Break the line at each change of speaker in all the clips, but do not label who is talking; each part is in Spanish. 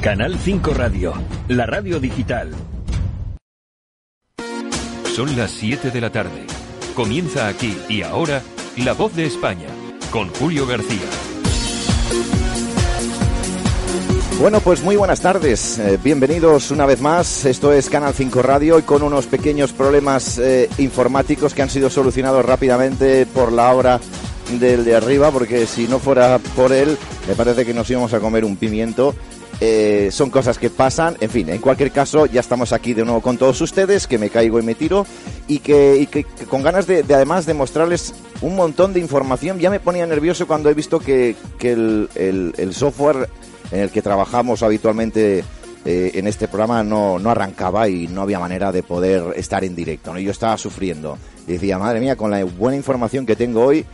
Canal 5 Radio, la radio digital. Son las 7 de la tarde. Comienza aquí y ahora La Voz de España con Julio García.
Bueno, pues muy buenas tardes. Eh, bienvenidos una vez más. Esto es Canal 5 Radio y con unos pequeños problemas eh, informáticos que han sido solucionados rápidamente por la hora del de arriba, porque si no fuera por él, me parece que nos íbamos a comer un pimiento. Eh, son cosas que pasan, en fin, en cualquier caso ya estamos aquí de nuevo con todos ustedes, que me caigo y me tiro y que, con ganas de, de, además de mostrarles un montón de información, ya me ponía nervioso cuando he visto que, el, software en el que trabajamos habitualmente eh, en este programa no, no arrancaba y no había manera de poder estar en directo. ¿no? Yo estaba sufriendo decía, madre mía, con la buena información que tengo hoy,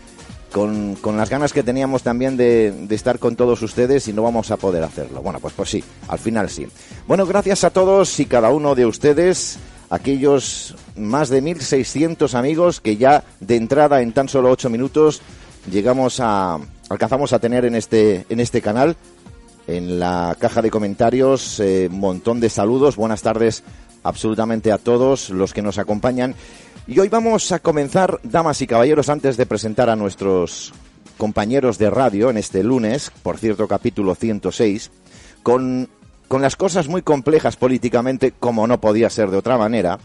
con, con las ganas que teníamos también de, de, estar con todos ustedes y no vamos a poder hacerlo. Bueno, pues, pues sí, al final sí. Bueno, gracias a todos y cada uno de ustedes, aquellos más de 1.600 amigos que ya de entrada en tan solo 8 minutos llegamos a, alcanzamos a tener en este, en este canal. En la caja de comentarios, eh, un montón de saludos. Buenas tardes absolutamente a todos los que nos acompañan. Y hoy vamos a comenzar, damas y caballeros, antes de presentar a nuestros compañeros de radio en este lunes, por cierto, capítulo 106, con, con las cosas muy complejas políticamente, como no podía ser de otra manera.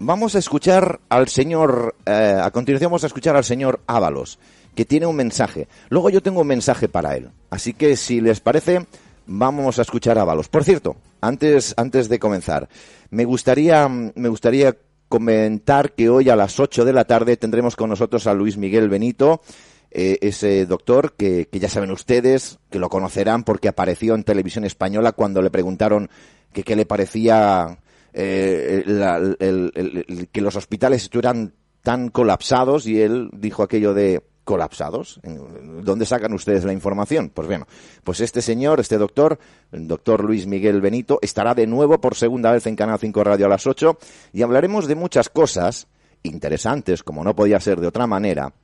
Vamos a escuchar al señor, eh, a continuación vamos a escuchar al señor Ábalos, que tiene un mensaje. Luego yo tengo un mensaje para él. Así que si les parece, vamos a escuchar a Ábalos. Por cierto, antes, antes de comenzar, me gustaría, me gustaría comentar que hoy a las 8 de la tarde tendremos con nosotros a Luis Miguel Benito, eh, ese doctor que, que, ya saben ustedes, que lo conocerán porque apareció en televisión española cuando le preguntaron que qué le parecía eh, el, que los hospitales estuvieran tan colapsados y él dijo aquello de colapsados. ¿Dónde sacan ustedes la información? Pues bueno, pues este señor, este doctor, el doctor Luis Miguel Benito, estará de nuevo por segunda vez en Canal 5 Radio a las 8 y hablaremos de muchas cosas interesantes, como no podía ser de otra manera,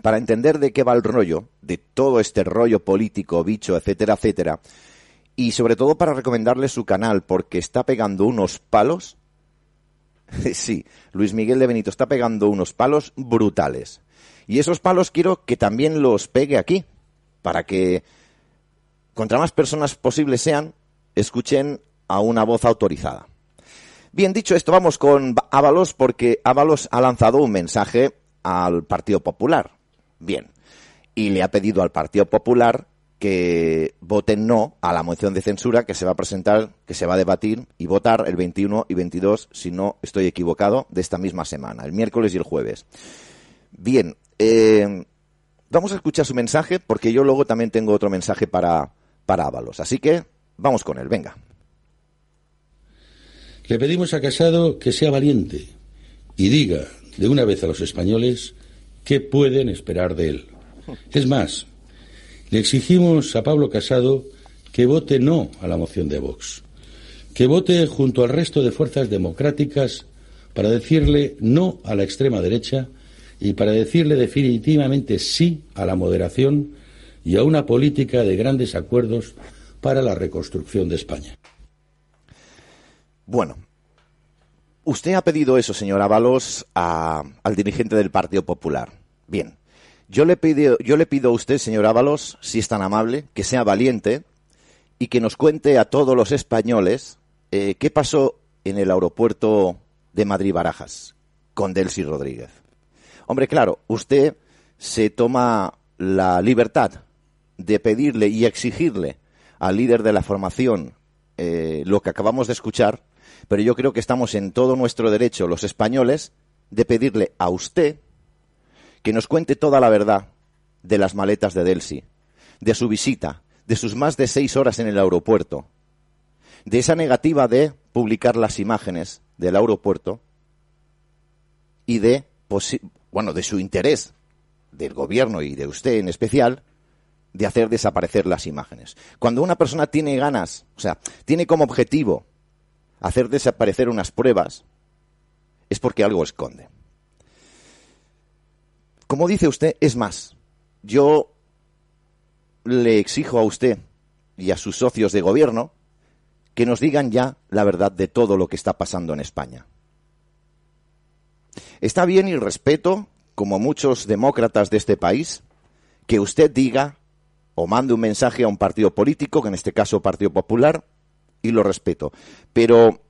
para entender de qué va el rollo, de todo este rollo político, bicho, etcétera, etcétera, y sobre todo para recomendarle su canal, porque está pegando unos palos. sí, Luis Miguel de Benito está pegando unos palos brutales. Y esos palos quiero que también los pegue aquí, para que contra más personas posibles sean, escuchen a una voz autorizada. Bien, dicho esto, vamos con Ábalos, porque Ábalos ha lanzado un mensaje al Partido Popular. Bien, y le ha pedido al Partido Popular que voten no a la moción de censura que se va a presentar, que se va a debatir y votar el 21 y 22, si no estoy equivocado, de esta misma semana, el miércoles y el jueves. Bien, eh, vamos a escuchar su mensaje porque yo luego también tengo otro mensaje para, para Ábalos. Así que vamos con él, venga.
Le pedimos a Casado que sea valiente y diga de una vez a los españoles qué pueden esperar de él. Es más, le exigimos a Pablo Casado que vote no a la moción de Vox, que vote junto al resto de fuerzas democráticas para decirle no a la extrema derecha y para decirle definitivamente sí a la moderación y a una política de grandes acuerdos para la reconstrucción de España.
Bueno, usted ha pedido eso, señor Ábalos, al dirigente del Partido Popular. Bien, yo le, pido, yo le pido a usted, señor Ábalos, si es tan amable, que sea valiente y que nos cuente a todos los españoles eh, qué pasó en el aeropuerto de Madrid-Barajas con Delcy Rodríguez. Hombre, claro, usted se toma la libertad de pedirle y exigirle al líder de la formación eh, lo que acabamos de escuchar, pero yo creo que estamos en todo nuestro derecho, los españoles, de pedirle a usted que nos cuente toda la verdad de las maletas de Delsi, de su visita, de sus más de seis horas en el aeropuerto, de esa negativa de publicar las imágenes del aeropuerto y de bueno, de su interés del gobierno y de usted en especial de hacer desaparecer las imágenes. Cuando una persona tiene ganas, o sea, tiene como objetivo hacer desaparecer unas pruebas, es porque algo esconde. Como dice usted, es más, yo le exijo a usted y a sus socios de gobierno que nos digan ya la verdad de todo lo que está pasando en España. Está bien y respeto, como muchos demócratas de este país, que usted diga o mande un mensaje a un partido político, que en este caso Partido Popular, y lo respeto. Pero,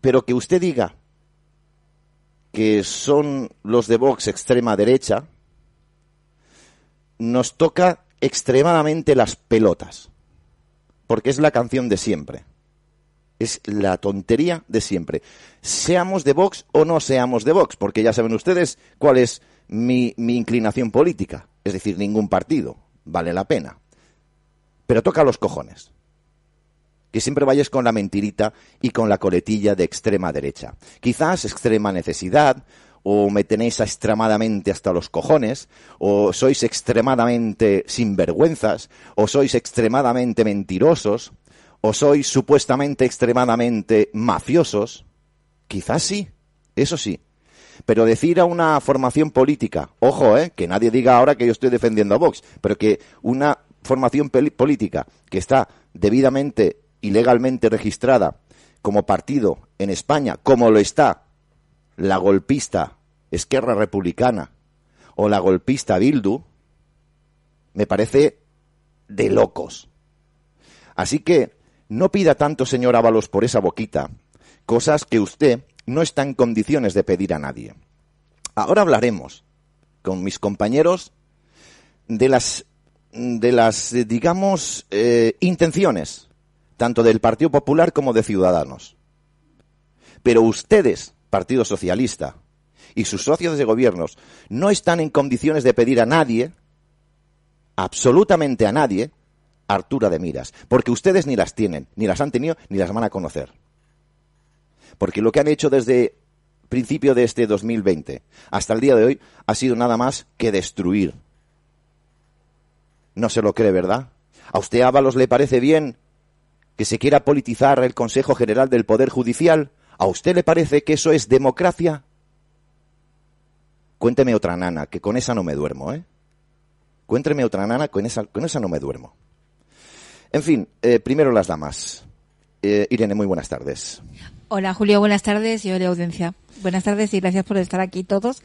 pero que usted diga que son los de Vox extrema derecha, nos toca extremadamente las pelotas, porque es la canción de siempre. Es la tontería de siempre. Seamos de Vox o no seamos de Vox, porque ya saben ustedes cuál es mi, mi inclinación política. Es decir, ningún partido. Vale la pena. Pero toca los cojones que siempre vayas con la mentirita y con la coletilla de extrema derecha. Quizás extrema necesidad, o me tenéis extremadamente hasta los cojones, o sois extremadamente sinvergüenzas, o sois extremadamente mentirosos, o sois supuestamente extremadamente mafiosos. Quizás sí, eso sí. Pero decir a una formación política, ojo, eh, que nadie diga ahora que yo estoy defendiendo a Vox, pero que una formación política que está debidamente y legalmente registrada como partido en España, como lo está la golpista Esquerra Republicana o la golpista Bildu, me parece de locos. Así que no pida tanto, señor Ábalos, por esa boquita, cosas que usted no está en condiciones de pedir a nadie. Ahora hablaremos con mis compañeros de las, de las digamos, eh, intenciones tanto del Partido Popular como de Ciudadanos. Pero ustedes, Partido Socialista, y sus socios de gobiernos, no están en condiciones de pedir a nadie, absolutamente a nadie, Artura de miras, porque ustedes ni las tienen, ni las han tenido, ni las van a conocer. Porque lo que han hecho desde principio de este 2020 hasta el día de hoy ha sido nada más que destruir. No se lo cree, ¿verdad? ¿A usted Ábalos le parece bien que se quiera politizar el Consejo General del Poder Judicial? ¿A usted le parece que eso es democracia? Cuénteme otra nana, que con esa no me duermo, ¿eh? Cuénteme otra nana, con esa, con esa no me duermo. En fin, eh, primero las damas. Eh, Irene, muy buenas tardes.
Hola Julio, buenas tardes y hola audiencia. Buenas tardes y gracias por estar aquí todos.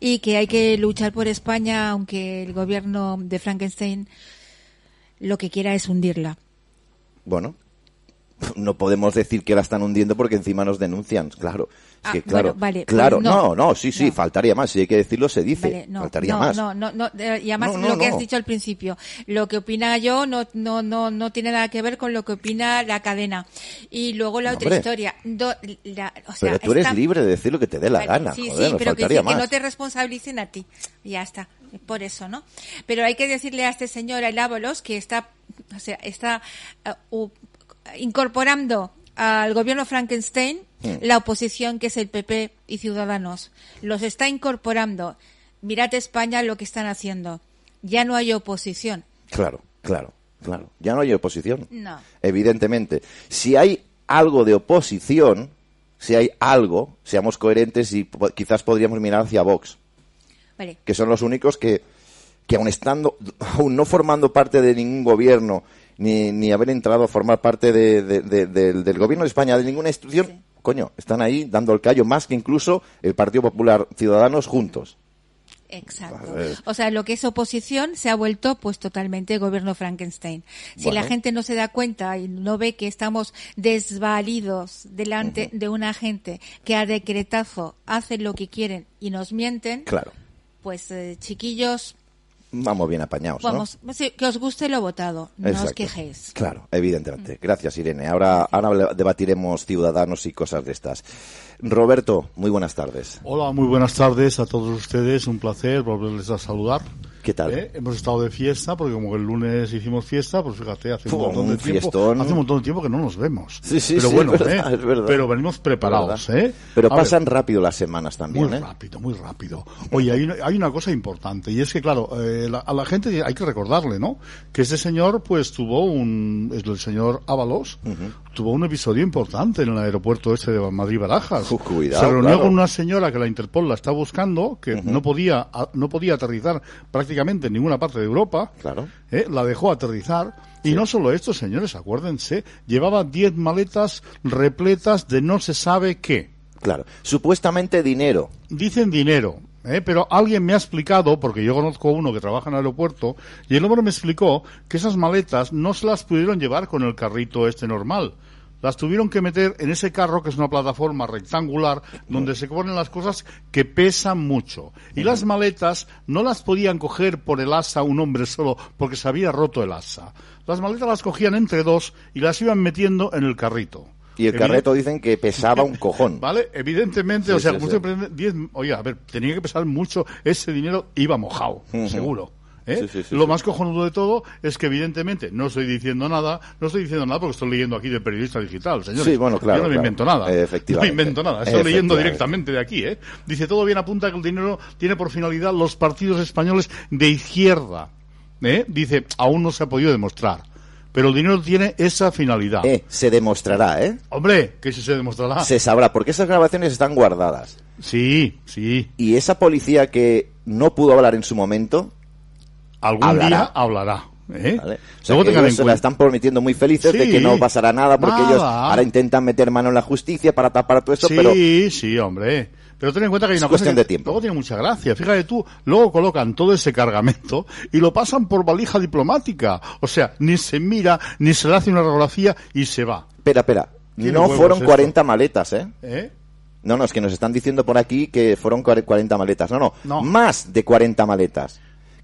Y que hay que luchar por España, aunque el gobierno de Frankenstein lo que quiera es hundirla.
Bueno, no podemos decir que la están hundiendo porque encima nos denuncian, claro.
Ah,
claro,
vale,
claro,
pues
no,
no,
no, sí, sí,
no.
faltaría más. Si hay que decirlo, se dice.
Vale, no,
faltaría más.
No, no, no, eh, y además lo que has dicho al principio, lo que opina yo no, no, no, no tiene nada que ver con lo que opina la cadena. Y luego la otra
hombre.
historia, do- la- o sea,
Pero tú eres libre de decir lo que te dé la
Vale,
gana.
Sí,
joder,
sí, pero que,
faltaría
sí, que
más.
no te responsabilicen a ti. Ya está, por eso, ¿no? Pero hay que decirle a este señor, el Ábalos, que está, o sea, está eh, u- incorporando al gobierno Frankenstein
Hmm.
la oposición que es el PP y Ciudadanos. Los está incorporando. Mirad España lo que están haciendo. Ya no hay oposición.
Claro, claro, claro. Ya no hay oposición.
No.
Evidentemente. Si hay algo de oposición, si hay algo, seamos coherentes y quizás podríamos mirar hacia Vox,
Vale.
que son los únicos que, que aun estando, aún no formando parte de ningún gobierno, ni, ni haber entrado a formar parte de- de- de- del, del gobierno de España, de ninguna institución,
Sí.
coño, están ahí dando el callo más que incluso el Partido Popular Ciudadanos juntos.
Exacto. O sea, lo que es oposición se ha vuelto pues totalmente gobierno Frankenstein. Si
Bueno.
la gente no se da cuenta y no ve que estamos desvalidos delante de una gente que a decretazo hace lo que quieren y nos mienten,
Claro.
pues eh, chiquillos,
Vamos bien apañados, ¿no?
vamos, sí, que os guste lo votado, no os quejéis.
Claro, evidentemente. Gracias, Irene. Ahora, ahora debatiremos ciudadanos y cosas de estas. Roberto, muy buenas tardes.
Hola, muy buenas tardes a todos ustedes. Un placer volverles a saludar.
¿Qué tal?
Eh, Hemos estado de fiesta porque como el lunes hicimos fiesta, pues fíjate, hace un montón
un
de tiempo,
fiestón.
hace un montón de tiempo que no nos vemos.
Sí, sí,
pero
sí,
bueno,
es verdad,
eh,
es verdad.
pero venimos preparados. ¿eh?
Pero
A ver,
pasan rápido las semanas también,
muy
¿eh?
rápido, muy rápido. Oye, hay una, hay una cosa importante y es que, claro, eh, la- a la gente hay que recordarle, ¿no? Que ese señor, pues, tuvo un, es el señor Ábalos, tuvo un episodio importante en el aeropuerto este de Madrid-Barajas.
Cuidado,
Se reunió
claro.
con una señora que la Interpol la está buscando, que no podía, no podía aterrizar prácticamente prácticamente en ninguna parte de Europa.
Claro.
¿eh? La dejó aterrizar. Y no solo esto, señores, acuérdense, llevaba 10 maletas repletas de no se sabe qué.
Claro. Supuestamente dinero.
Dicen dinero, ¿eh? pero alguien me ha explicado, porque yo conozco a uno que trabaja en el aeropuerto, y el hombre me explicó que esas maletas no se las pudieron llevar con el carrito este normal. Las tuvieron que meter en ese carro, que es una plataforma rectangular, donde se ponen las cosas que pesan mucho. Y las maletas no las podían coger por el asa un hombre solo, porque se había roto el asa. Las maletas las cogían entre dos y las iban metiendo en el carrito.
Y el carreto dicen que pesaba un cojón.
Vale, evidentemente,
Sí,
o sea,
sí,
usted prende 10, oye, a ver, tenía que pesar mucho, ese dinero iba mojado, seguro. ¿Eh?
Sí, sí, sí,
Lo más cojonudo de todo es que evidentemente no estoy diciendo nada, no estoy diciendo nada porque estoy leyendo aquí de periodista digital, señores.
Sí, bueno, claro,
Yo no me
claro.
invento nada.
Efectivamente.
No me invento nada, estoy leyendo directamente de aquí, ¿eh? Dice, todo bien apunta que el dinero tiene por finalidad los partidos españoles de izquierda. ¿eh? Dice, aún no se ha podido demostrar. Pero el dinero tiene esa finalidad.
Eh, se demostrará, ¿eh?
Hombre, que si se demostrará.
Se sabrá, porque esas grabaciones están guardadas.
Sí, sí.
Y esa policía que no pudo hablar en su momento,
algún
Hablará.
día hablará. ¿eh?
¿vale? O sea,
Luego
que ellos
en
se la están prometiendo muy felices de que no pasará nada, porque
Nada.
ellos ahora intentan meter mano en la justicia para tapar todo esto,
sí,
pero
sí, hombre. Pero ten en cuenta que hay
Es
una cosa
cuestión
que
de tiempo.
luego tiene mucha gracia. Fíjate tú, luego colocan todo ese cargamento y lo pasan por valija diplomática. O sea, ni se mira, ni se le hace una radiografía y se va.
espera, espera. No fueron
esto.
40 maletas, ¿eh?
¿Eh?
No, no, es que nos están diciendo por aquí que fueron cuare- 40 maletas. No, no,
No.
más de 40 maletas.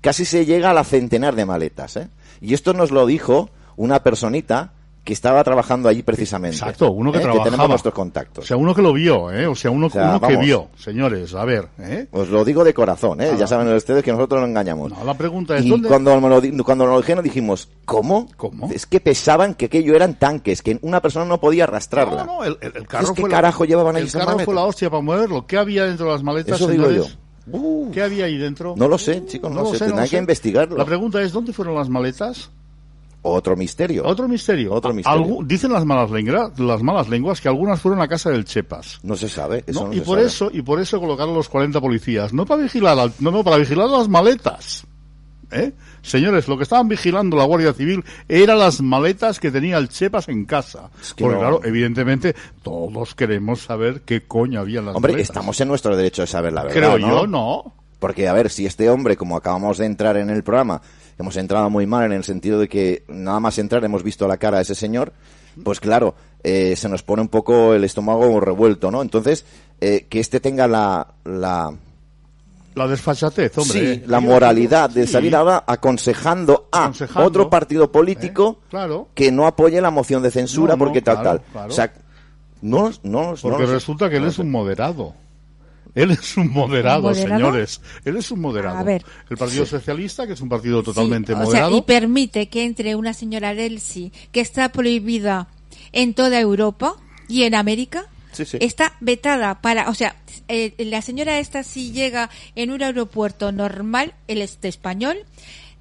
Casi se llega a la centenar de maletas, ¿eh? Y esto nos lo dijo una personita que estaba trabajando allí precisamente.
Exacto, uno que
¿eh?
trabajaba.
tenemos nuestros
O
contactos.
sea, uno que lo vio, ¿eh? O sea, uno,
O sea,
uno que
vamos.
vio. Señores, a ver, ¿eh?
Os lo digo de corazón, ¿eh? Ya saben ustedes que nosotros no engañamos.
No, la pregunta es,
y
¿dónde-
cuando, me lo, cuando nos lo dijeron dijimos, ¿cómo?
¿Cómo?
Es que pesaban que aquello eran tanques, que una persona no podía arrastrarla.
No, no, el, el- carro
¿qué
fue la-
carajo llevaban ahí
El carro fue la hostia para moverlo. ¿Qué había dentro de las maletas?
Eso digo yo.
Señores? ¿Qué había ahí dentro?
No lo sé, chicos, no,
lo
sé,
sé,
tendrán que
sé.
investigarlo.
La pregunta es, ¿dónde fueron las maletas?
Otro misterio.
Otro misterio.
Otro misterio.
Algu- dicen las malas, lenguas, las malas lenguas que algunas fueron a casa del Chepas.
No se sabe. Eso
¿no?
no
y
se
por
sabe.
eso y por eso colocaron los 40 policías, no para vigilar, al- no, no, para vigilar las maletas. ¿Eh? Señores, lo que estaban vigilando la Guardia Civil eran las maletas que tenía el Chepas en casa.
Es que
Porque
no-
claro, evidentemente todos queremos saber qué coño había en las
Hombre,
maletas.
estamos en nuestro derecho de saber la verdad.
Creo
¿no?
yo, no.
Porque, a ver, si este hombre, como acabamos de entrar en el programa, hemos entrado muy mal en el sentido de que nada más entrar hemos visto la cara de ese señor, pues claro, eh, se nos pone un poco el estómago revuelto, ¿no? Entonces, eh, que este tenga la, la,
La desfachatez, hombre.
sí,
¿eh?
la moralidad de
sí.
salir ahora aconsejando a
Aconsejando,
otro partido político
¿eh? Claro.
que no apoye la moción de censura
No, no,
porque tal,
claro,
tal.
claro.
O sea, no, no,
Porque
no
resulta que él es un moderado. Él es un moderado,
¿Moderado?
señores. Él es un moderado.
A ver.
El Partido Socialista, que es un partido totalmente
Sí, o sea,
moderado.
y permite que entre una señora Delsi que está prohibida en toda Europa y en América.
Sí, sí.
Está vetada para, o sea, eh, la señora esta si llega en un aeropuerto normal, el este español,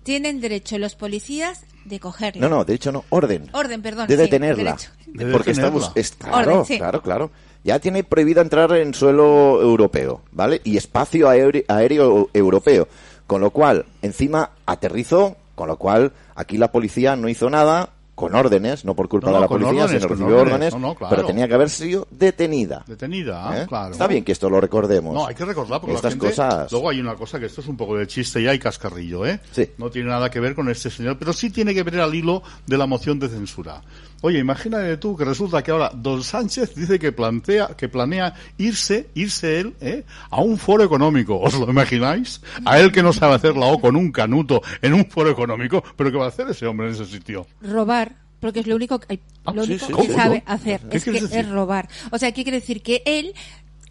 tienen derecho los policías de cogerla.
No, no, de hecho no, orden.
Orden, perdón.
de
sí,
detenerla.
De
porque está
detenerla.
bus- es- claro,
Orden, sí.
claro, claro. Ya tiene prohibida entrar en suelo europeo, ¿vale? Y espacio aéreo, aéreo europeo. Con lo cual, encima aterrizó, con lo cual aquí la policía no hizo nada con órdenes, no por culpa
No, no,
de la policía,
órdenes,
sino
con
recibió
órdenes.
órdenes,
No, no, claro.
pero tenía que haber sido detenida.
Detenida,
¿eh?
claro.
Está bien que esto lo recordemos.
No, hay que recordar porque
Estas
la gente...
cosas.
Luego hay una cosa que esto es un poco de chiste y hay cascarrillo, ¿eh?
Sí.
No tiene nada que ver con este señor, pero sí tiene que ver al hilo de la moción de censura. Oye, imagínate tú que resulta que ahora Don Sánchez dice que plantea, que planea irse, irse él, ¿eh? A un foro económico. ¿Os lo imagináis? A él que no sabe hacer la O con un canuto en un foro económico, pero ¿qué va a hacer ese hombre en ese sitio?
robar porque es lo único que,
Ah,
lo
sí,
único
sí,
que
sí.
sabe hacer
¿Qué
es que
decir?
es robar o sea qué quiere decir que él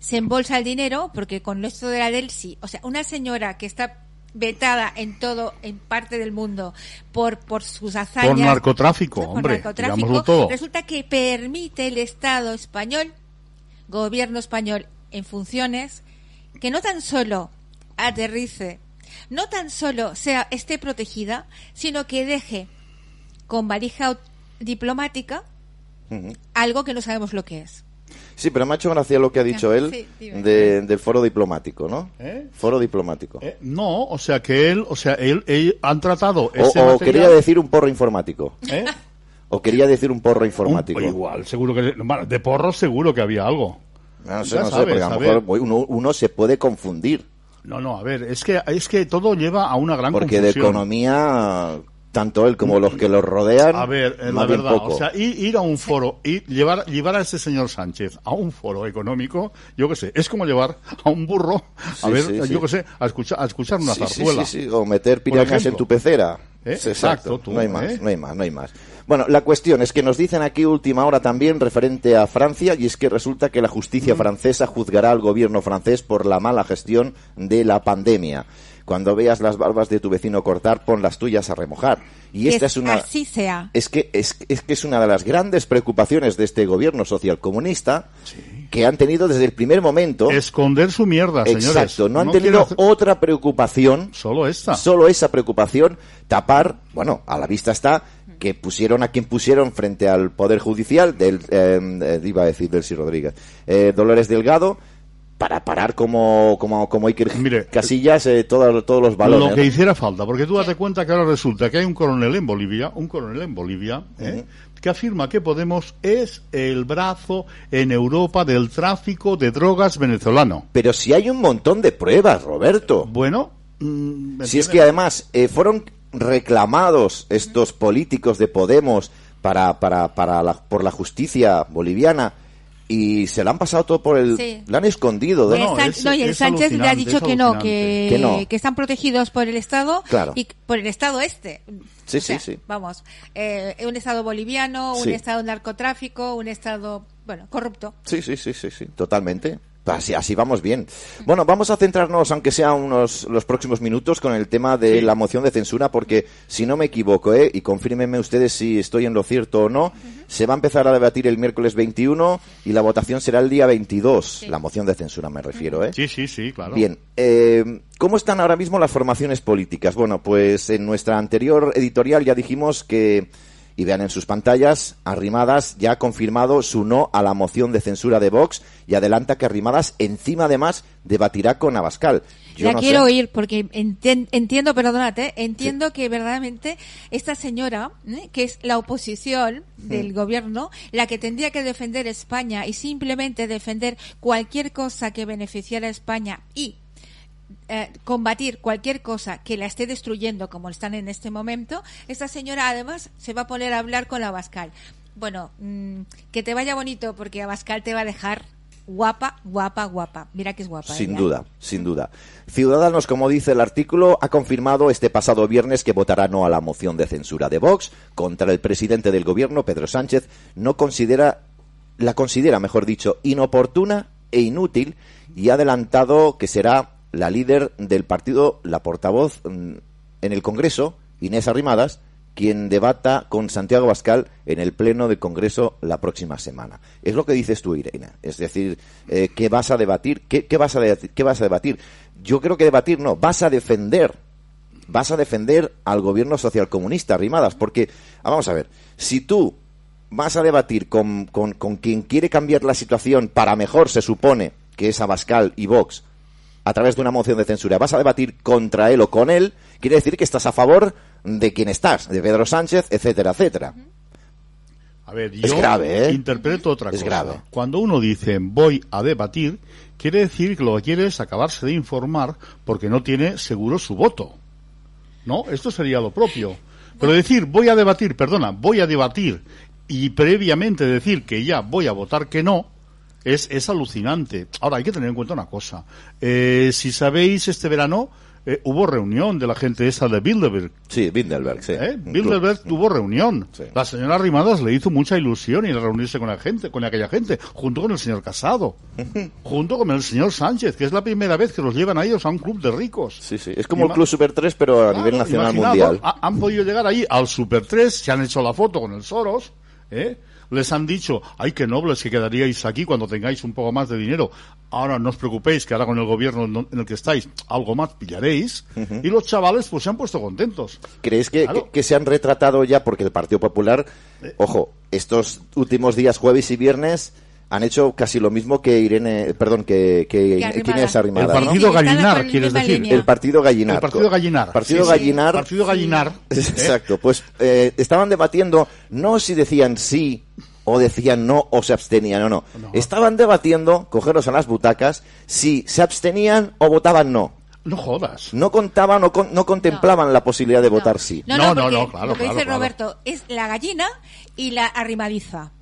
se embolsa el dinero porque con esto de la Delsi o sea una señora que está vetada en todo en parte del mundo por por sus hazañas
Por narcotráfico,
por
hombre,
narcotráfico,
todo.
resulta que permite el Estado español gobierno español en funciones que no tan solo aterrice no tan solo sea esté protegida sino que deje con valija diplomática algo que no sabemos lo que es.
Sí, pero me ha hecho gracia lo que ha dicho él
sí, dime.
de- del foro diplomático, ¿no?
¿Eh?
Foro diplomático.
Eh, no, o sea que él, o sea, él, él- han tratado
o,
ese
o
material,
quería decir un porro informático.
¿eh?
O quería decir un porro informático.
Un- igual, seguro que de porro seguro que había algo.
No sé,
Ya
no sé, porque a lo mejor uno, uno se puede confundir.
No, no, a ver, es que es que todo lleva a una gran
Porque de economía, tanto él como los que lo rodean,
A ver, eh, la verdad,
poco.
o sea, ir, ir a un foro y llevar, llevar a ese señor Sánchez a un foro económico, yo qué sé, es como llevar a un burro, a
Sí,
ver,
sí,
yo
sí.
qué sé, a escuchar, a escuchar una zarzuela.
sí, sí, O meter pirañas en tu pecera.
¿Eh?
Exacto.
Exacto, tú,
no hay más,
¿eh?
no hay más, no hay más. Bueno, la cuestión es que nos dicen aquí última hora también referente a Francia y es que resulta que la
Mm.
justicia francesa juzgará al gobierno francés por la mala gestión de la pandemia. Cuando veas las barbas de tu vecino cortar, pon las tuyas a remojar. Y
Que
esta es una
Así sea.
es que es, es que es una de las grandes preocupaciones de este gobierno socialcomunista que han tenido desde el primer momento.
Esconder su mierda, señores.
Exacto, no han tenido
hacer-
otra preocupación
Solo esta.
Solo esa preocupación, tapar, bueno, a la vista está que pusieron a quien pusieron frente al Poder Judicial, del, eh, eh, iba a decir Delcy Rodríguez, eh, Dolores Delgado, para parar como, como, como Iker
Mire,
Casillas eh, todo- todos los balones.
Lo que
¿no?
hiciera falta, porque tú date cuenta que ahora resulta que hay un coronel en Bolivia, un coronel en Bolivia, ¿eh? que afirma que Podemos es el brazo en Europa del tráfico de drogas venezolano.
Pero si hay un montón de pruebas, Roberto.
Bueno, mm, ¿me
Si es que además eh, fueron reclamados estos políticos de Podemos para, para, para la, por la justicia boliviana y se la han pasado todo por el...
Sí.
La han escondido. ¿no?
Y el
no,
San-
es-
no, y el
es
Sánchez le ha dicho que no, que,
Que no.
que están protegidos por el Estado
Claro.
y por el Estado este.
Sí,
O sea,
sí, sí.
Vamos, eh, un Estado boliviano, un
Sí.
Estado narcotráfico, un Estado, bueno, corrupto.
Sí, sí, sí, sí, sí, totalmente. Así, así vamos bien. Bueno, vamos a centrarnos, aunque sea unos los próximos minutos, con el tema de la moción de censura, porque si no me equivoco, ¿eh? y confírmenme ustedes si estoy en lo cierto o no, se va a empezar a debatir el miércoles 21 y la votación será el día 22. La moción de censura me refiero, ¿eh?
Sí, sí, sí, claro.
Bien, eh, ¿cómo están ahora mismo las formaciones políticas? Bueno, pues en nuestra anterior editorial ya dijimos que, y vean en sus pantallas, Arrimadas ya ha confirmado su no a la moción de censura de Vox y adelanta que Arrimadas encima además debatirá con Abascal. Yo
la
no
quiero
sé.
oír porque entiendo, perdónate, entiendo que verdaderamente esta señora, ¿eh? que es la oposición del gobierno, la que tendría que defender España y simplemente defender cualquier cosa que beneficiara a España y eh, combatir cualquier cosa que la esté destruyendo como están en este momento, esta señora además se va a poner a hablar con la Abascal. Bueno, mm, que te vaya bonito porque Abascal te va a dejar guapa, guapa, guapa. Mira que es guapa.
Sin
ella.
duda, sin duda. Ciudadanos, como dice el artículo, ha confirmado este pasado viernes que votará no a la moción de censura de Vox contra el presidente del gobierno, Pedro Sánchez. No considera, la considera, mejor dicho, inoportuna e inútil y ha adelantado que será la líder del partido, la portavoz mm, en el Congreso, Inés Arrimadas, quien debata con Santiago Bascal en el pleno del Congreso la próxima semana. Es lo que dices tú, Irene. Es decir, eh, ¿qué vas a debatir? ¿Qué, qué vas a de- ¿Qué vas a debatir? Yo creo que debatir no, vas a defender. Vas a defender al gobierno socialcomunista, Arrimadas, porque, ah, vamos a ver, si tú vas a debatir con, con, con quien quiere cambiar la situación para mejor, se supone, que es Abascal y Vox, a través de una moción de censura, vas a debatir contra él o con él, quiere decir que estás a favor de quien estás, de Pedro Sánchez, etcétera, etcétera.
A ver,
Es
yo
grave, ¿eh?
interpreto otra
Es
cosa.
grave.
Cuando uno dice voy a debatir, quiere decir que lo que quiere es acabarse de informar porque no tiene seguro su voto. ¿No? Esto sería lo propio. Pero decir voy a debatir, perdona, voy a debatir y previamente decir que ya voy a votar que no, es, es alucinante. Ahora, hay que tener en cuenta una cosa. Eh, si sabéis, este verano eh, hubo reunión de la gente esa de Bilderberg.
Sí, Bilderberg, sí.
¿Eh? Bilderberg
club.
tuvo reunión.
Sí.
La señora Rimadas le hizo mucha ilusión ir a reunirse con la gente, con aquella gente, junto con el señor Casado, junto con el señor Sánchez, que es la primera vez que los llevan a ellos a un club de ricos.
Sí, sí. Es como el Club Super 3, pero a
Claro,
nivel nacional mundial.
ha- han podido llegar ahí al Super 3, se han hecho la foto con el Soros, ¿eh? Les han dicho, ay, qué nobles que quedaríais aquí cuando tengáis un poco más de dinero. Ahora no os preocupéis, que ahora con el gobierno en el que estáis, algo más pillaréis. Y los chavales pues se han puesto contentos.
¿Crees que,
Claro.
que- que se han retratado ya? Porque el Partido Popular, ojo, estos últimos días, jueves y viernes, han hecho casi lo mismo que Irene, perdón, que, que,
Que Arrimada.
¿quién es
El
Arrimada, ¿no?
partido
están
gallinar, quieres decir.
El partido gallinar.
El partido gallinar.
Partido
Sí, sí.
gallinar.
Partido gallinar.
Exacto, pues eh, estaban debatiendo no si decían sí o decían no o se abstenían o no. Estaban debatiendo, cogeros a las butacas, si se abstenían o votaban no.
No jodas.
No contaban o con- no contemplaban la posibilidad de votar sí.
No,
No,
no,
no, no, claro,
lo que
claro,
dice
claro.
Roberto es la gallina y la arrimadiza.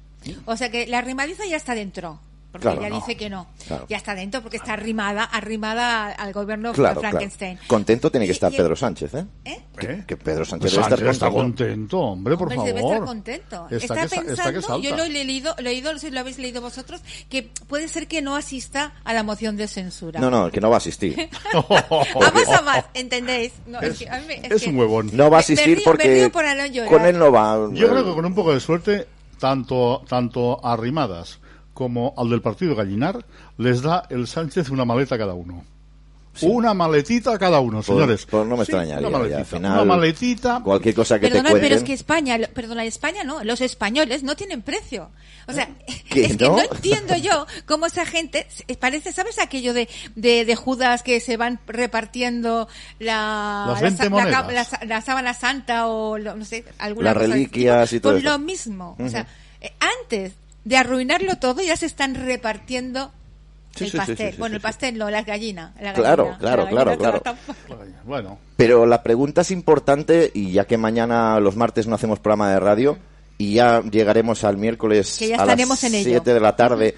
O sea que la arrimadiza ya está dentro. Porque
Claro,
ella
no.
dice que no.
Claro.
Ya está dentro porque está arrimada, arrimada al gobierno
Claro, claro.
Frankenstein.
Contento tiene que estar
y-
Pedro Sánchez, ¿eh?
¿Eh?
¿Eh?
Que Pedro Sánchez
Pues
debe estar
está
contento.
hombre, por
Hombre,
favor.
debe estar contento.
Está,
Está,
que, sa-
pensando,
está que
yo lo he leído, leído, no sé si lo habéis leído vosotros, que puede ser que no asista a la moción de censura.
No, no, que no va a asistir.
A más a más, ¿entendéis? No, es, que a mí- es
Es
que-
un huevón.
No va a
Me- me
asistir
río-
porque
me río llorar.
con él no va.
Yo creo que con un poco de suerte, tanto, tanto a Arrimadas como al del partido Gallinar, les da el Sánchez una maleta cada uno. Una maletita cada uno, señores.
pues no me
Sí,
extrañaría,
Una
ya,
maletita.
al final,
una maletita.
Cualquier cosa que
Perdona,
te cuenten.
pero es que España, perdona, España no, los españoles no tienen precio. O sea,
¿Qué,
es que
no?
entiendo yo cómo esa gente, eh, parece, ¿sabes aquello de, de, de Judas que se van repartiendo la, la,
20
sa- la
monedas.
ca- la sa- la sábana santa o lo- no sé, alguna
Las
cosa
reliquias
tipo?
y todo
Pues
eso.
lo mismo. O sea, eh, antes de arruinarlo todo ya se están repartiendo
Sí,
el
sí,
pastel.
sí, sí,
bueno, el pastel no, las gallinas. la
Claro,
gallina,
claro,
la
claro,
gallina
claro.
tampoco.
Bueno,
Pero la pregunta es importante y ya que mañana los martes no hacemos programa de radio y ya llegaremos al miércoles
Que ya
a las
estaremos en ello.
7 de la tarde,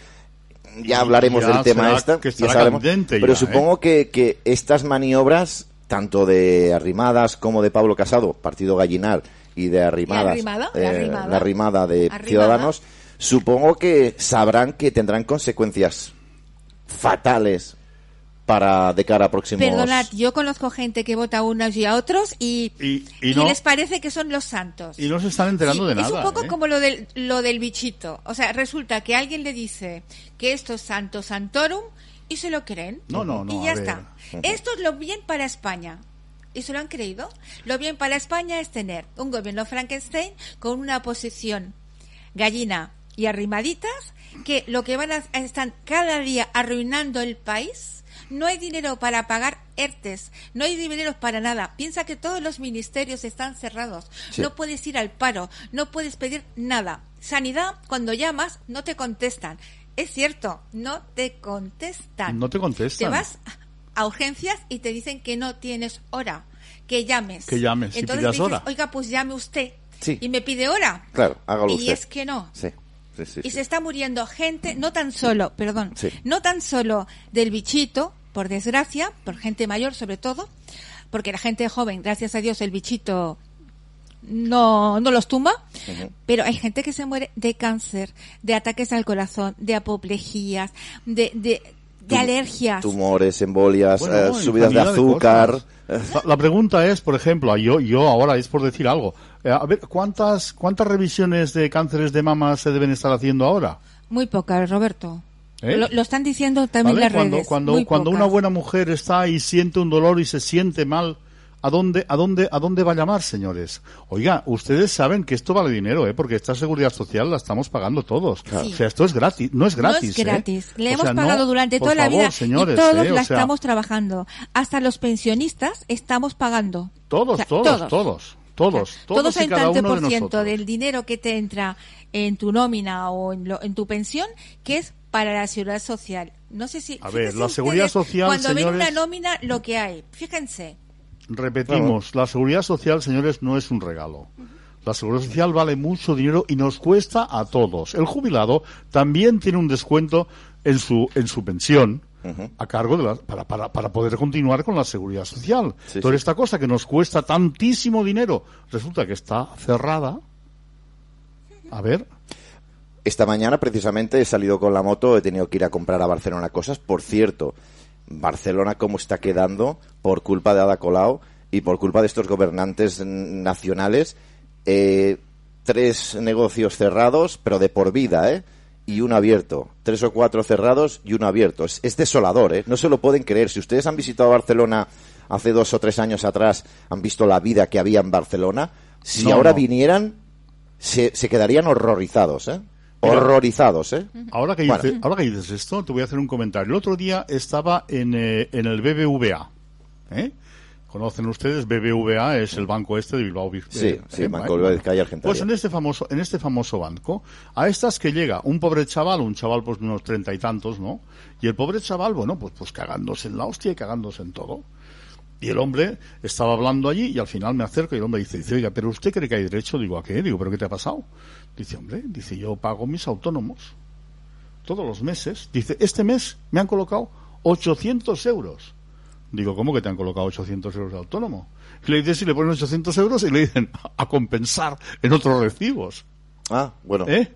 ya hablaremos
Ya
del tema esta.
que
ya
estará
sabremos.
candente
Pero
ya,
supongo que, que estas maniobras, tanto de Arrimadas como de Pablo Casado, Partido Gallinar, y de Arrimadas,
Arrimada? ¿La
eh,
Arrimada?
la Arrimada de
Arrimada.
Ciudadanos, supongo que sabrán que tendrán consecuencias fatales para de cara a próximos
Perdonad, yo conozco gente que vota a unos y a otros y,
Y- y no-
les parece que son los santos.
y no se están enterando
Sí,
de
es
nada.
un poco
¿eh?
como lo del, lo del bichito. O sea, resulta que alguien le dice que esto es santo santorum y se lo creen.
No, no, no,
Y ya está. Esto es lo bien para España. ¿Y se lo han creído? Lo bien para España es tener un gobierno Frankenstein con una oposición gallina y arrimaditas que lo que van a están cada día arruinando el país. No hay dinero para pagar ERTES, no hay dinero para nada. Piensa que todos los ministerios están cerrados.
Sí.
No puedes ir al paro, no puedes pedir nada. Sanidad, cuando llamas, no te contestan. Es cierto, no te contestan.
No te contestan.
Te vas a urgencias y te dicen que no tienes hora, que llames.
Que llames y
Entonces
pidas
dices,
hora.
oiga, pues llame usted.
Sí.
Y me pide hora.
Claro, hágalo
y
usted.
es que no.
Sí, sí, sí,
Y
sí.
se está muriendo gente, no tan solo, perdón, no tan solo del bichito, por desgracia, por gente mayor sobre todo, porque la gente joven, gracias a Dios, el bichito no, no los tumba, pero hay gente que se muere de cáncer, de ataques al corazón, de apoplejías, de, de, de alergias.
Tumores, embolias,
Bueno,
eh,
no,
subidas de azúcar.
La, la pregunta es, por ejemplo, yo, yo ahora es por decir algo. Eh, a ver, ¿cuántas, ¿cuántas revisiones de cánceres de mama se deben estar haciendo ahora?
Muy pocas, Roberto.
¿Eh?
Lo, lo están diciendo también
¿Vale?
las
Cuando,
redes.
cuando,
muy
cuando una buena mujer está y siente un dolor y se siente mal, ¿a dónde, a dónde, a dónde va a llamar, señores? Oiga, ustedes saben que esto vale dinero, ¿eh? Porque esta seguridad social la estamos pagando todos.
Claro.
O sea, esto es gratis, no es gratis.
No es
¿eh?
gratis. Le
O
hemos
no,
pagado durante toda la vida
señores,
y todos
¿eh? O
la
sea,
estamos trabajando. Hasta los pensionistas estamos pagando.
Todos,
O sea,
todos, todos, todos, todos,
Todos
y cada de
ciento del dinero que te entra en tu nómina o en, lo- en tu pensión que es para la seguridad social. No sé si.
A ver, la seguridad
ustedes,
social,
Cuando ven
señores-
una nómina, lo que hay. Fíjense.
Repetimos, la seguridad social, señores, no es un regalo. La seguridad social vale mucho dinero y nos cuesta a todos. El jubilado también tiene un descuento en su en su pensión a cargo de la, para, para, para poder continuar con la seguridad social.
Sí,
Toda
sí.
esta cosa que nos cuesta tantísimo dinero resulta que está cerrada. A ver,
Esta mañana precisamente he salido con la moto, he tenido que ir a comprar a Barcelona cosas. Por cierto, Barcelona cómo está quedando por culpa de Ada Colau y por culpa de estos gobernantes nacionales. Eh, tres negocios cerrados, pero de por vida, ¿eh? Y uno abierto. Tres o cuatro cerrados y uno abierto. Es, es desolador, ¿eh? No se lo pueden creer. Si ustedes han visitado Barcelona hace dos o tres años atrás, han visto la vida que había en Barcelona. Si
No,
ahora
no.
vinieran, se, se quedarían horrorizados, ¿eh? Horrorizados, ¿eh?
Ahora que,
Bueno.
dices, ahora que dices esto, te voy a hacer un comentario. El otro día estaba en, eh, en el BBVA. ¿eh? ¿Conocen ustedes? BBVA es el banco este de Bilbao.
Sí,
eh,
sí,
eh,
Banco. Bilbao Vizcaya Argentaria.
Pues en este famoso, en este famoso banco, a estas que llega un pobre chaval, un chaval pues de unos treinta y tantos, ¿no? Y el pobre chaval, bueno, pues, pues cagándose en la hostia y cagándose en todo. Y el hombre estaba hablando allí y al final me acerco y el hombre dice, dice, oiga, pero usted cree que hay derecho? Digo, ¿a qué? Digo, ¿pero qué te ha pasado? Dice, hombre, dice, yo pago mis autónomos todos los meses. Dice, este mes me han colocado 800 euros. Digo, ¿cómo que te han colocado 800 euros de autónomo? Y le dice, si le ponen 800 euros y le dicen, a compensar en otros recibos.
Ah, bueno.
¿Eh?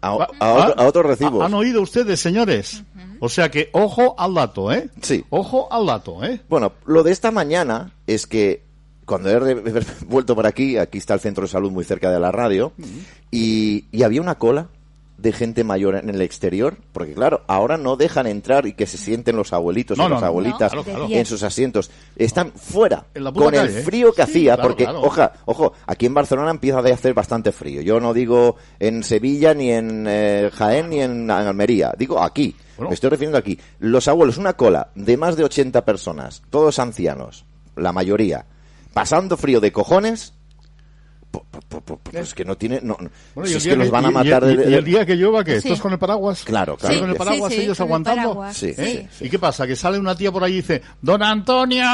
A,
Va-
a otro- a otros recibos.
¿Han oído ustedes, señores? O sea que, ojo al dato, ¿eh?
Sí.
Ojo al dato, ¿eh?
Bueno, lo de esta mañana es que cuando he vuelto por aquí, aquí está el centro de salud muy cerca de la radio, y, y había una cola de gente mayor en el exterior, porque claro, ahora no dejan entrar y que se sienten los abuelitos
No,
y
no,
las abuelitas
No, claro,
claro.
en sus asientos. Están fuera, con el
calle, ¿eh?
frío que hacía,
claro,
porque, oja, ojo, aquí en Barcelona empieza a hacer bastante frío. Yo no digo en Sevilla, ni en eh, Jaén, ni en Almería. Digo aquí.
Bueno.
Me estoy refiriendo aquí. Los abuelos, una cola de más de 80 personas, todos ancianos, la mayoría, pasando frío de cojones, pu- pu- pu- pu- pues que no tiene... No, no.
Bueno,
si es que los van a
y- y-
matar
y, y el día que llueva, ¿qué?
Sí.
¿Estás con el paraguas?
Claro,
¿Estás
claro.
con el
Sí,
paraguas
sí,
ellos
con el
aguantando?
paraguas,
Sí.
¿Eh?
sí.
¿Y qué pasa? Que sale una tía por ahí y dice, Don Antonio.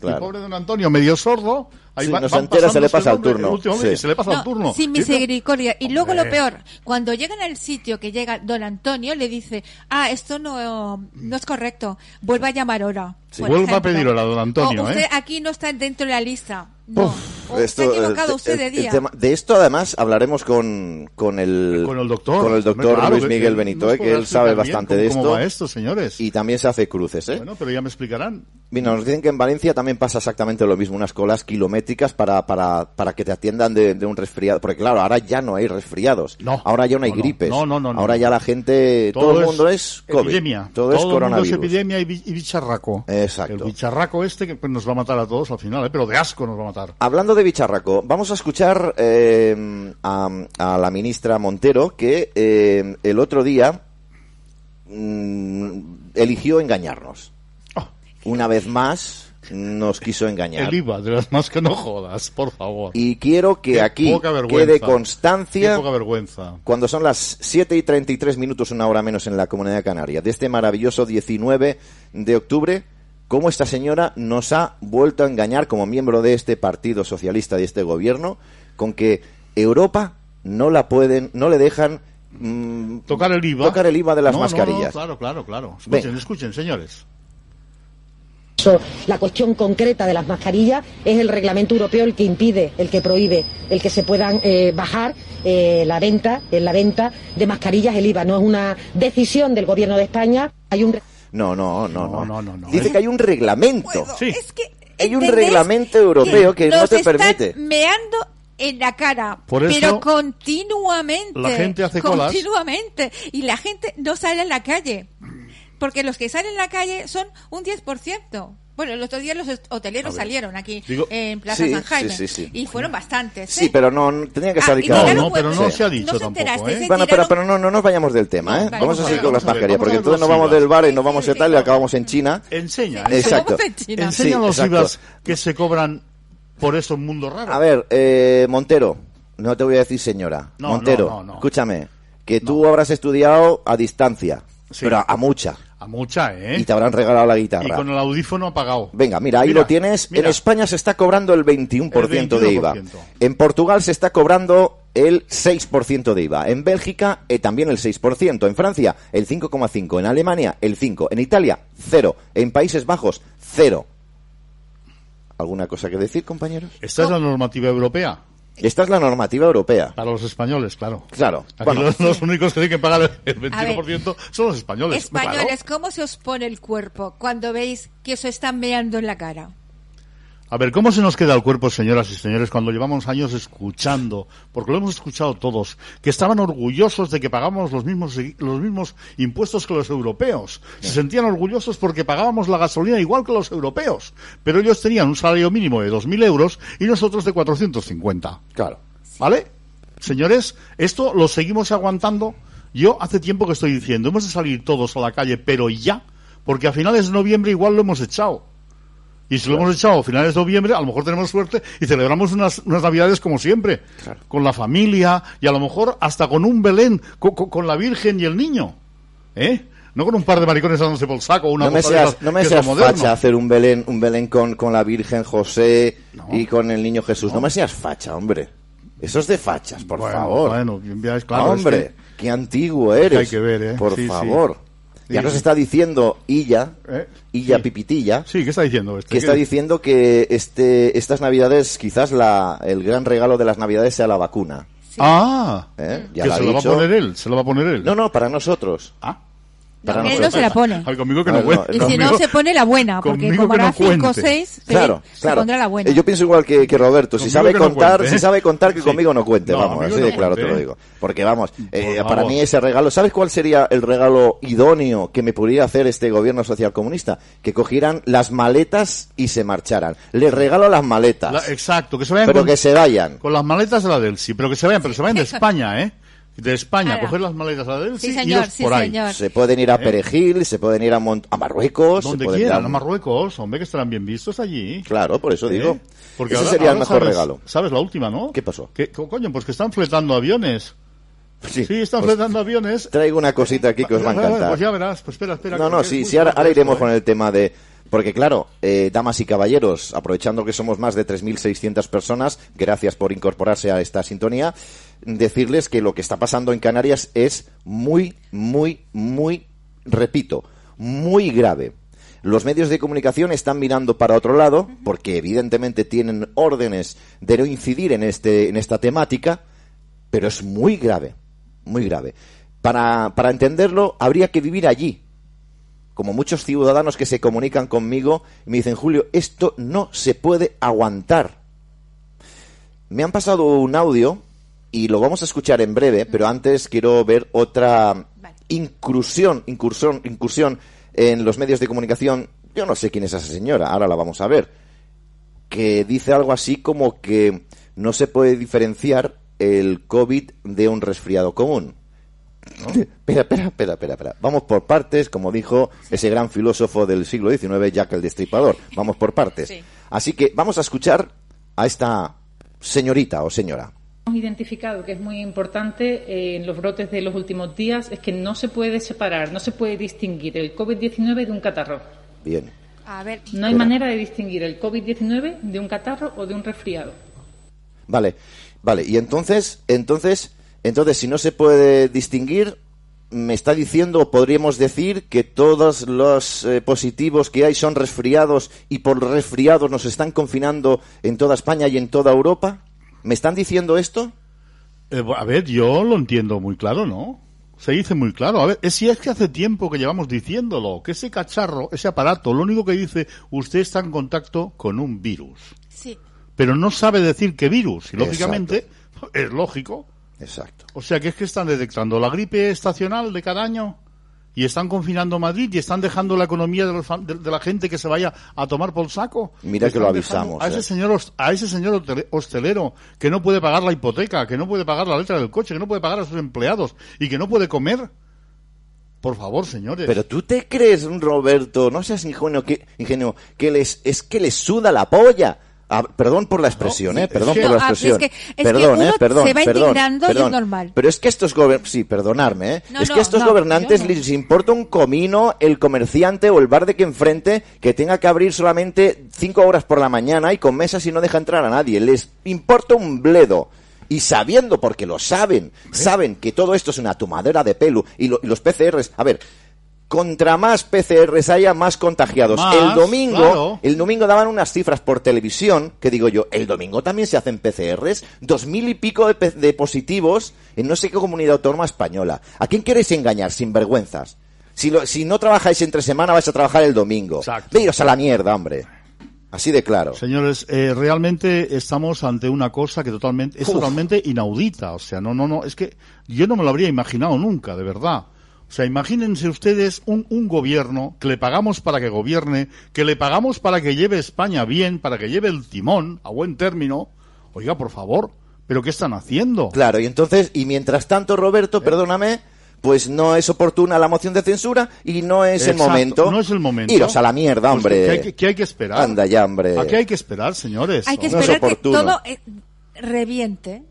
Claro.
El pobre Don Antonio, medio sordo. Ahí
Sí,
va-
no se
van
entera, se le pasa el
hombre,
turno.
último hombre,
Sí.
y se le pasa el
No,
turno.
sin misericordia. Y luego lo peor, cuando llegan al sitio que llega don Antonio, le dice, ah, esto no, no es correcto, vuelva a llamar ahora.
Sí. Vuelva a pedir hora, don Antonio,
O usted
¿eh?
aquí no está dentro de la lista. No.
Uf,
O está equivocado
eh,
usted de día.
tema- de esto además hablaremos con, con el
Con el doctor.
con el doctor
claro,
Luis
que-
Miguel
que
Benito,
nos
eh, que él sabe bastante de esto.
¿Cómo va esto, señores?
Y también se hace cruces, ¿eh?
Bueno, pero ya me explicarán.
Mira, nos dicen que en Valencia también pasa exactamente lo mismo, unas colas kilométricas para, para, para que te atiendan de, de un resfriado. Porque claro, ahora ya no hay resfriados.
No.
Ahora ya no hay
No,
gripes.
No, no, no, no.
Ahora ya la gente, todo, el mundo es, COVID.
epidemia.
Todo, es
el mundo
coronavirus.
epidemia y, bi- y bicharraco.
Exacto.
El bicharraco este que pues, nos va a matar a todos al final, ¿eh? pero de asco nos va a matar.
Hablando de bicharraco, vamos a escuchar eh, a, a la ministra Montero que eh, el otro día mm, eligió engañarnos.
Oh,
Una vez más nos quiso engañar.
el IVA de las más que no jodas, por favor.
Y quiero que
Qué
aquí quede
Qué
constancia
poca vergüenza.
cuando son las 7 y 33 minutos, una hora menos en la Comunidad Canaria, de este maravilloso 19 de octubre, cómo esta señora nos ha vuelto a engañar como miembro de este Partido Socialista y este gobierno, con que Europa no la pueden, no le dejan mm,
Tocar el IVA.
tocar el IVA de las
No, no, no,
mascarillas.
claro, claro, claro. Escuchen,
Venga.
escuchen, señores.
La cuestión concreta de las mascarillas es el reglamento europeo el que impide, el que prohíbe, el que se puedan eh, bajar eh, la venta, en la venta de mascarillas el IVA. No es una decisión del Gobierno de España. Hay un
No, no, no, no.
No, no, no, no.
Dice que hay un reglamento.
Sí.
Es que,
Hay un reglamento europeo que no te
están
permite.
meando en la cara,
Por eso,
pero continuamente.
la gente hace colas.
Continuamente. Y la gente no sale a la calle. Porque los que salen a la calle son un 10%. Bueno, el otro día los hoteleros salieron aquí
Digo-
en Plaza
Sí,
San Jaime.
sí, sí, sí.
Y fueron bastantes.
Sí,
¿eh?
pero no, no- tenían que
Ah,
salir
y
cada uno.
no, pero no se ha dicho tampoco, ¿eh?
Bueno, pero,
tiraron-
pero no, no nos vayamos del tema, ¿eh?
vale,
vamos a seguir con las porque entonces nos vamos del bar y nos vamos a tal y acabamos en China.
Enseña,
Sí,
Exacto.
somos en China.
enseña
Sí,
los. IVAs que se cobran por esos mundos raros.
A ver, eh, Montero, no te voy a decir señora.
No,
Montero,
no, no, no.
escúchame, que tú habrás estudiado a distancia,
Sí.
pero a, a mucha,
A mucha, ¿eh?
y te habrán regalado la
Y
guitarra.
con el audífono apagado.
Venga, mira, ahí
Mira,
lo tienes.
mira.
En España se está cobrando el 21%, de IVA.
21%.
En Portugal se está cobrando el 6% de IVA. En Bélgica eh, también el 6%. En Francia el 5,5%. En Alemania el 5%. En Italia 0%. En Países Bajos 0%. ¿Alguna cosa que decir, compañeros?
Esta es la normativa europea.
Esta es la normativa europea.
Para los españoles, claro.
Claro.
Aquí
Bueno,
los, los únicos que tienen que pagar el
A ver.
21% son los españoles.
Españoles, ¿cómo se os pone el cuerpo cuando veis que os están meando en la cara?
A ver, ¿cómo se nos queda el cuerpo, señoras y señores, cuando llevamos años escuchando, porque lo hemos escuchado todos, que estaban orgullosos de que pagábamos los mismos, los mismos impuestos que los europeos? Se sentían orgullosos porque pagábamos la gasolina igual que los europeos, pero ellos tenían un salario mínimo de 2.000 euros y nosotros de 450.
claro.
¿Vale? señores, esto lo seguimos aguantando. Yo hace tiempo que estoy diciendo, hemos de salir todos a la calle, pero ya, porque a finales de noviembre igual lo hemos echado. Y si lo hemos echado a finales de noviembre, a lo mejor tenemos suerte y celebramos unas, unas navidades como siempre, con la familia y a lo mejor hasta con un Belén, con, con- con la Virgen y el niño. ¿Eh? No con un par de maricones dándose por el saco, una
no me seas, no me
es
seas facha hacer un Belén, un Belén con, con la Virgen José y con el niño Jesús. No. me seas facha, hombre. Eso es de fachas, por
Bueno,
favor.
Bueno, es claro. es
hombre,
que-
qué antiguo eres.
hay que ver, ¿eh?
Por
Sí, sí.
Ya
Sí,
nos
sí.
está diciendo Illa,
¿Eh?
Illa
Sí.
Pipitilla,
Sí, ¿qué está diciendo este?
que está
¿Qué-
diciendo que este, estas navidades, quizás la, el gran regalo de las navidades sea la vacuna.
Ah,
¿eh? Ya
que se lo va a poner él, se lo va a poner él.
No, no, para nosotros.
Ah,
Para
él no se la pone.
Ay, conmigo que
No,
no,
no.
Y si no, se pone la buena, porque como
no
hará 5 o
cuente.
6, se,
Claro,
se
claro.
pondrá la buena.
Eh, Yo pienso igual que, que Roberto. Si sabe
que no
contar,
cuente,
si
¿eh?
sabe contar, que
Sí.
conmigo no cuente.
No,
vamos, así
no
de claro
cuente,
te lo digo. Porque vamos, eh, para mí ese regalo, ¿sabes cuál sería el regalo idóneo que me pudiera hacer este gobierno social comunista? Que cogieran las maletas y se marcharan. Les regalo las maletas.
La- exacto, que se vayan
pero
con,
que se vayan.
con las maletas de la Delsi, pero que se vayan, pero se vayan de España, ¿eh? De España, coger las maletas de la Delsi
Sí,
y
señor, sí,
por ahí.
señor.
Se pueden ir a Perejil, se pueden ir a, Mont- a Marruecos. se
Donde
pueden ir
quieran,
a-
a Marruecos, hombre, que estarán bien vistos allí.
Claro, por eso digo.
¿Eh? Porque
Ese
ahora-
sería el mejor
sabes-
regalo.
¿Sabes la última, no?
¿Qué pasó?
Que, coño, pues que están fletando aviones.
Sí,
Sí, están
pues
fletando aviones.
traigo una cosita aquí que os va a encantar.
Pues ya verás, pues espera, espera.
No, no, sí, sí, ahora, ahora iremos
esto,
con
¿eh?
el tema de... Porque claro, eh, damas y caballeros, aprovechando que somos más de 3.600 personas, gracias por incorporarse a esta sintonía, decirles que lo que está pasando en Canarias es muy, muy, muy, repito, muy grave. Los medios de comunicación están mirando para otro lado, porque evidentemente tienen órdenes de no incidir en, este, en esta temática, pero es muy grave, muy grave. Para, para entenderlo, habría que vivir allí, como muchos ciudadanos que se comunican conmigo y me dicen, Julio, esto no se puede aguantar. Me han pasado un audio y lo vamos a escuchar en breve, pero antes quiero ver otra incursión, incursión, incursión en los medios de comunicación. Yo no sé quién es esa señora, ahora la vamos a ver. Que dice algo así como que no se puede diferenciar el COVID de un resfriado común. Espera, espera, espera, espera, espera. Vamos por partes, como dijo ese gran filósofo del siglo XIX, Jack el Destripador. Vamos por partes.
Sí.
Así que vamos a escuchar a esta señorita o señora.
Hemos identificado que es muy importante eh, en los brotes de los últimos días es que no se puede separar, no se puede distinguir el COVID-19 de un catarro.
Bien.
A ver,
No hay
Espera.
manera de distinguir el COVID-19 de un catarro o de un resfriado.
Vale, vale. Y entonces, entonces, entonces, si no se puede distinguir, me está diciendo, o podríamos decir, que todos los eh, positivos que hay son resfriados y por resfriados nos están confinando en toda España y en toda Europa. ¿Me están diciendo esto?
Eh, a ver, yo lo entiendo muy claro, ¿no? Se dice muy claro. A ver, es, si es que hace tiempo que llevamos diciéndolo, que ese cacharro, ese aparato, lo único que dice, usted está en contacto con un virus.
sí.
Pero no sabe decir qué virus. Y lógicamente, es lógico.
Exacto.
O sea que es que están detectando la gripe estacional de cada año y están confinando Madrid y están dejando la economía de, los de- de la gente que se vaya a tomar por saco.
Mira que lo avisamos,
A
eh.
ese señor, a ese señor hostelero que no puede pagar la hipoteca, que no puede pagar la letra del coche, que no puede pagar a sus empleados y que no puede comer. Por favor, señores.
Pero tú te crees, Roberto, no seas ingenuo, que, ingenuo, que les, es que les suda la polla. Ah, perdón por la expresión, eh, perdón por la
No, ah,
expresión.
es que- es que
perdón,
uno
eh, perdón,
se va
perdón,
indignando y es normal.
Pero es que estos gobernantes, sí, perdonarme, eh,
No,
es
no,
que a estos
no,
gobernantes
no.
les importa un comino el comerciante o el bar de que enfrente que tenga que abrir solamente cinco horas por la mañana y con mesas y no deja entrar a nadie. Les importa un bledo. Y sabiendo, porque lo saben, saben que todo esto es una tomadera de pelo y, lo- y los PCRs, a ver, contra más PCRs haya, más contagiados.
Más,
el domingo,
claro.
el domingo daban unas cifras por televisión, que digo yo, el domingo también se hacen PCRs, dos mil y pico de, positivos en no sé qué comunidad autónoma española. ¿A quién queréis engañar, sin vergüenzas? Si, lo- si no trabajáis entre semana, vais a trabajar el domingo.
Exacto.
A la mierda, hombre. Así de claro.
Señores, eh, realmente estamos ante una cosa que totalmente es
Uf.
totalmente inaudita. O sea, no, no, no, es que yo no me lo habría imaginado nunca, de verdad. O sea, imagínense ustedes un, un gobierno que le pagamos para que gobierne, que le pagamos para que lleve España bien, para que lleve el timón a buen término. Oiga, por favor, ¿Pero qué están haciendo?
Claro, y entonces, y mientras tanto, Roberto, perdóname, pues no es oportuna la moción de censura y no es el
Exacto,
momento.
no es el momento.
Iros a la mierda,
Pues,
hombre.
¿qué hay que- qué hay que esperar?
Anda ya, hombre.
¿A qué hay que esperar, señores?
Hay que
No es
esperar que
oportuno.
todo eh, reviente.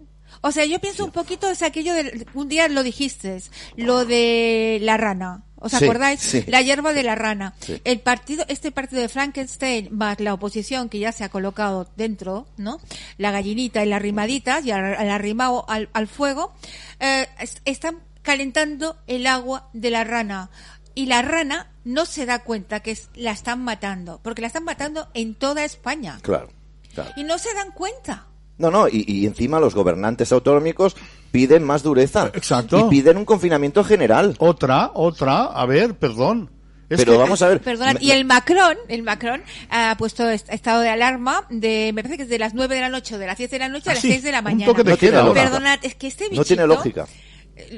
O sea, yo pienso un poquito es aquello de un día lo dijiste, lo de la rana. ¿Os
Sí,
acordáis?
sí.
La hierba de la rana.
Sí.
El partido, este partido de Frankenstein más la oposición que ya se ha colocado dentro, ¿no? La gallinita y las rimaditas y al, al arrimado al, al fuego, eh, es- están calentando el agua de la rana. Y la rana no se da cuenta que es- la están matando, porque la están matando en toda España.
Claro, claro.
Y no se dan cuenta.
No, no, y, y encima los gobernantes autonómicos piden más dureza.
Exacto.
Y piden un confinamiento general.
Otra, otra, a ver, perdón. Es
Pero
que-
vamos a ver.
Perdón,
me-
y el Macron, el Macron ha puesto est- estado de alarma de, me parece que es de las 9 de la noche o de las 10 de la noche a
Ah,
las
sí,
6 de la
un
mañana.
toque de
No tiene
queda.
lógica.
Perdonad, es que este bichito...
No tiene lógica.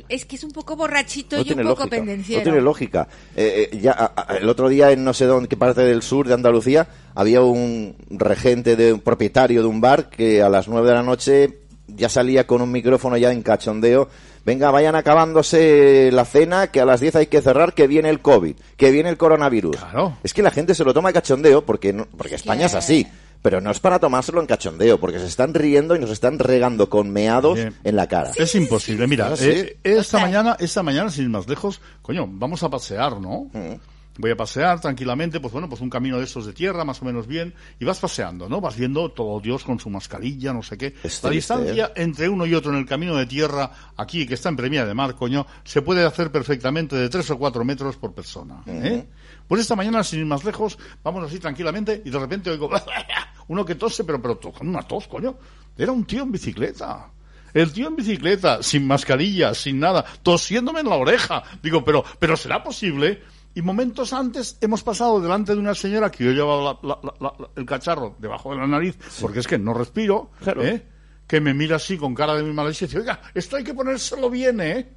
Es que es un poco borrachito
No
y un poco
lógica.
pendenciero.
No tiene lógica. Eh, eh, ya, a- a- el otro día en no sé dónde, qué parte del sur de Andalucía, había un regente de un propietario de un bar que a las nueve de la noche ya salía con un micrófono ya en cachondeo. Venga, vayan acabándose la cena, que a las 10 hay que cerrar, que viene el COVID, que viene el coronavirus.
Claro.
Es que la gente se lo toma en cachondeo porque, no- porque España es así. Pero no es para tomárselo en cachondeo, porque se están riendo y nos están regando con meados
Bien.
en la cara.
Es imposible. Mira,
Ah, sí.
eh, esta mañana, esta mañana, sin ir más lejos, coño, vamos a pasear, ¿no?
Mm.
Voy a pasear tranquilamente, pues bueno, pues un camino de estos de tierra, más o menos bien, y vas paseando, ¿no? Vas viendo todo Dios con su mascarilla, no sé qué.
Es
La distancia entre uno y otro en el camino de tierra, aquí, que está en Premia de Mar, coño, se puede hacer perfectamente de tres o cuatro metros por persona, ¿eh? Pues esta mañana, sin ir más lejos, vamos así tranquilamente, y de repente oigo, uno que tose, pero, pero con una tos, coño. Era un tío en bicicleta. El tío en bicicleta, sin mascarilla, sin nada, tosiéndome en la oreja. Digo, pero, pero será posible. Y momentos antes hemos pasado delante de una señora que yo llevaba la- la- la- la- el cacharro debajo de la nariz, porque es que no respiro,
Claro.
¿eh? que me mira así con cara de mi maldición y dice, oiga, esto hay que ponérselo bien, ¿eh?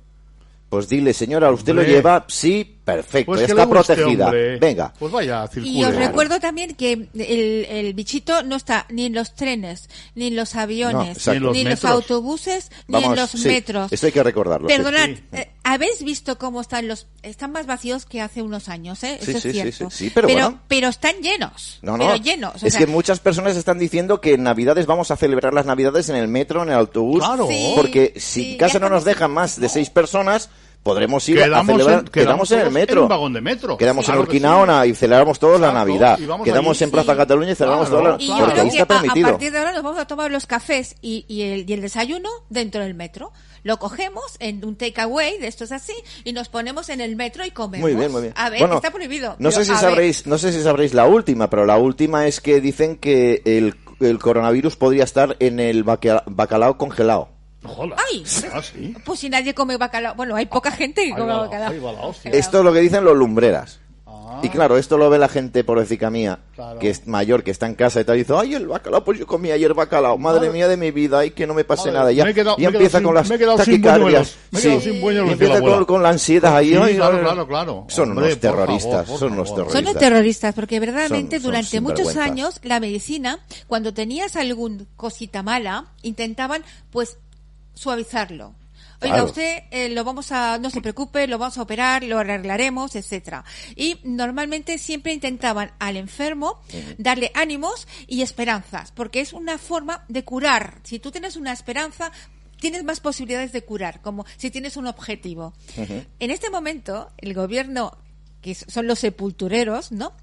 Pues dile, señora, ¿usted
Hombre.
lo lleva? Sí, perfecto,
Pues
está protegida. Venga.
Pues vaya, circule.
Y os recuerdo también que el, el bichito no está ni en los trenes, ni en los aviones.
Ni en los
ni autobuses, ni en los
sí,
metros.
Esto hay que recordarlo.
Perdonad,
Sí.
eh, ¿habéis visto cómo están los... Están más vacíos que hace unos años, ¿eh?
Sí,
Eso
sí,
es
sí,
cierto.
sí, sí, pero bueno.
pero están llenos.
No, no.
Pero llenos. o
es
sea,
que muchas personas están diciendo que en Navidades vamos a celebrar las Navidades en el metro, en el autobús.
Claro.
Sí,
Porque si casa no nos dejan más de seis personas, podremos ir a celebrar.
en-
quedamos,
quedamos
en el metro.
en un vagón de metro.
Quedamos
Claro
en
que
Urquinaona y celebramos todos la Navidad. Quedamos
allí,
en Plaza
sí.
Cataluña y celebramos
Claro,
toda la
Y yo
Claro,
porque
creo
ahí está
a, a
permitido.
partir de ahora nos vamos a tomar los cafés y, y, el, y el desayuno dentro del metro. Lo cogemos en un takeaway de estos así y nos ponemos en el metro y comemos.
Muy bien, muy bien.
A ver,
Bueno,
está prohibido.
No sé si
a ver,
sabréis, no sé si sabréis la última, pero la última es que dicen que el, el coronavirus podría estar en el baca- bacalao congelado.
Joder.
¡Ay!
Ah, sí.
Pues si nadie come bacalao. Bueno, hay poca gente que come bacalao.
ahí va la hostia.
Esto es lo que dicen los lumbreras.
Ah.
Y claro, esto lo ve la gente por mía,
Claro.
que es mayor, que está en casa y tal, y dice, ay, el bacalao, pues yo comí ayer bacalao, madre,
Madre-
mía de mi vida, ay, que no me pase
Madre,
nada. Ya,
quedado-
ya empieza
quedado
con
sin-
las
sin
taquicardias. Sí.
sin
empieza con, con la ansiedad ahí.
Sí,
ay,
claro, claro, claro.
Son
Hombre,
unos terroristas,
favor,
son unos
favor.
Son
terroristas.
los terroristas, porque verdaderamente
Son- son
durante muchos años la medicina, cuando tenías algún cosita mala, intentaban pues suavizarlo. Oiga,
Claro.
usted eh, lo vamos a, no se preocupe, lo vamos a operar, lo arreglaremos, etcétera. Y normalmente siempre intentaban al enfermo darle ánimos y esperanzas, porque es una forma de curar. Si tú tienes una esperanza, tienes más posibilidades de curar, como si tienes un objetivo. En este momento, el gobierno, que son los sepultureros, ¿no?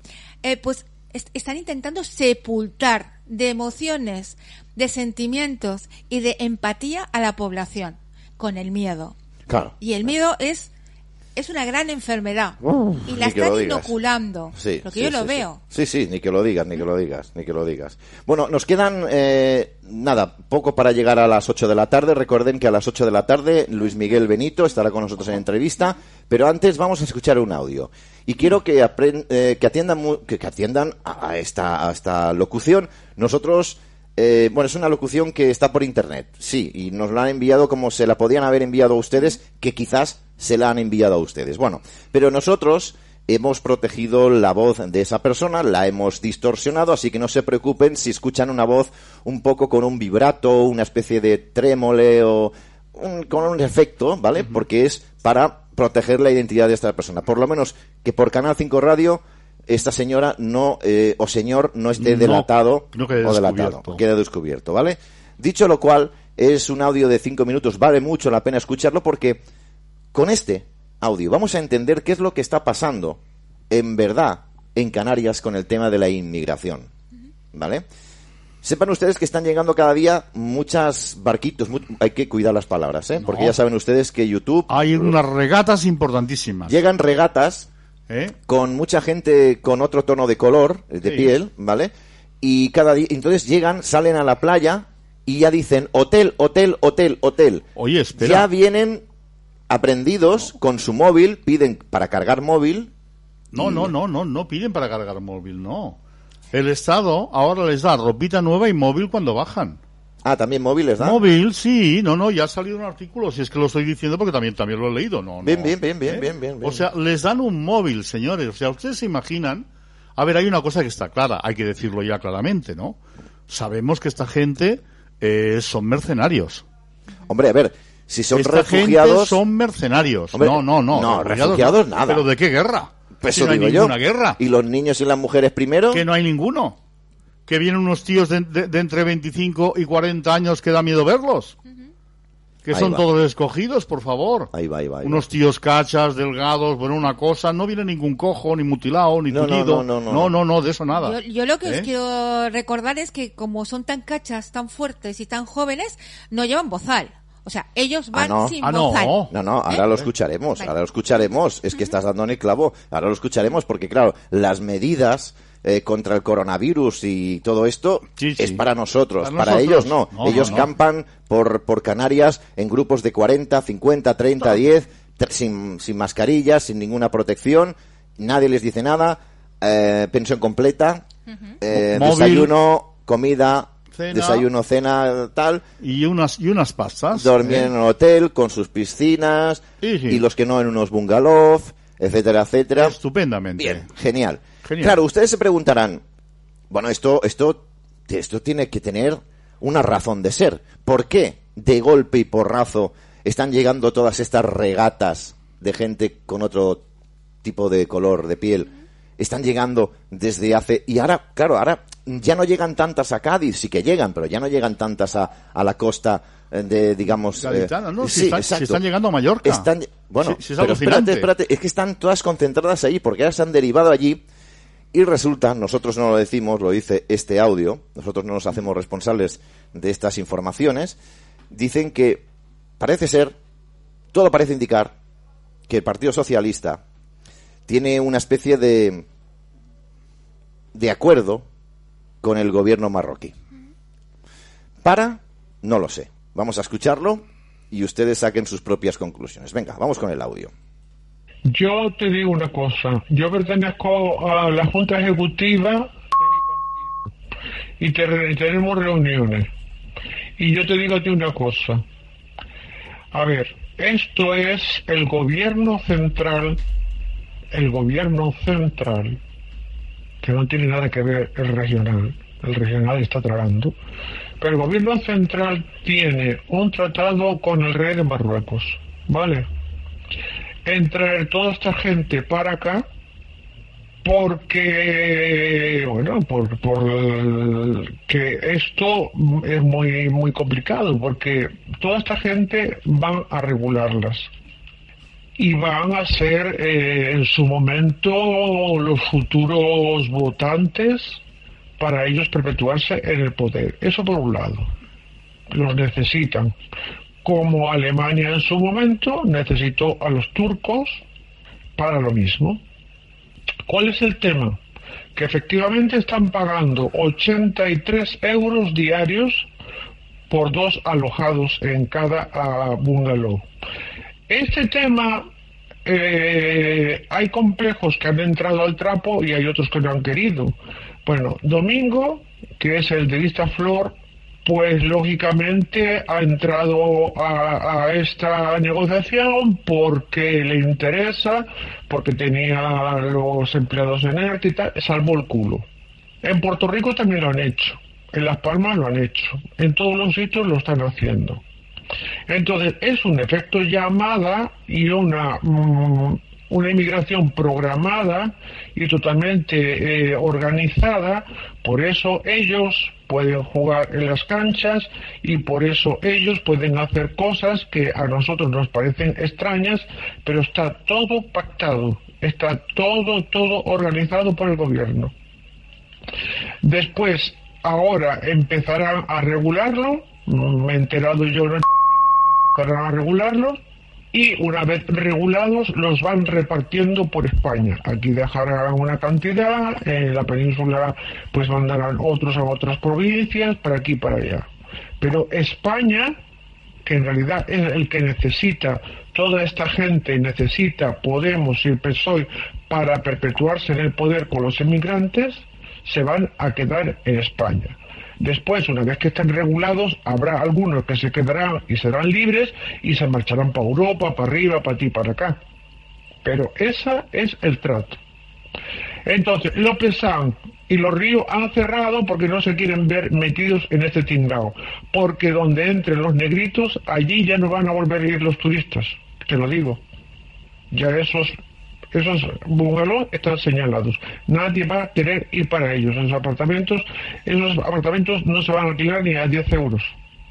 Eh, pues est- están intentando sepultar de emociones, de sentimientos y de empatía a la población con el miedo.
Claro.
Y el miedo es es una gran enfermedad y la
lo
están inoculando.
Sí,
porque
sí,
yo lo
sí,
veo.
Sí, sí, ni que lo digas, ni que lo digas, ni que lo digas. Bueno, nos quedan, eh, nada, poco para llegar a las 8 de la tarde. Recuerden que a las 8 de la tarde Luis Miguel Benito estará con nosotros en entrevista, pero antes vamos a escuchar un audio. Y quiero que, eh, que, atiendan, mu- que, que atiendan a, a esta, a esta locución. Nosotros... eh, bueno, es una locución que está por internet, sí, y nos la han enviado como se la podían haber enviado a ustedes, que quizás se la han enviado a ustedes. Bueno, pero nosotros hemos protegido la voz de esa persona, la hemos distorsionado, así que no se preocupen si escuchan una voz un poco con un vibrato, una especie de trémole o con un efecto, ¿vale? Porque es para proteger la identidad de esta persona. Por lo menos que por Canal 5 Radio esta señora no eh, o señor no esté delatado o delatado, quede descubierto, ¿vale? Dicho lo cual, es un audio de cinco minutos, vale mucho la pena escucharlo porque con este audio vamos a entender qué es lo que está pasando en verdad en Canarias con el tema de la inmigración, ¿vale? Sepan ustedes que están llegando cada día muchas barquitos. hay que cuidar las palabras, ¿eh? Porque ya saben ustedes que YouTube.
Hay unas regatas importantísimas.
Llegan regatas ¿Eh? con mucha gente con otro tono de color, de piel, ¿vale? Y cada día. Entonces llegan, salen a la playa y ya dicen hotel, hotel, hotel, hotel.
Oye, espera.
Ya vienen aprendidos con su móvil, piden para cargar móvil.
No, no, no, no, no piden para cargar móvil, no. El Estado ahora les da ropita nueva y móvil cuando bajan.
Ah, también móviles, ¿no?
Móvil, sí, no, no, ya ha salido un artículo, si es que lo estoy diciendo porque también, también lo he leído, ¿no?
Bien, bien, bien, bien, ¿Eh? bien, bien,
O sea, les dan un móvil, señores, o sea, ustedes se imaginan, a ver, hay una cosa que está clara, hay que decirlo ya claramente, ¿no? Sabemos que esta gente eh, son mercenarios.
Hombre, a ver, si son esta refugiados... Gente
son mercenarios. no, no, no.
No, refugiados, nada.
¿Pero de qué guerra?
Pues no hay ninguna guerra. ¿Y los niños y las mujeres primero?
Que no hay ninguno. Que vienen unos tíos de, entre 25 y 40 años que da miedo verlos. Que son todos escogidos, por favor.
Ahí va, ahí va.
Unos tíos cachas, delgados, bueno, una cosa. No viene ningún cojo, ni mutilado, ni no, tullido. No no no, no, de eso nada.
Yo, lo que os ¿Eh? quiero recordar es que como son tan cachas, tan fuertes y tan jóvenes, no llevan bozal. O sea, ellos van
ah,
sin
ah, no.
No, no, ahora lo escucharemos, ahora lo escucharemos. Es que estás dando en el clavo, ahora lo escucharemos porque, claro, las medidas eh, contra el coronavirus y todo esto es para nosotros, para, ellos no. ellos campan por, por Canarias en grupos de 40, 50, 30, 10, sin, sin mascarillas, sin ninguna protección, nadie les dice nada, eh, pensión completa, eh, desayuno, comida, desayuno, cena, tal.
Y unas, y unas pastas.
Dormir ¿eh? en un hotel con sus piscinas y los que no en unos bungalows, etcétera, etcétera.
Estupendamente.
Bien, genial. Claro, ustedes se preguntarán, bueno, esto, esto, esto tiene que tener una razón de ser. ¿Por qué de golpe y porrazo están llegando todas estas regatas de gente con otro tipo de color de piel? Están llegando desde hace... Y ahora, claro, ahora ya no llegan tantas a Cádiz, sí que llegan, pero ya no llegan tantas a, a la costa eh, de, digamos...
Eh, no, si, están, llegando a Mallorca.
Están, bueno, pero espérate, espérate, es que están todas concentradas ahí, porque ahora se han derivado allí y resulta, nosotros no lo decimos, lo dice este audio, nosotros no nos hacemos responsables de estas informaciones, dicen que parece ser, todo parece indicar, que el Partido Socialista tiene una especie de, de acuerdo con el gobierno marroquí. Para, no lo sé. Vamos a escucharlo y ustedes saquen sus propias conclusiones. Venga, vamos con el audio.
Yo te digo una cosa. Yo pertenezco a la Junta Ejecutiva y tenemos reuniones. Y yo te digo a ti una cosa. A ver, esto es el gobierno central, el gobierno central que no tiene nada que ver el regional, el regional está tragando, pero el gobierno central tiene un tratado con el rey de Marruecos, ¿vale? En traer toda esta gente para acá porque bueno por, por que esto es muy muy complicado porque toda esta gente van a regularlas y van a ser eh, en su momento los futuros votantes para ellos perpetuarse en el poder. Eso por un lado. Los necesitan. Como Alemania en su momento necesitó a los turcos para lo mismo. ¿Cuál es el tema? Que efectivamente están pagando 83 euros diarios por dos alojados en cada uh, bungalow. Este tema, eh, hay complejos que han entrado al trapo y hay otros que no han querido. Bueno, Domingo, que es el de Vista Flor, pues lógicamente ha entrado a, a, esta negociación porque le interesa, porque tenía los empleados en ERTE y tal, salvó el culo. En Puerto Rico también lo han hecho, en Las Palmas lo han hecho, en todos los sitios lo están haciendo. Entonces es un efecto llamada y una, mm, una inmigración programada y totalmente eh, organizada, por eso ellos pueden jugar en las canchas y por eso ellos pueden hacer cosas que a nosotros nos parecen extrañas, pero está todo pactado, está todo, todo organizado por el gobierno. Después, ahora empezarán a regularlo, me he enterado yo, a regularlo, y una vez regulados los van repartiendo por España. Aquí dejarán una cantidad, en la península pues mandarán otros a otras provincias, para aquí para allá. Pero España, que en realidad es el que necesita, toda esta gente necesita Podemos y el PSOE para perpetuarse en el poder con los emigrantes, se van a quedar en España. Después, una vez que estén regulados, habrá algunos que se quedarán y serán libres y se marcharán para Europa, para arriba, para ti, para acá. Pero ese es el trato. Entonces, López San y los ríos han cerrado porque no se quieren ver metidos en este tingao. Porque donde entren los negritos, allí ya no van a volver a ir los turistas. Te lo digo. Ya esos esos bungalows están señalados. Nadie va a querer ir para ellos. Esos apartamentos, esos apartamentos no se van a alquilar ni a 10 euros.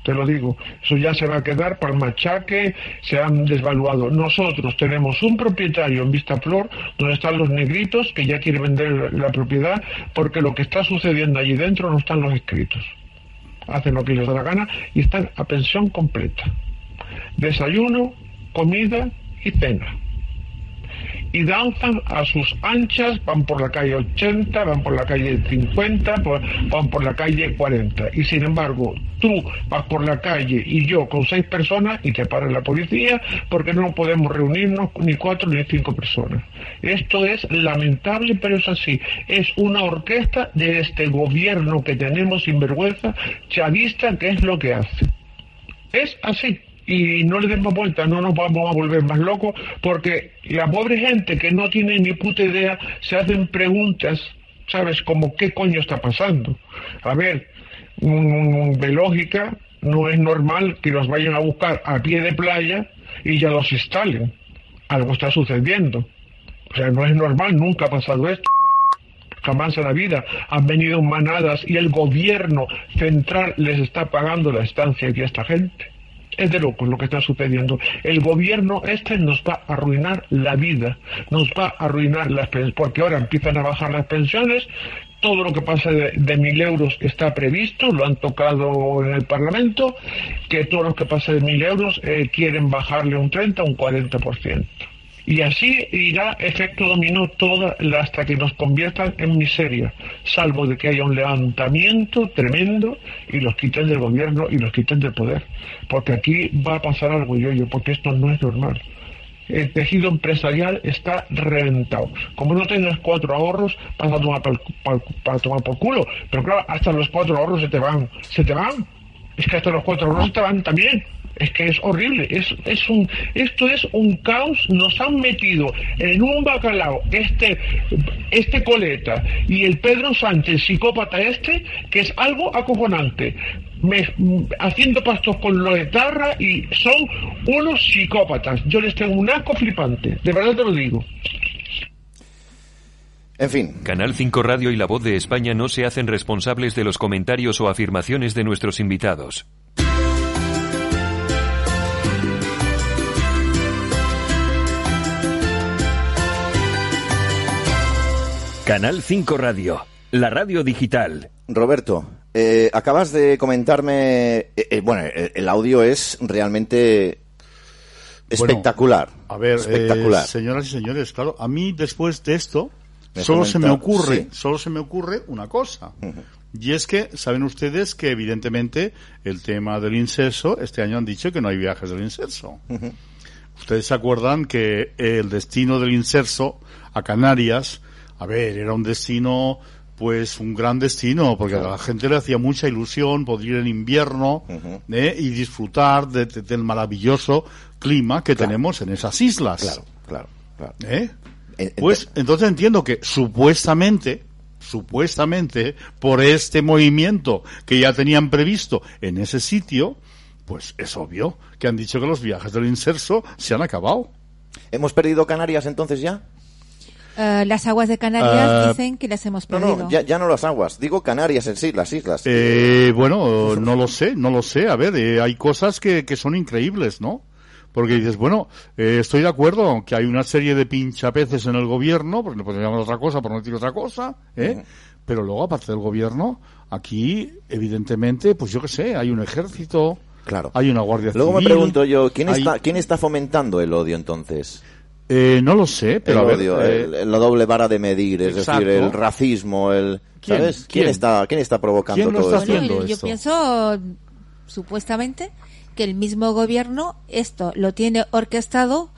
Te lo digo, eso ya se va a quedar para el machaque, se han desvaluado. Nosotros tenemos un propietario en Vista Flor donde están los negritos que ya quiere vender la propiedad porque lo que está sucediendo allí dentro no están los escritos. Hacen lo que les da la gana y están a pensión completa. Desayuno, comida y cena y danzan a sus anchas, van por la calle 80, van por la calle 50, van por la calle 40. Y sin embargo, tú vas por la calle y yo con seis personas y te para la policía porque no podemos reunirnos ni cuatro ni cinco personas. Esto es lamentable, pero es así. Es una orquesta de este gobierno que tenemos sin vergüenza, chavista, que es lo que hace. Es así y no le demos vuelta, no nos vamos a volver más locos, porque la pobre gente que no tiene ni puta idea se hacen preguntas, ¿sabes? Como qué coño está pasando. A ver, de lógica, no es normal que los vayan a buscar a pie de playa y ya los instalen. Algo está sucediendo. O sea, no es normal, nunca ha pasado esto jamás en la vida han venido manadas y el gobierno central les está pagando la estancia de esta gente. Es de locos lo que está sucediendo. El gobierno este nos va a arruinar la vida, nos va a arruinar las pensiones, porque ahora empiezan a bajar las pensiones, todo lo que pasa de, mil euros está previsto, lo han tocado en el Parlamento, que todo lo que pasa de mil euros eh, quieren bajarle un 30 o un 40%. Y así irá efecto dominó toda hasta que nos conviertan en miseria, salvo de que haya un levantamiento tremendo y los quiten del gobierno y los quiten del poder. Porque aquí va a pasar algo, yo, porque esto no es normal. El tejido empresarial está reventado. Como no tienes cuatro ahorros, vas a tomar para, tomar por culo. Pero claro, hasta los cuatro ahorros se te van. Se te van. Es que hasta los cuatro ahorros se te van también. Es que es horrible, es, es un, esto es un caos, nos han metido en un bacalao este, este coleta y el Pedro Sánchez, psicópata este, que es algo acojonante. Me, haciendo pastos con lo de Tarra y son unos psicópatas. Yo les tengo un asco flipante, de verdad te lo digo.
En fin.
Canal 5 Radio y La Voz de España no se hacen responsables de los comentarios o afirmaciones de nuestros invitados. Canal 5 Radio, la radio digital.
Roberto, eh, acabas de comentarme, eh, eh, bueno, el, audio es realmente espectacular.
a ver,
espectacular.
señoras y señores, claro, a mí después de esto solo se me ocurre, solo se me ocurre una cosa. Y es que saben ustedes que evidentemente el tema del incenso, este año han dicho que no hay viajes del incenso. Ustedes se acuerdan que el destino del inserso a Canarias a ver, era un destino pues un gran destino, porque a la gente le hacía mucha ilusión poder ir en invierno ¿eh? y disfrutar de- de- del maravilloso clima que tenemos en esas islas.
Claro, claro, claro.
¿Eh? Pues entonces entiendo que supuestamente, supuestamente, por este movimiento que ya tenían previsto en ese sitio, pues es obvio que han dicho que los viajes del inserso se han acabado.
¿Hemos perdido Canarias entonces ya?
Eh, las aguas de Canarias
Ah,
dicen que las hemos
No,
perdido.
no, ya, ya no las aguas. Digo Canarias en sí, las islas.
Eh, bueno, no lo sé, no lo sé. A ver, eh, hay cosas que, que son increíbles, ¿no? Porque dices, bueno, eh, estoy de acuerdo que hay una serie de pinchapeces en el gobierno, porque no podemos llamar otra cosa por no decir otra cosa, ¿eh? Pero luego, aparte del gobierno, aquí, evidentemente, pues yo qué sé, hay un ejército,
Claro.
hay una guardia
Luego me pregunto yo, ¿quién
hay-
está, ¿quién está fomentando el odio entonces?
Eh, no lo sé, pero
el
a ver,
odio,
eh,
el- la doble vara de medir, es
exacto.
decir, el racismo, el...
¿Quién?
¿Sabes? ¿Quién,
¿Quién?
está, ¿Quién está provocando
¿Quién lo
todo
está
esto?
haciendo?
Bueno, yo
esto?
pienso, supuestamente, que el mismo gobierno esto lo tiene orquestado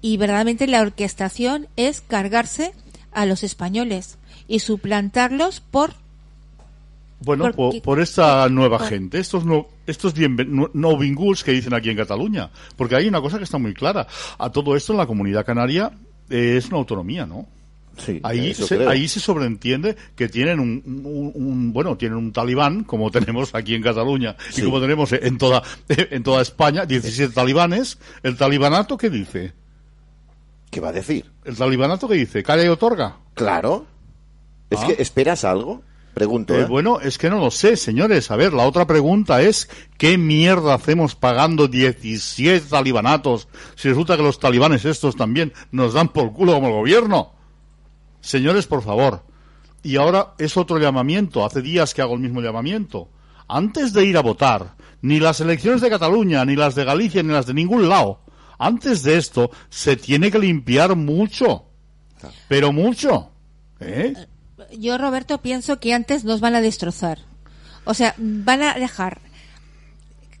y verdaderamente la orquestación es cargarse a los españoles y suplantarlos por
Bueno, por, esta nueva
por-
gente, estos no, estos no, vinguls que dicen aquí en Cataluña, porque hay una cosa que está muy clara. A todo esto en la comunidad canaria eh, es una autonomía, ¿no?
Sí,
Ahí se,
creo.
ahí se sobreentiende que tienen un, un- un- bueno tienen un talibán como tenemos aquí en Cataluña
Sí.
y como tenemos en toda en toda España 17 talibanes el talibanato qué dice
¿Qué va a decir?
el talibanato qué dice calla y otorga
Claro. Es
Ah.
que, ¿esperas algo? Pregunto,
Eh,
¿eh?
bueno, es que no lo sé, señores. A ver, la otra pregunta es, ¿qué mierda hacemos pagando 17 talibanatos si resulta que los talibanes estos también nos dan por culo como el gobierno? Señores, por favor. Y ahora es otro llamamiento. Hace días que hago el mismo llamamiento. Antes de ir a votar, ni las elecciones de Cataluña, ni las de Galicia, ni las de ningún lado, antes de esto, se tiene que limpiar mucho. Pero mucho. ¿Eh?
Yo Roberto pienso que antes nos van a destrozar. O sea van a dejar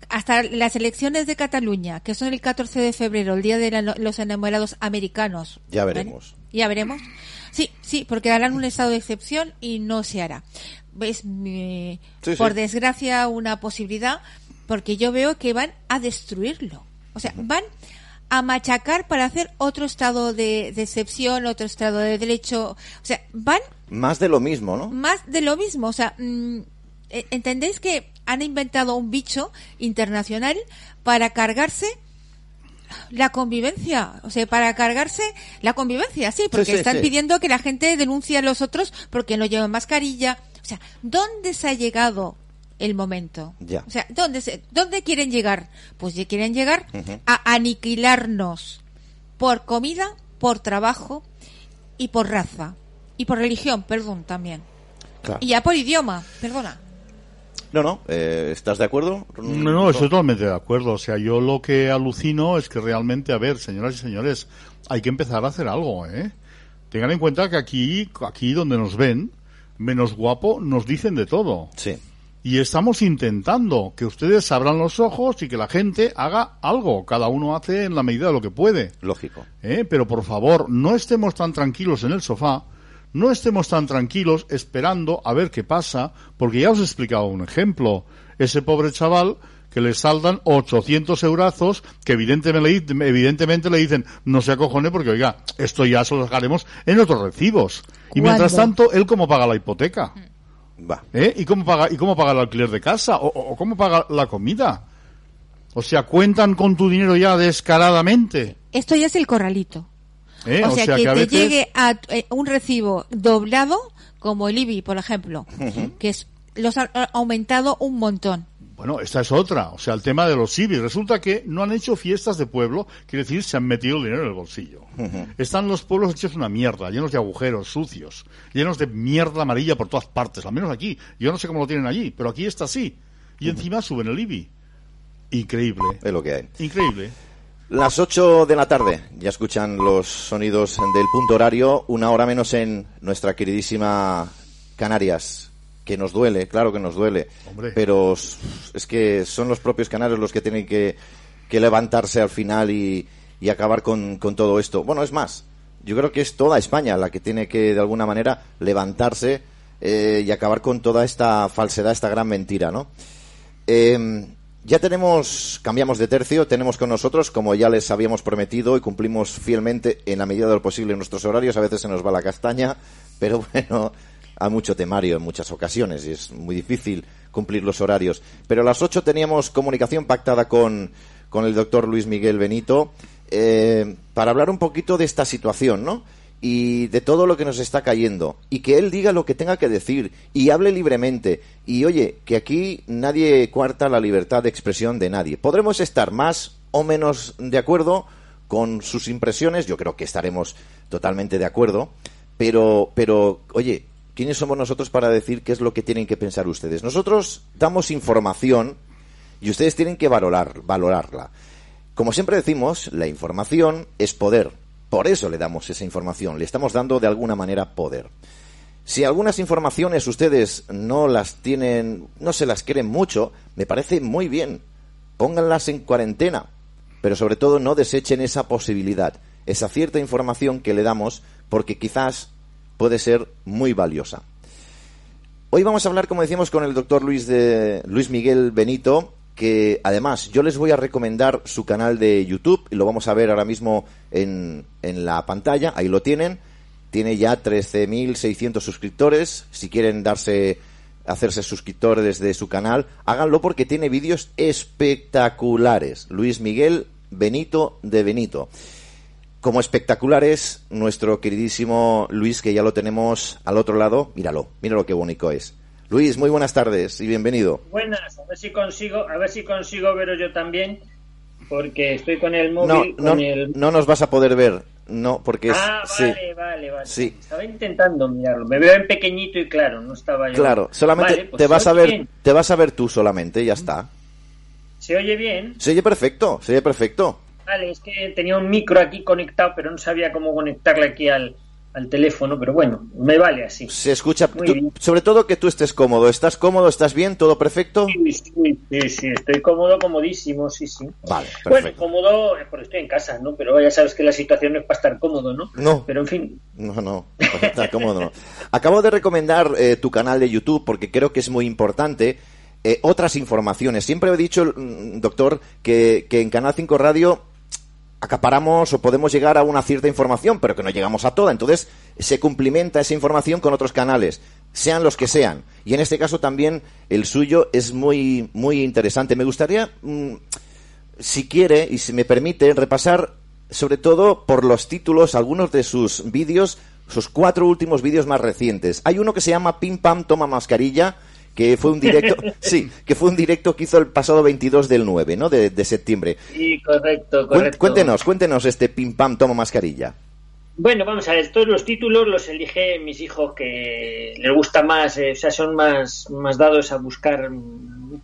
hasta las elecciones de Cataluña que son el 14 de febrero el día de la- los enamorados americanos.
Ya
¿vale?
veremos.
ya veremos. Sí sí porque harán un estado de excepción y no se hará. Es mi-
Sí, sí.
por desgracia una posibilidad porque yo veo que van a destruirlo. O sea van a machacar para hacer otro estado de, de excepción, otro estado de derecho. O sea, van
Más de lo mismo, ¿no?
más de lo mismo. O sea, mm, eh, ¿entendéis que han inventado un bicho internacional para cargarse la convivencia? O sea, para cargarse la convivencia, sí, porque
Sí, sí,
están
sí.
pidiendo que la gente denuncie a los otros porque no llevan mascarilla. O sea, ¿dónde se ha llegado el momento?
Ya.
O sea, ¿dónde, se, ¿dónde quieren llegar? Pues ya quieren llegar a aniquilarnos por comida, por trabajo y por raza. Y por religión, perdón, también.
Claro.
Y ya por idioma, perdona.
No, no, eh, ¿estás de acuerdo?
No, no, estoy totalmente de acuerdo. O sea, yo lo que alucino es que realmente, a ver, señoras y señores, hay que empezar a hacer algo, ¿eh? Tengan en cuenta que aquí, aquí donde nos ven, menos guapo, nos dicen de todo.
Sí.
Y estamos intentando que ustedes abran los ojos y que la gente haga algo. Cada uno hace en la medida de lo que puede.
Lógico.
¿eh? Pero por favor, no estemos tan tranquilos en el sofá, no estemos tan tranquilos esperando a ver qué pasa, porque ya os he explicado un ejemplo. Ese pobre chaval que le saldan 800 eurazos, que evidentemente, le- evidentemente le dicen, no se acojone porque, oiga, esto ya se lo dejaremos en otros recibos. Y mientras
¿Cuándo?
tanto, él cómo paga la hipoteca.
Va.
¿Eh? ¿Y cómo paga, y cómo paga el alquiler de casa? ¿O, cómo paga la comida? O sea, cuentan con tu dinero ya descaradamente.
Esto ya es el corralito.
¿eh?
O, sea, que,
a
te
veces-
llegue a eh, un recibo doblado, como el IBI, por ejemplo, que es, los ha aumentado un montón.
Bueno, esta es otra. O sea, el tema de los IBI. Resulta que no han hecho fiestas de pueblo, quiere decir, se han metido el dinero en el bolsillo. Están los pueblos hechos una mierda, llenos de agujeros, sucios, llenos de mierda amarilla por todas partes, al menos aquí. Yo no sé cómo lo tienen allí, pero aquí está así. Y encima suben el IBI. Increíble.
Es lo que hay.
Increíble.
Las 8 de la tarde, ya escuchan los sonidos del punto horario, una hora menos en nuestra queridísima Canarias, que nos duele, claro que nos duele,
Hombre.
pero es que son los propios canarios los que tienen que, que levantarse al final y, y acabar con, con todo esto. Bueno, es más, yo creo que es toda España la que tiene que de alguna manera levantarse eh, y acabar con toda esta falsedad, esta gran mentira, ¿no? Eh, ya tenemos, cambiamos de tercio, tenemos con nosotros, como ya les habíamos prometido y cumplimos fielmente en la medida de lo posible nuestros horarios, a veces se nos va la castaña, pero bueno, hay mucho temario en muchas ocasiones y es muy difícil cumplir los horarios. Pero a las 8 teníamos comunicación pactada con, con el doctor Luis Miguel Benito eh, para hablar un poquito de esta situación, ¿no? y de todo lo que nos está cayendo. Y que él diga lo que tenga que decir y hable libremente. Y oye que aquí nadie cuarta la libertad de expresión de nadie. Podremos estar más o menos de acuerdo con sus impresiones yo creo que estaremos totalmente de acuerdo. Pero pero oye quiénes somos nosotros para decir qué es lo que tienen que pensar ustedes nosotros damos información y ustedes tienen que valorar valorarla como siempre decimos la información es poder por eso le damos esa información, le estamos dando de alguna manera poder. Si algunas informaciones ustedes no las tienen, no se las quieren mucho, me parece muy bien. Pónganlas en cuarentena, pero sobre todo no desechen esa posibilidad, esa cierta información que le damos, porque quizás puede ser muy valiosa. Hoy vamos a hablar, como decíamos, con el doctor Luis, de, Luis Miguel Benito, que además yo les voy a recomendar su canal de YouTube y lo vamos a ver ahora mismo en, en la pantalla, ahí lo tienen. Tiene ya 13.600 suscriptores. Si quieren darse hacerse suscriptores de su canal, háganlo porque tiene vídeos espectaculares. Luis Miguel Benito de Benito. Como espectacular es nuestro queridísimo Luis, que ya lo tenemos al otro lado. Míralo, míralo qué bonito es. Luis, muy buenas tardes y bienvenido.
Buenas, a ver si consigo, a ver si consigo veros yo también, porque estoy con el móvil.
No,
no,
no nos vas a poder ver, no, porque es.
Ah,
sí.
vale, vale, vale.
Sí.
Estaba intentando mirarlo. Me veo en pequeñito y claro, no estaba yo.
Claro, solamente
Vale, pues
te vas a ver,
bien.
te vas a ver tú solamente, ya está.
¿Se oye bien?
Se oye perfecto, se oye perfecto.
Vale, es que tenía un micro aquí conectado, pero no sabía cómo conectarle aquí al, al teléfono, pero bueno, me vale así.
Se escucha,
Muy
tú-
bien.
sobre todo que tú estés cómodo. ¿Estás cómodo? ¿Estás bien? ¿Todo perfecto?
Sí, sí, sí, sí, estoy cómodo, comodísimo, sí, sí.
Vale,
Bueno,
perfecto.
cómodo, eh, porque estoy en casa, ¿no? Pero ya sabes que la situación no es para estar cómodo, ¿no?
No.
Pero en fin,
No, no, está cómodo. no. Acabo de recomendar eh, tu canal de YouTube porque creo que es muy importante. eh, otras informaciones. Siempre he dicho, mm, doctor, que, que en Canal 5 Radio acaparamos o podemos llegar a una cierta información, pero que no llegamos a toda. Entonces, se cumplimenta esa información con otros canales, sean los que sean. Y en este caso también el suyo es muy, muy interesante. Me gustaría, mm, si quiere y si me permite, repasar sobre todo por los títulos algunos de sus vídeos, sus cuatro últimos vídeos más recientes. Hay uno que se llama Pim Pam Toma Mascarilla, que fue un directo, sí, que fue un directo que hizo el pasado 22 del 9, ¿no? De, de septiembre.
sí, correcto, correcto.
Cuéntenos, cuéntenos este Pim Pam Toma Mascarilla.
Bueno, vamos a ver, todos los títulos los elige mis hijos que les gusta más, eh, o sea, son más, más dados a buscar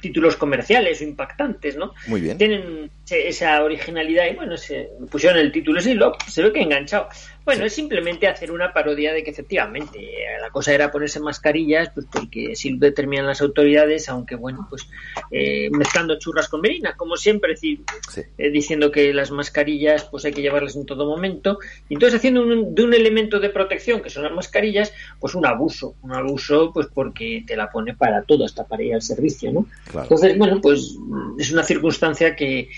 títulos comerciales o impactantes, ¿no?
Muy bien.
Tienen esa originalidad y bueno, se pusieron el título así, lo, se ve que he enganchado. Bueno, es simplemente hacer una parodia de que efectivamente eh, la cosa era ponerse mascarillas, pues porque si lo determinan las autoridades, aunque bueno, pues eh, mezclando churras con merina, como siempre, es decir,
Sí.
eh, diciendo que las mascarillas pues hay que llevarlas en todo momento y entonces haciendo un- de un elemento de protección que son las mascarillas pues un abuso un abuso pues porque te la pone para todo hasta para ir al servicio no
Claro.
entonces bueno pues es una circunstancia que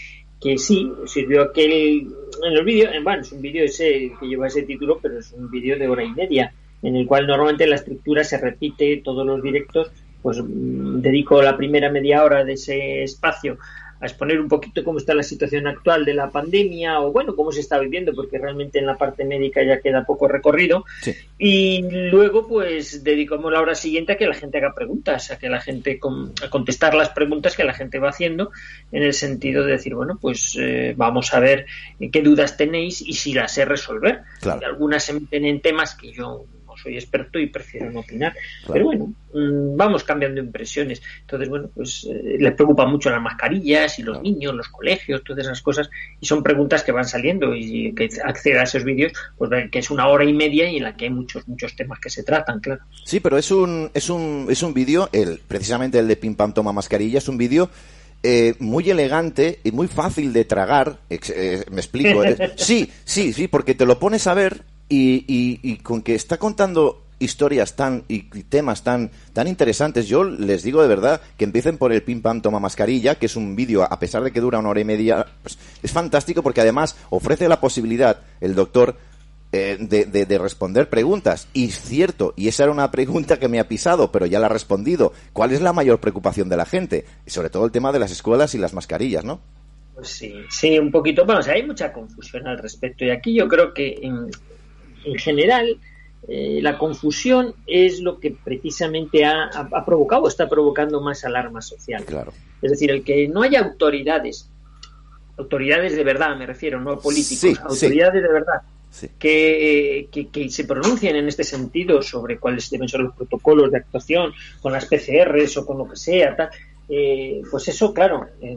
que sí sirvió aquel en el vídeo eh, bueno es un vídeo ese que lleva ese título pero es un vídeo de hora y media en el cual normalmente la estructura se repite todos los directos pues mm, dedico la primera media hora de ese espacio a exponer un poquito cómo está la situación actual de la pandemia o bueno, cómo se está viviendo, porque realmente en la parte médica ya queda poco recorrido.
Sí.
Y luego pues dedicamos la hora siguiente a que la gente haga preguntas, a que la gente con- a contestar las preguntas que la gente va haciendo en el sentido de decir, bueno, pues eh, vamos a ver qué dudas tenéis y si las sé resolver.
Claro.
Y algunas se meten en temas que yo soy experto y prefiero no opinar.
Claro.
Pero bueno, mm, vamos cambiando impresiones. Entonces, bueno, pues eh, les preocupa mucho las mascarillas y los
Claro.
niños, los colegios, todas esas cosas. Y son preguntas que van saliendo y que acceder a esos vídeos, pues ven que es una hora y media y en la que hay muchos, muchos temas que se tratan, claro.
Sí, pero es un, es un, es un vídeo, el, precisamente el de Pim Pam Toma Mascarilla, es un vídeo eh, muy elegante y muy fácil de tragar. Eh, me explico. eh. Sí, sí, sí, porque te lo pones a ver y, y- y con que está contando historias tan y temas tan tan interesantes. Yo les digo de verdad que empiecen por el Pim Pam Toma Mascarilla, que es un vídeo, a pesar de que dura una hora y media, pues, es fantástico porque además ofrece la posibilidad el doctor eh, de, de, de, responder preguntas. Y cierto, y esa era una pregunta que me ha pisado, pero ya la ha respondido. ¿Cuál es la mayor preocupación de la gente? Y sobre todo el tema de las escuelas y las mascarillas, ¿no?
Pues sí, sí, un poquito. Bueno, o sea, hay mucha confusión al respecto. Y aquí yo creo que en, en general eh, la confusión es lo que precisamente ha, ha, provocado, está provocando más alarma social.
Claro.
Es decir, el que no haya autoridades, autoridades de verdad, me refiero, no políticos,
Sí,
autoridades
sí.
de verdad,
Sí.
que, que, que se pronuncien en este sentido sobre cuáles deben ser los protocolos de actuación con las PCRs o con lo que sea, tal, eh, pues eso, claro, eh,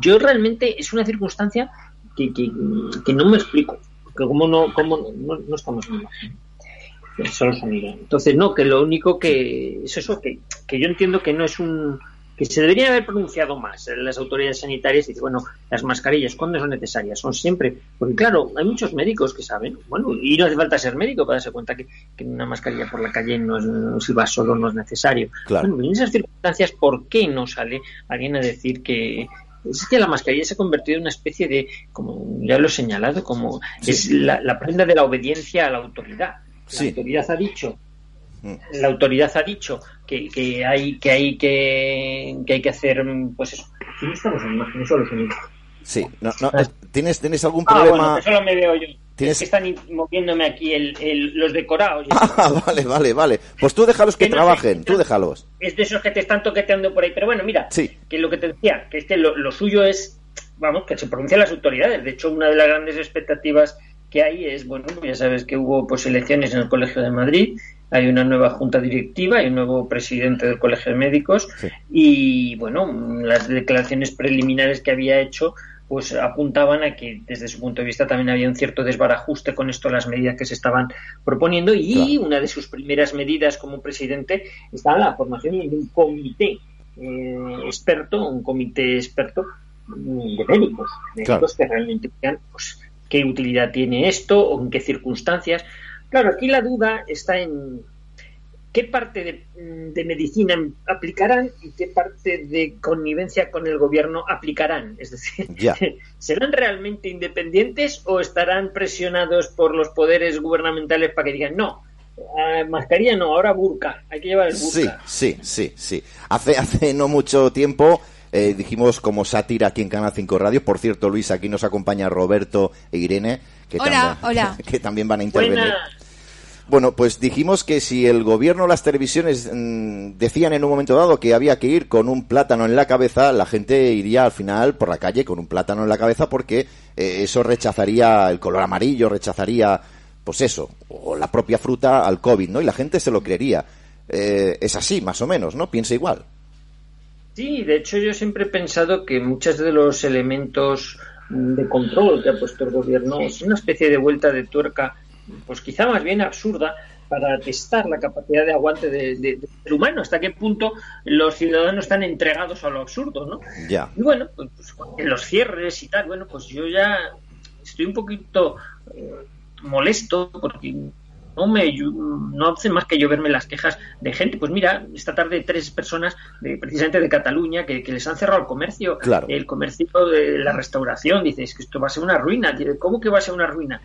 yo realmente es una circunstancia que, que no me explico, que como no, como no, no estamos en imagen. Solo sonido. Entonces, no, que lo único que es eso, que, que yo entiendo que no es un, que se debería haber pronunciado más las autoridades sanitarias y decir, bueno, las mascarillas, ¿cuándo son necesarias? Son siempre, porque claro, hay muchos médicos que saben, bueno, y no hace falta ser médico para darse cuenta que, que una mascarilla por la calle no es, no, si vas solo no es necesario.
Claro.
Bueno, en esas circunstancias, ¿por qué no sale alguien a decir que es que la mascarilla se ha convertido en una especie de, como ya lo he señalado, como
Sí.
es la, la prenda de la obediencia a la autoridad. La
Sí.
autoridad ha dicho
Mm.
la autoridad ha dicho que, que hay que hay que, que hay que hacer pues eso no estamos en imagen solo
Sí, no, no, es- ¿tienes, ¿tienes algún
ah
problema?
bueno que solo me veo yo
¿Tienes-
es que están moviéndome aquí el, el- los decorados
Ah, vale, vale, vale. Pues tú déjalos que
Que no sé,
trabajen, tú déjalos.
es de esos que te están toqueteando por ahí pero bueno mira
Sí.
que lo que te decía que este lo, lo suyo es vamos que se pronuncien las autoridades de hecho una de las grandes expectativas que hay es bueno ya sabes que hubo pues elecciones en el Colegio de Madrid hay una nueva junta directiva hay un nuevo presidente del Colegio de Médicos
Sí.
y bueno las declaraciones preliminares que había hecho pues apuntaban a que desde su punto de vista también había un cierto desbarajuste con esto las medidas que se estaban proponiendo y
Claro.
una de sus primeras medidas como presidente estaba la formación de un comité eh, experto, un comité experto mm, de médicos, de
Claro.
médicos que realmente vean pues, qué utilidad tiene esto o en qué circunstancias. Claro, aquí la duda está en qué parte de, mm, de medicina aplicarán y qué parte de connivencia con el gobierno aplicarán. Es decir,
Ya.
¿serán realmente independientes o estarán presionados por los poderes gubernamentales para que digan no? ah, mascarilla no, ahora burka, hay que llevar el burka.
Sí, sí, sí, sí. Hace, hace no mucho tiempo eh, dijimos como sátira aquí en Canal 5 Radio. Por cierto, Luis, aquí nos acompaña Roberto e Irene, que,
Hola,
también,
hola.
que también van a intervenir.
Buena.
Bueno, pues dijimos que si el gobierno o las televisiones mm, decían en un momento dado que había que ir con un plátano en la cabeza, la gente iría al final por la calle con un plátano en la cabeza porque eh, eso rechazaría el color amarillo, rechazaría, pues eso, o la propia fruta al COVID, ¿no? Y la gente se lo creería. Eh, es así, más o menos, ¿no? Piensa igual.
Sí, de hecho yo siempre he pensado que muchos de los elementos mm, de control que ha puesto el gobierno es una especie de vuelta de tuerca, pues quizá más bien absurda, para testar la capacidad de aguante de- de- del ser humano, hasta qué punto los ciudadanos están entregados a lo absurdo, ¿no?
Ya.
Y bueno, pues, pues, en los cierres y tal, bueno, pues yo ya estoy un poquito eh, molesto porque no me no hace más que lloverme las quejas de gente. Pues mira, esta tarde tres personas de, precisamente de Cataluña que, que les han cerrado el comercio,
Claro.
el comercio de la restauración. Dices que esto va a ser una ruina. ¿Cómo que va a ser una ruina?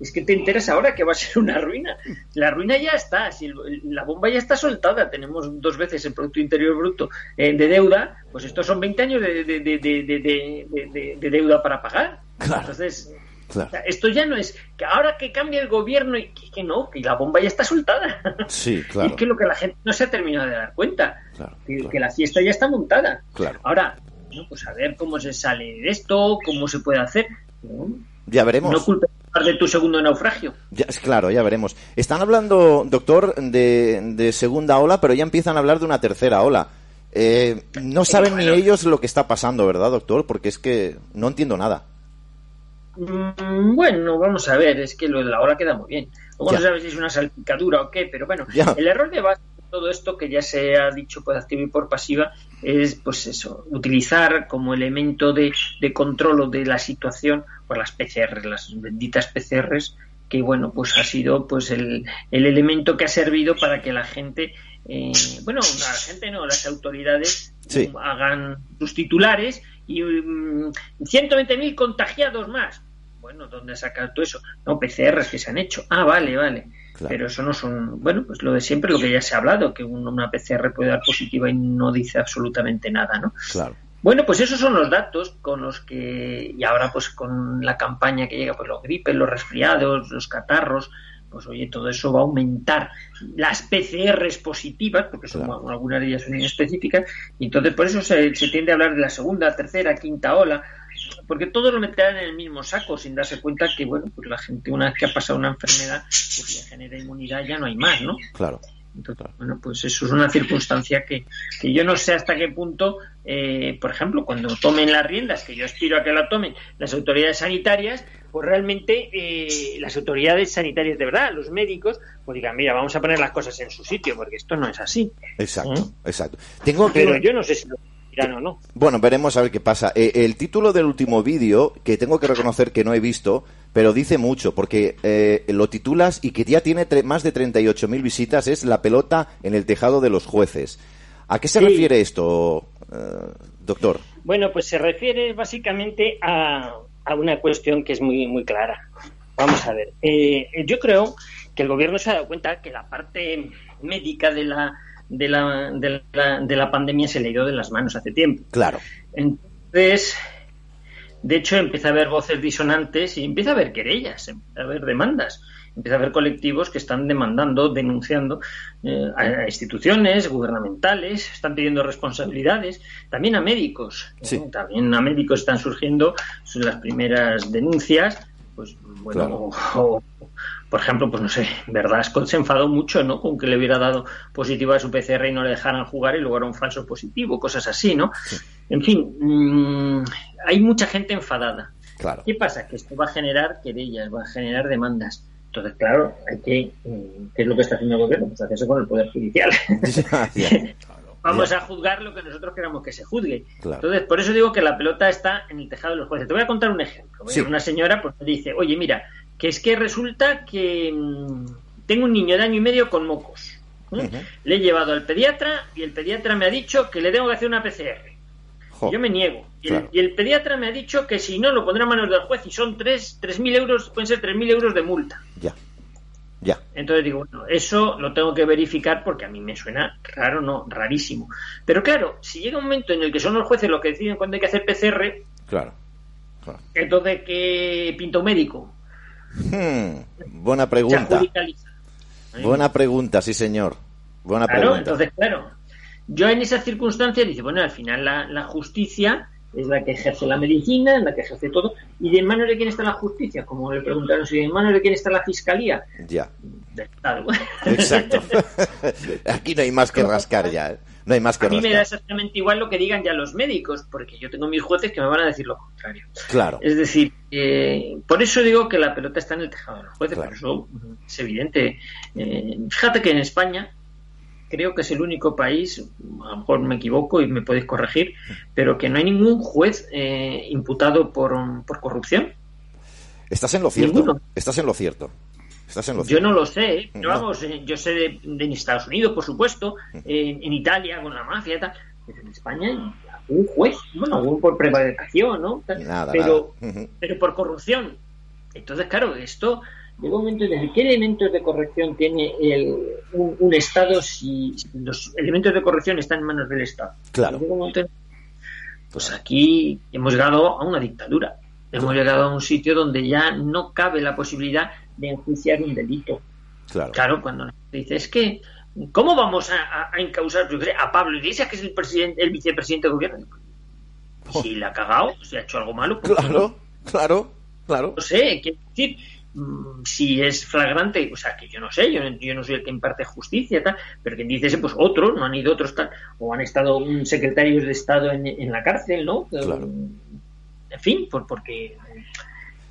Es que te enteras ahora que va a ser una ruina. La ruina ya está, si el- la bomba ya está soltada. Tenemos dos veces el Producto Interior Bruto eh, de deuda, pues estos son 20 años de, de- de- de- de- de- de- de deuda para pagar.
Claro.
Entonces,
Claro.
o sea, esto ya no es que ahora que cambie el gobierno y que, que no, que la bomba ya está soltada.
Sí,
Y
claro.
es que lo que la gente no se ha terminado de dar cuenta,
Claro,
que, la fiesta ya está montada.
Claro.
Ahora, bueno, pues a ver cómo se sale de esto, cómo se puede hacer. No,
Ya veremos.
no de tu segundo naufragio.
Ya, es claro, ya veremos. Están hablando, doctor, de, de segunda ola, pero ya empiezan a hablar de una tercera ola. Eh, no saben ni ellos lo que está pasando, ¿verdad, doctor? Porque es que no entiendo nada.
Mm, Bueno, vamos a ver, es que lo de la hora queda muy bien. Luego
Ya.
no sabes si es una salpicadura o qué, pero bueno,
Ya.
el error de base todo esto que ya se ha dicho por activa y por pasiva es, pues eso, utilizar como elemento de, de control o de la situación, pues las PCRs, las benditas PCRs, que bueno, pues ha sido pues el, el elemento que ha servido para que la gente, eh, bueno, la gente no, las autoridades hagan sus titulares y um, mm, 120.000 contagiados más. Bueno, ¿dónde ha sacado todo eso? No, PCRs que se han hecho. Ah, vale, vale. Pero eso no son, bueno, pues lo de siempre, lo que ya se ha hablado, que una PCR puede dar positiva y no dice absolutamente nada, ¿no?
Claro.
Bueno, pues esos son los datos con los que, y ahora pues con la campaña que llega, pues los gripes, los resfriados, los catarros, pues oye, todo eso va a aumentar las PCRs positivas, porque son algunas de ellas son inespecíficas, y entonces por eso se, se, tiende a hablar de la segunda, tercera, quinta ola, porque todos lo meterán en el mismo saco sin darse cuenta que, bueno, pues la gente una vez que ha pasado una enfermedad, pues ya genera inmunidad, ya no hay más, ¿no?
Claro.
Entonces, bueno, pues eso es una circunstancia que, que yo no sé hasta qué punto, eh, por ejemplo, cuando tomen las riendas, que yo aspiro a que la tomen las autoridades sanitarias, pues realmente eh, las autoridades sanitarias de verdad, los médicos, pues digan, mira, vamos a poner las cosas en su sitio, porque esto no es así.
Exacto,
¿Mm?
exacto. Tengo
Pero yo no sé si lo o no.
Bueno, veremos a ver qué pasa. Eh, el título del último vídeo, que tengo que reconocer que no he visto, pero dice mucho, porque eh, lo titulas y que ya tiene más de 38.000 visitas, es La pelota en el tejado de los jueces. ¿A qué se
Sí.
refiere esto, eh, doctor?
Bueno, pues se refiere básicamente a, a una cuestión que es muy, muy clara. Vamos a ver. yo creo que el gobierno se ha dado cuenta que la parte médica de la, de la, de la, de la pandemia se le ido de las manos hace tiempo.
Claro.
Entonces, de hecho, empieza a haber voces disonantes y empieza a haber querellas, empieza a haber demandas. Empieza a haber colectivos que están demandando, denunciando eh, a instituciones gubernamentales, están pidiendo responsabilidades, también a médicos.
Sí.
También a médicos están surgiendo las primeras denuncias. Pues bueno,
Claro.
o- o, por ejemplo, pues no sé, Verdasco se enfadó mucho, ¿no? Con que le hubiera dado positiva a su PCR y no le dejaran jugar y luego era un falso positivo, cosas así, ¿no? En fin, mm, hay mucha gente enfadada.
Claro.
¿Qué pasa? Que esto va a generar querellas, va a generar demandas. Entonces, claro, hay que. mm, ¿Qué es lo que está haciendo el gobierno? Pues hacerse con el Poder Judicial. Vamos a juzgar lo que nosotros queramos que se juzgue.
Claro.
Entonces, por eso digo que la pelota está en el tejado de los jueces. Te voy a contar un ejemplo.
Sí.
Una señora pues dice, oye, mira, que es que resulta que mm, tengo un niño de año y medio con mocos. ¿eh? Le he llevado al pediatra y el pediatra me ha dicho que le tengo que hacer una PCR.
Jo.
Yo me niego. Y,
Claro.
el, y el pediatra me ha dicho que si no, lo pondrá a manos del juez y son tres- 3.000 euros, pueden ser 3.000 euros de multa.
Ya. Ya.
Entonces digo, bueno, eso lo tengo que verificar porque a mí me suena raro, no, rarísimo. Pero claro, si llega un momento en el que son los jueces los que deciden cuándo hay que hacer PCR,
Claro.
entonces ¿qué pinta un médico?
Hmm, buena pregunta. Buena pregunta, sí, señor. Buena
Claro,
pregunta.
entonces, claro, yo en esas circunstancias dice, bueno, al final la, la justicia es la que ejerce la medicina, es la que ejerce todo, y de en manos de quién está la justicia, como le preguntaron, si en manos de quién está la fiscalía,
Ya.
del Estado.
Exacto. Aquí no hay más que rascar ya. No hay más que
A mí me da exactamente igual lo que digan ya los médicos, porque yo tengo mis jueces que me van a decir lo contrario.
Claro.
Es decir, eh, por eso digo que la pelota está en el tejado de los jueces,
Claro.
por eso mm, es evidente. Eh, fíjate que en España creo que es el único país, a lo mejor me equivoco y me podéis corregir, pero que no hay ningún juez eh, imputado por, por corrupción.
Estás en lo cierto.
Ninguno.
Estás en lo cierto. Estás en lo
Yo no lo sé, ¿eh? pero
No.
vamos, eh, yo sé de, de en Estados Unidos, por supuesto, en, en Italia con la mafia y tal, pero en España un juez, bueno, algún por prevaricación, ¿no?
Nada,
pero,
nada.
Pero por corrupción. Entonces, claro, esto llega un momento que qué elementos de corrección tiene el, un, un Estado si, los elementos de corrección están en manos del Estado.
Claro.
Un momento pues aquí hemos llegado a una dictadura. Hemos llegado a un sitio donde ya no cabe la posibilidad de enjuiciar un delito.
Claro.
Claro, cuando nos dice, es que, ¿cómo vamos a, a- a encausar a Pablo Iglesias, que es el, presidente, el vicepresidente de gobierno? Si le ha cagado, si ha hecho algo malo, pues
Claro, claro, claro.
no sé, quiero decir, mm, si es flagrante, o sea, que yo no sé, yo, no- yo no soy el que imparte justicia, tal, pero quien dice ese, pues otros, no han ido otros, tal, o han estado un secretarios de Estado en, en la cárcel, ¿no?
Claro.
En fin, por, porque,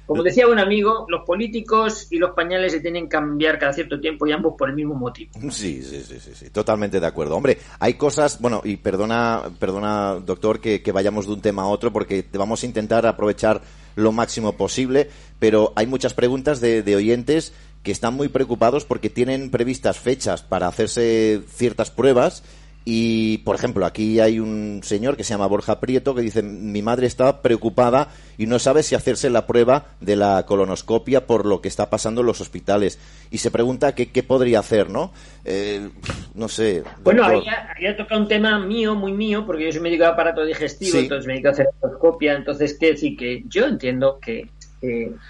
como decía un amigo, los políticos y los pañales se tienen que cambiar cada cierto tiempo y ambos por el mismo motivo.
Sí, sí, sí, sí, sí, totalmente de acuerdo. Hombre, hay cosas, bueno, y perdona, perdona, doctor, que, que vayamos de un tema a otro, porque vamos a intentar aprovechar lo máximo posible, pero hay muchas preguntas de, de oyentes que están muy preocupados porque tienen previstas fechas para hacerse ciertas pruebas y, por ejemplo, aquí hay un señor que se llama Borja Prieto que dice, mi madre está preocupada y no sabe si hacerse la prueba de la colonoscopia por lo que está pasando en los hospitales. Y se pregunta qué, qué podría hacer, ¿no? Eh, no sé.
Bueno, ahí ha, tocado un tema mío, muy mío, porque yo soy médico de aparato digestivo, entonces me dedico a hacer colonoscopia. Entonces, ¿qué decir? Que yo entiendo que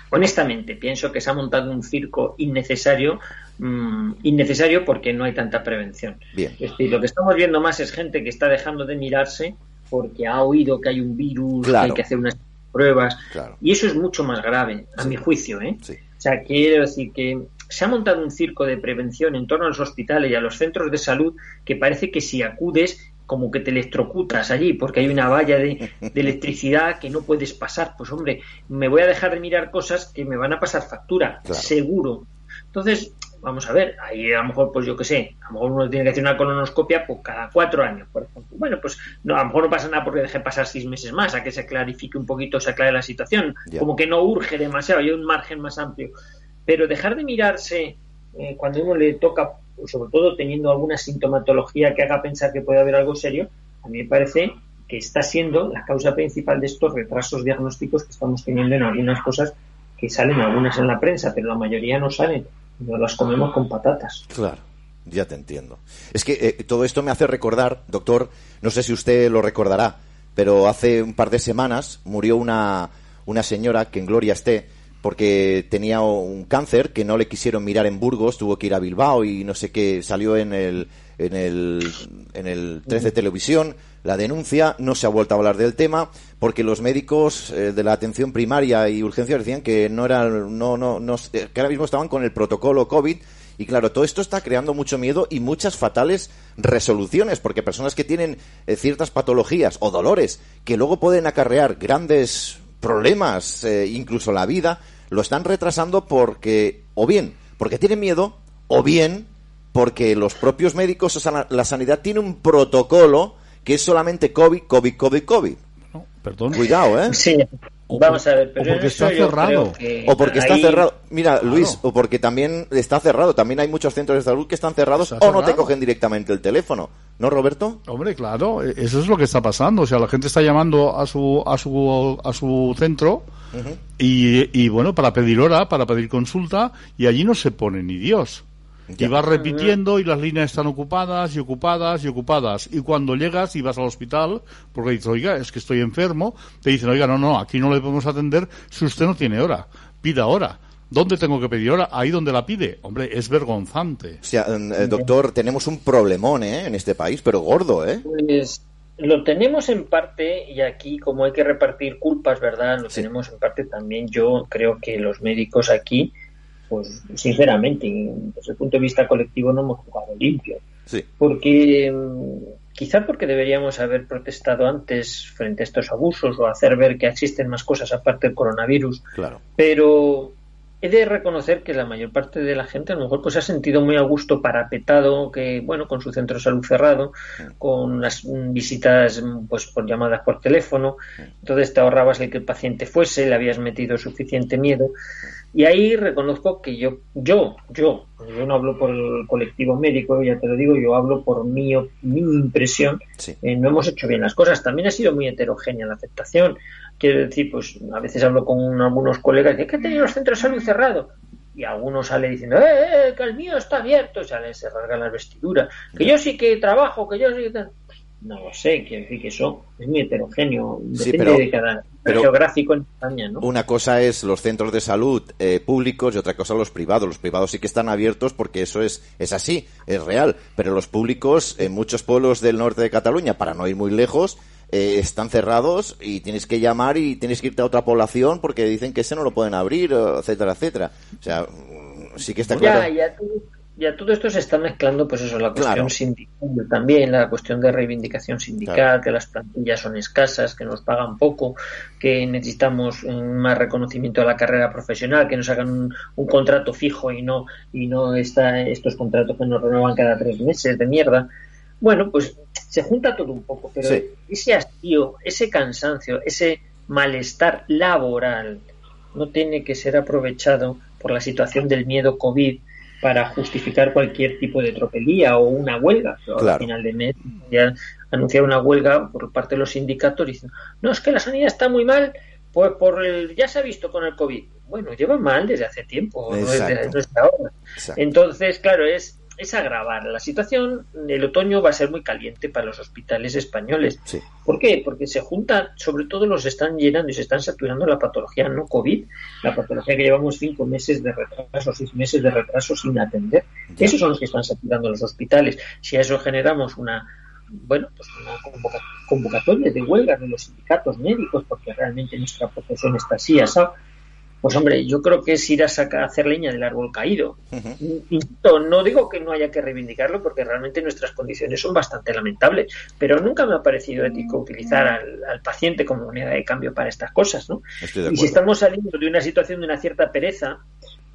honestamente, pienso que se ha montado un circo innecesario, mm, innecesario porque no hay tanta prevención. Es decir, lo que estamos viendo más es gente que está dejando de mirarse porque ha oído que hay un virus, que hay que hacer unas pruebas, y eso es mucho más grave, a mi juicio. ¿eh? O sea, quiero decir que se ha montado un circo de prevención en torno a los hospitales y a los centros de salud que parece que si acudes como que te electrocutas allí porque hay una valla de, electricidad que no puedes pasar. Pues hombre, me voy a dejar de mirar cosas que me van a pasar factura, seguro. Entonces, vamos a ver, ahí a lo mejor, pues yo qué sé, a lo mejor uno tiene que hacer una colonoscopia pues, cada cuatro años, por ejemplo. Bueno, pues no, a lo mejor no pasa nada porque deje pasar seis meses más, a que se clarifique un poquito, se aclare la situación. Como que no urge demasiado, hay un margen más amplio. Pero dejar de mirarse eh, cuando uno le toca sobre todo teniendo alguna sintomatología que haga pensar que puede haber algo serio, a mí me parece que está siendo la causa principal de estos retrasos diagnósticos que estamos teniendo en algunas cosas que salen algunas en la prensa, pero la mayoría no salen, no las comemos con patatas.
Claro. Ya te entiendo. Es que eh, todo esto me hace recordar, doctor, no sé si usted lo recordará, pero hace un par de semanas murió una, una señora que en gloria esté, porque tenía un cáncer que no le quisieron mirar en Burgos, tuvo que ir a Bilbao y no sé qué, salió en el, en el, en el 13 de televisión la denuncia, no se ha vuelto a hablar del tema, porque los médicos eh, de la atención primaria y urgencia decían que no eran, no, no, no, que ahora mismo estaban con el protocolo COVID. Y claro, todo esto está creando mucho miedo y muchas fatales resoluciones, porque personas que tienen eh, ciertas patologías o dolores que luego pueden acarrear grandes problemas, eh, incluso la vida, lo están retrasando porque, o bien, porque tienen miedo, o bien porque los propios médicos, o sea, la, sanidad tiene un protocolo que es solamente COVID, COVID, COVID, COVID.
perdón.
Cuidado, ¿eh?
Sí. Vamos a ver, pero
o porque está cerrado.
O porque está cerrado. Mira, Luis, o porque también está cerrado. También hay muchos centros de salud que están cerrados o no te cogen directamente el teléfono. ¿No, Roberto?
Hombre, claro, e, eso es lo que está pasando. O sea, la gente está llamando a su, a su, a su centro y, y, bueno, para pedir hora, para pedir consulta, y allí no se pone ni Dios. Y vas repitiendo y las líneas están ocupadas y ocupadas y ocupadas. Y cuando llegas y vas al hospital, porque dices, oiga, es que estoy enfermo, te dicen, oiga, no, no, aquí no le podemos atender si usted no tiene hora. Pida hora. ¿Dónde tengo que pedir hora? Ahí donde la pide. Hombre, es vergonzante.
O sea, eh, doctor, tenemos un problemón ¿eh? en este país, pero gordo, ¿eh?
Pues lo tenemos en parte, y aquí como hay que repartir culpas, ¿verdad? Lo tenemos en parte también. Yo creo que los médicos aquí pues sinceramente, desde el punto de vista colectivo no hemos jugado limpio. Porque mm, quizá porque deberíamos haber protestado antes frente a estos abusos o hacer ver que existen más cosas aparte del coronavirus.
Claro.
Pero he de reconocer que la mayor parte de la gente a lo mejor pues ha sentido muy a gusto parapetado que bueno con su centro de salud cerrado con las visitas pues por llamadas por teléfono entonces te ahorrabas el que el paciente fuese le habías metido suficiente miedo y ahí reconozco que yo, yo, yo, yo no hablo por el colectivo médico, ya te lo digo, yo hablo por mi, mi impresión, eh, no hemos hecho bien las cosas. También ha sido muy heterogénea la aceptación. Quiero decir, pues a veces hablo con algunos colegas que tenido los centros de salud cerrados y algunos sale diciendo, eh, eh, que el mío está abierto, o sea, se rasgan las vestiduras, que yo sí que trabajo, que yo sí que... No lo sé, quiero decir que eso es muy heterogéneo, depende de cada geográfico en España, ¿no?
Una cosa es los centros de salud eh, públicos y otra cosa los privados. Los privados sí que están abiertos porque eso es, es así, es real. Pero los públicos en muchos pueblos del norte de Cataluña, para no ir muy lejos, eh, están cerrados y tienes que llamar y tienes que irte a otra población porque dicen que ese no lo pueden abrir, etcétera, etcétera. O sea, sí que está claro.
Ya, ya todo esto se está mezclando, pues eso, la cuestión sindical también, la cuestión de reivindicación sindical, que las plantillas son escasas, que nos pagan poco, que necesitamos más reconocimiento de la carrera profesional, que nos hagan un, contrato fijo y no y no está estos contratos que nos renuevan cada tres meses de mierda. Bueno, pues se junta todo un poco, pero ese hastío, ese cansancio, ese malestar laboral no tiene que ser aprovechado por la situación del miedo COVID para justificar cualquier tipo de tropelía o una huelga. Al final de mes ya anunciado una huelga por parte de los sindicatos diciendo, no, es que la sanidad está muy mal, pues por el, ya se ha visto con el COVID. Bueno, lleva mal desde hace tiempo, no es, ahora. Entonces, claro, es es agravar la situación. El otoño va a ser muy caliente para los hospitales españoles. ¿Por qué? Porque se junta, sobre todo los están llenando y se están saturando la patología no COVID, la patología que llevamos cinco meses de retraso, seis meses de retraso sin atender. Esos son los que están saturando los hospitales. Si a eso generamos una bueno, pues una convocatoria de huelga de los sindicatos médicos, porque realmente nuestra profesión está así, asado, pues hombre, yo creo que es ir a, sacar, hacer leña del árbol caído. no digo que no haya que reivindicarlo porque realmente nuestras condiciones son bastante lamentables, pero nunca me ha parecido ético utilizar al, paciente como moneda de cambio para estas cosas, ¿no? Y si estamos saliendo de una situación de una cierta pereza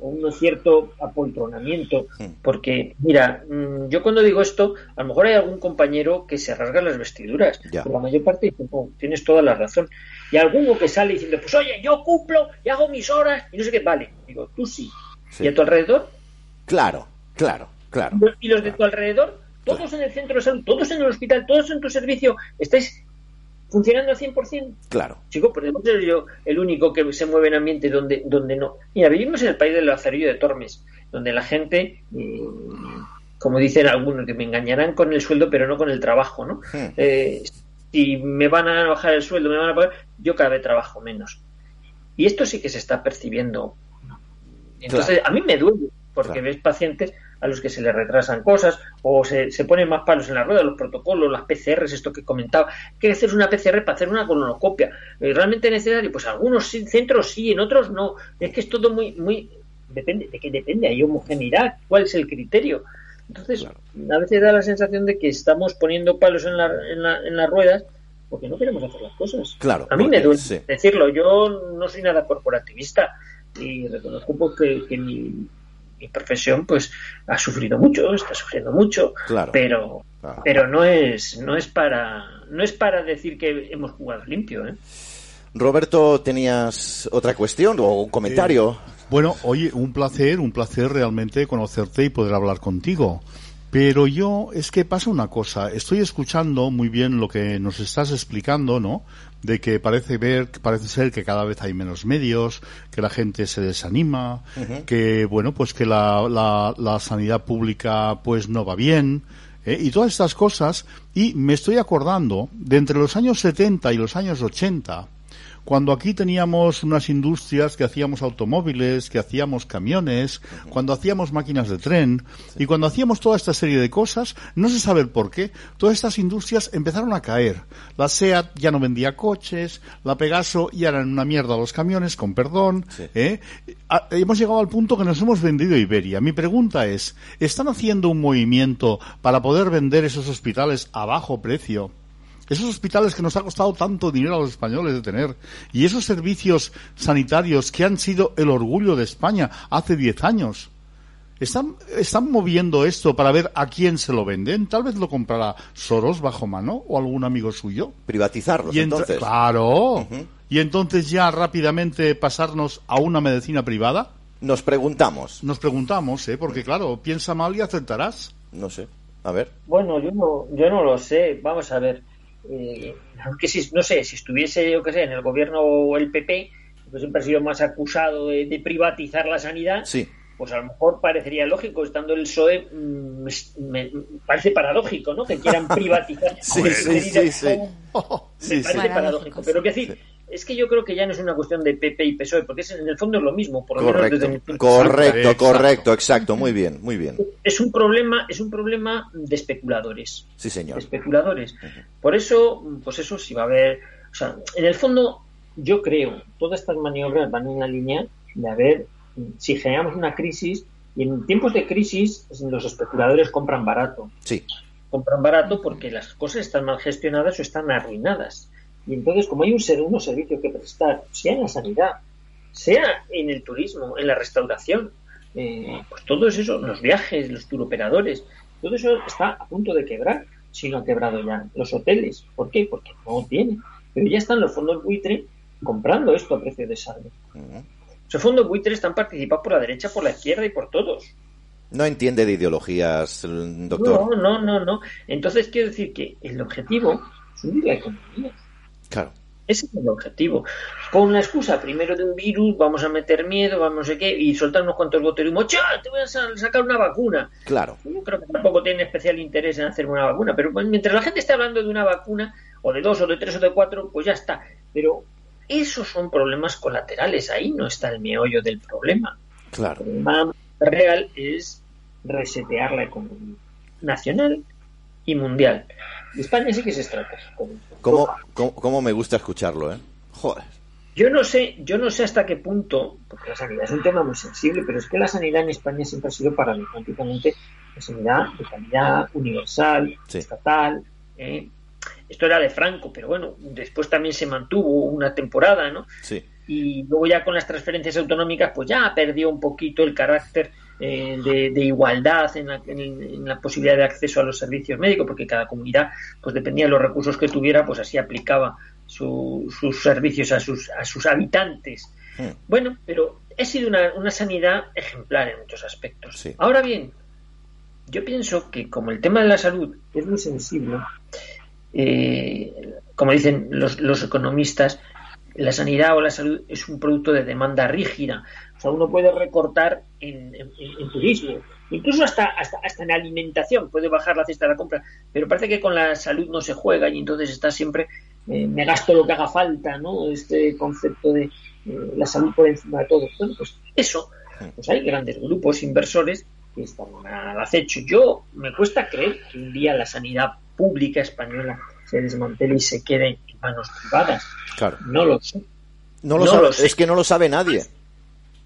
o un cierto apoltronamiento, porque mira, mm, yo cuando digo esto, a lo mejor hay algún compañero que se rasga las vestiduras, por la mayor parte oh, tienes toda la razón y alguno que sale diciendo, pues oye, yo cumplo y hago mis horas y no sé qué, vale. Digo, tú sí. ¿Y a tu alrededor?
Claro, claro, claro.
¿Y los de tu alrededor? Todos en el centro de salud, todos en el hospital, todos en tu servicio, ¿estáis funcionando al 100%?
Claro.
Chico, pues no ser yo el único que se mueve en ambientes donde, donde no. Mira, vivimos en el país del lazarillo de Tormes, donde la gente... Mm, como dicen algunos, que me engañarán con el sueldo, pero no con el trabajo, ¿no? Hmm. Eh, si me van a bajar el sueldo, me van a pagar, yo cada vez trabajo menos. Y esto sí que se está percibiendo. Entonces, a mí me duele, porque ves pacientes a los que se les retrasan cosas o se, se ponen más palos en la rueda, los protocolos, las PCRs, esto que comentaba. que hacer una PCR para hacer una colonoscopia? Eh, ¿Realmente necesario? Pues algunos centros sí, en otros no. Es que es todo muy, muy, depende, de que depende, hay homogeneidad, ¿cuál es el criterio? Entonces, a veces da la sensación de que estamos poniendo palos en, la, en, las ruedas porque no queremos hacer las cosas.
Claro.
A mí me duele decirlo. Yo no soy nada corporativista y reconozco pues, que, mi, profesión pues ha sufrido mucho, está sufriendo mucho, pero pero no es no es para no es para decir que hemos jugado limpio, ¿eh?
Roberto, ¿tenías otra cuestión o un comentario?
Eh, bueno, oye, un placer, un placer realmente conocerte y poder hablar contigo. Pero yo, es que pasa una cosa, estoy escuchando muy bien lo que nos estás explicando, ¿no? De que parece ver, parece ser que cada vez hay menos medios, que la gente se desanima, que, bueno, pues que la, la, la, sanidad pública pues no va bien, ¿eh? y todas estas cosas, y me estoy acordando de entre los años 70 y los años 80, cuando aquí teníamos unas industrias que hacíamos automóviles, que hacíamos camiones, cuando hacíamos máquinas de tren y cuando hacíamos toda esta serie de cosas, no se sabe el por qué, todas estas industrias empezaron a caer. La SEAT ya no vendía coches, la Pegaso ya eran una mierda los camiones, con perdón. ¿eh? Hemos llegado al punto que nos hemos vendido Iberia. Mi pregunta es, ¿están haciendo un movimiento para poder vender esos hospitales a bajo precio? Esos hospitales que nos ha costado tanto dinero a los españoles de tener y esos servicios sanitarios que han sido el orgullo de España hace 10 años. ¿Están, ¿Están moviendo esto para ver a quién se lo venden? Tal vez lo comprará Soros bajo mano o algún amigo suyo.
Privatizarlos, entonces.
Claro. Y entonces ya rápidamente pasarnos a una medicina privada.
Nos preguntamos.
Nos preguntamos, ¿eh? Porque claro, piensa mal y aceptarás.
No sé. A ver.
Bueno, yo no, yo no lo sé. Vamos a ver eh, aunque si, no sé, si estuviese, yo que sé, en el gobierno o el PP, pues siempre ha sido más acusado de, privatizar la sanidad,
sí.
pues a lo mejor parecería lógico, estando el PSOE, mm, me, parece paradójico, ¿no? Que quieran privatizar.
sí, sí, sí,
me parece paradójico, pero que decir es que yo creo que ya no es una cuestión de PP y PSOE, porque es, en el fondo es lo mismo, por lo
correcto,
menos desde
Correcto, correcto, exacto, muy bien, muy bien.
Es un problema, es un problema de especuladores.
Sí, señor.
De especuladores. Por eso, pues eso sí va a haber, o sea, en el fondo yo creo, todas estas maniobras van en la línea de haber, si generamos una crisis, y en tiempos de crisis los especuladores compran barato.
Sí.
Compran barato porque las cosas están mal gestionadas o están arruinadas. Y entonces, como hay un, ser, unos servicios que prestar, sea en la sanidad, sea en el turismo, en la restauración, eh, pues todo eso, los viajes, los turoperadores, todo eso está a punto de quebrar, si no ha quebrado ya. Los hoteles, ¿por qué? Porque no tiene. Pero ya están los fondos buitre comprando esto a precio de saldo. Esos fondos buitres están participados por la derecha, por la izquierda y por todos.
No entiende de ideologías, doctor.
No, no, no, no. Entonces quiero decir que el objetivo es hundir la economía.
Claro.
Ese es el objetivo. Con la excusa primero de un virus, vamos a meter miedo, vamos a qué, y soltar unos cuantos botes de humo. Te voy a sacar una vacuna.
Claro.
Yo creo que tampoco tiene especial interés en hacer una vacuna, pero pues, mientras la gente esté hablando de una vacuna, o de dos, o de tres, o de cuatro, pues ya está. Pero esos son problemas colaterales, ahí no está el meollo del problema.
Claro.
El problema real es resetear la economía nacional y mundial. España sí que es estratégico.
¿Cómo, cómo, me gusta escucharlo, eh? Joder.
Yo no sé, yo no sé hasta qué punto, porque la sanidad es un tema muy sensible, pero es que la sanidad en España siempre ha sido prácticamente la sanidad de calidad universal, estatal. ¿eh? Esto era de Franco, pero bueno, después también se mantuvo una temporada, ¿no?
Sí.
Y luego ya con las transferencias autonómicas, pues ya perdió un poquito el carácter eh, de, igualdad en la, posibilidad de acceso a los servicios médicos, porque cada comunidad, pues dependía de los recursos que tuviera, pues así aplicaba sus servicios a sus, a sus habitantes. Hmm. Bueno, pero ha sido una, sanidad ejemplar en muchos aspectos. Ahora bien, yo pienso que como el tema de la salud es muy sensible, eh, como dicen los, los economistas, la sanidad o la salud es un producto de demanda rígida. O sea, uno puede recortar en, turismo, incluso hasta, hasta, hasta en alimentación, puede bajar la cesta de la compra, pero parece que con la salud no se juega y entonces está siempre, eh, me gasto lo que haga falta, ¿no? Este concepto de eh, la salud por encima de todo. Bueno, pues eso, pues hay grandes grupos inversores que están al acecho. Yo me cuesta creer que un día la sanidad pública española se desmantele y se quede en manos privadas.
Claro.
No lo sé.
No lo, Es que no lo sabe nadie.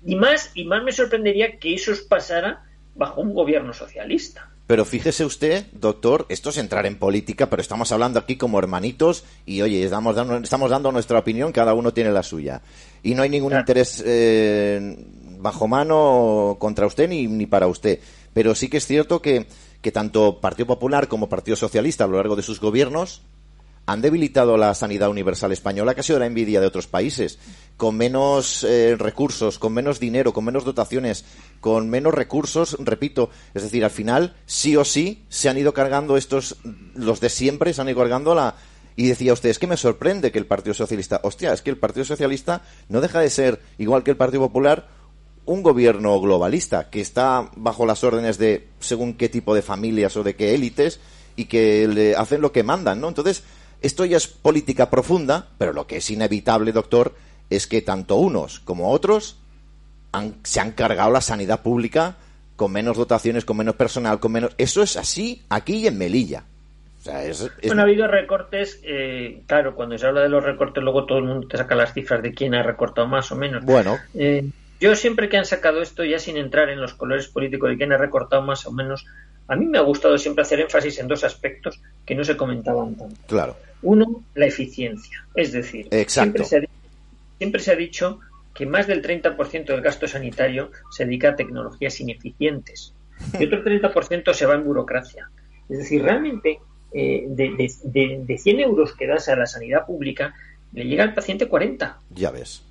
Y más, y más me sorprendería que eso pasara bajo un gobierno socialista.
Pero fíjese usted, doctor, esto es entrar en política, pero estamos hablando aquí como hermanitos y oye, estamos dando, estamos dando nuestra opinión, cada uno tiene la suya. Y no hay ningún interés eh, bajo mano contra usted ni, ni para usted. Pero sí que es cierto que, que tanto Partido Popular como Partido Socialista a lo largo de sus gobiernos han debilitado la sanidad universal española, que ha sido la envidia de otros países, con menos eh, recursos, con menos dinero, con menos dotaciones, con menos recursos, repito, es decir, al final, sí o sí, se han ido cargando estos, los de siempre, se han ido cargando la... Y decía usted, es que me sorprende que el Partido Socialista, hostia, es que el Partido Socialista no deja de ser, igual que el Partido Popular, un gobierno globalista, que está bajo las órdenes de según qué tipo de familias o de qué élites, y que le hacen lo que mandan, ¿no? Entonces, esto ya es política profunda, pero lo que es inevitable, doctor, es que tanto unos como otros se han cargado la sanidad pública con menos dotaciones, con menos personal, con menos... Eso es así aquí y en Melilla.
Bueno, ha habido recortes, eh, claro, cuando se habla de los recortes, luego todo el mundo te saca las cifras de quién ha recortado más o menos.
Bueno.
Eh, yo siempre que han sacado esto, ya sin entrar en los colores políticos de quién ha recortado más o menos, a mí me ha gustado siempre hacer énfasis en dos aspectos que no se comentaban tanto.
Claro.
Uno, la eficiencia. Es decir, siempre se, ha, siempre se, ha, dicho que más del 30% del gasto sanitario se dedica a tecnologías ineficientes y otro 30% se va en burocracia. Es decir, realmente eh, de, de, de, 100 euros que das a la sanidad pública, le llega al paciente 40.
Ya ves.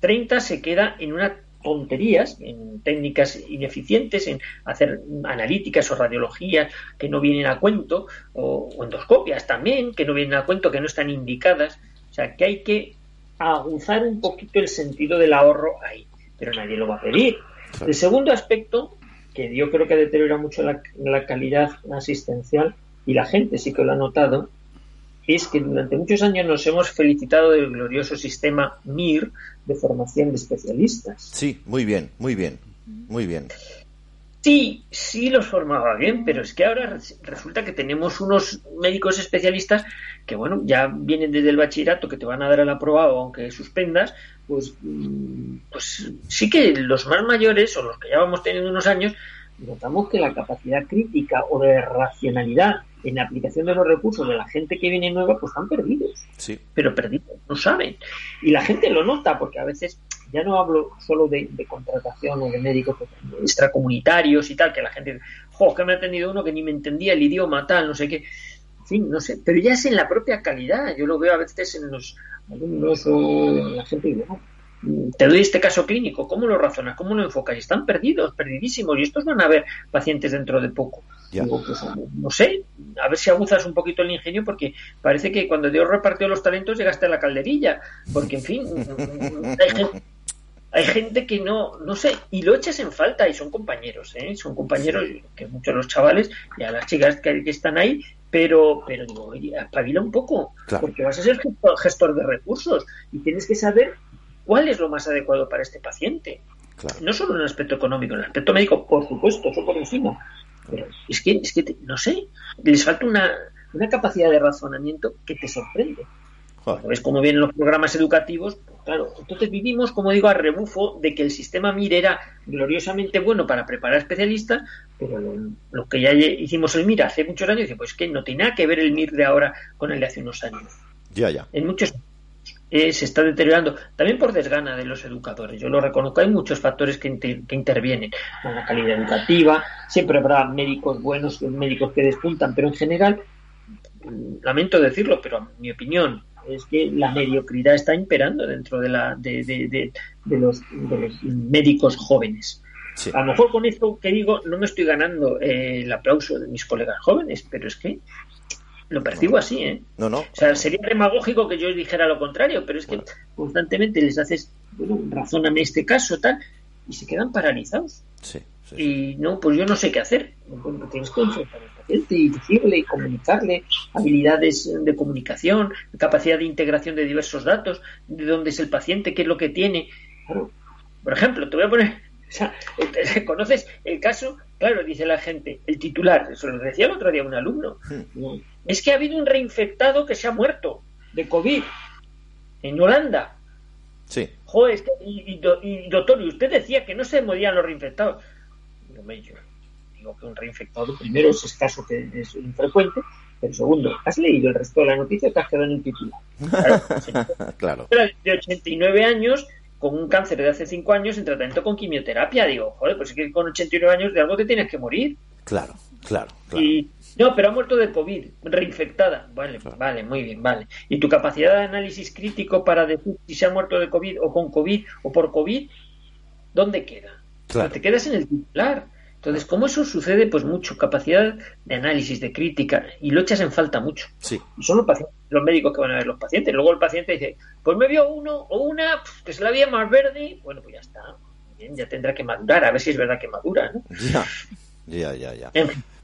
30 se queda en una tonterías, en técnicas ineficientes, en hacer analíticas o radiologías que no vienen a cuento, o, endoscopias también, que no vienen a cuento, que no están indicadas. O sea, que hay que aguzar un poquito el sentido del ahorro ahí, pero nadie lo va a pedir. El segundo aspecto, que yo creo que deteriora mucho la, la calidad asistencial, y la gente sí que lo ha notado, es que durante muchos años nos hemos felicitado del glorioso sistema MIR de formación de especialistas.
Sí, muy bien, muy bien, muy bien.
Sí, sí los formaba bien, pero es que ahora resulta que tenemos unos médicos especialistas que, bueno, ya vienen desde el bachillerato, que te van a dar el aprobado aunque suspendas, pues, mm, pues sí que los más mayores o los que ya vamos teniendo unos años, notamos que la capacidad crítica o de racionalidad en la aplicación de los recursos de la gente que viene nueva, pues están perdidos.
Sí.
Pero perdidos, no saben. Y la gente lo nota, porque a veces ya no hablo solo de, contratación o de médicos extracomunitarios y tal, que la gente, jo, que me ha atendido uno que ni me entendía el idioma, tal, no sé qué. fin, no sé, pero ya es en la propia calidad. Yo lo veo a veces en los alumnos o la gente y digo, te doy este caso clínico, ¿cómo lo razonas? ¿Cómo lo enfocas? Y están perdidos, perdidísimos, y estos van a ver pacientes dentro de poco. Digo, pues, no sé, a ver si aguzas un poquito el ingenio, porque parece que cuando Dios repartió los talentos llegaste a la calderilla, porque en fin, hay gente, que no, no sé, y lo echas en falta, y son compañeros, ¿eh? son compañeros, que muchos los chavales y a las chicas que, están ahí, pero, pero digo, oye, espabila un poco, porque vas a ser gestor de recursos y tienes que saber cuál es lo más adecuado para este paciente. No solo en el aspecto económico, en el aspecto médico, por supuesto, eso por encima. Pero es que, es que no sé, les falta una, una capacidad de razonamiento que te sorprende. ¿Ves cómo vienen los programas educativos? Pues claro, entonces vivimos, como digo, a rebufo de que el sistema MIR era gloriosamente bueno para preparar especialistas, pero lo, que ya hicimos el MIR hace muchos años, pues que no tiene nada que ver el MIR de ahora con el de hace unos años.
Ya, ya.
En muchos eh, se está deteriorando, también por desgana de los educadores. Yo lo reconozco, hay muchos factores que, intervienen. La calidad educativa, siempre habrá médicos buenos, médicos que despuntan, pero en general, mm, lamento decirlo, pero mi opinión, es que la mediocridad está imperando dentro de, la, de, los, médicos jóvenes. A lo mejor con esto que digo no me estoy ganando eh, el aplauso de mis colegas jóvenes, pero es que lo percibo así, ¿eh?
No, no.
O sea, sería demagógico que yo dijera lo contrario, pero es que constantemente les haces, bueno, razóname este caso, tal, y se quedan paralizados.
Sí,
Y no, pues yo no sé qué hacer. tienes que enfrentar al paciente y decirle y comunicarle habilidades de comunicación, capacidad de integración de diversos datos, de dónde es el paciente, qué es lo que tiene. Por ejemplo, te voy a poner o sea, ¿conoces el caso? Claro, dice la gente, el titular, eso lo decía el otro día un alumno, hmm. Es que ha habido un reinfectado que se ha muerto de COVID en Holanda.
Sí.
Joder, es que, y, doctor, y usted decía que no se morían los reinfectados. Digo, yo digo que un reinfectado, primero, es escaso, que es infrecuente, pero segundo, ¿has leído el resto de la noticia o te has quedado en el titular?
Claro.
claro. De 89 años, con un cáncer de hace 5 años en tratamiento con quimioterapia. Digo, joder, pues es que con 89 años de algo te tienes que morir.
Claro, claro,
Y, no, pero ha muerto de COVID, reinfectada. Vale, vale, muy bien, vale. ¿Y tu capacidad de análisis crítico para decir si se ha muerto de COVID o con COVID o por COVID, dónde queda? Claro. te quedas en el titular. Entonces, como eso sucede, pues mucho, capacidad de análisis, de crítica, y lo echas en falta mucho.
Sí.
Y son los, pacientes, los médicos que van a ver los pacientes. Luego el paciente dice, pues me vio uno o una que se la veía más verde, bueno, pues ya está. Bien, ya tendrá que madurar, a ver si es verdad que madura, ¿no?
Ya. Ya, ya, ya.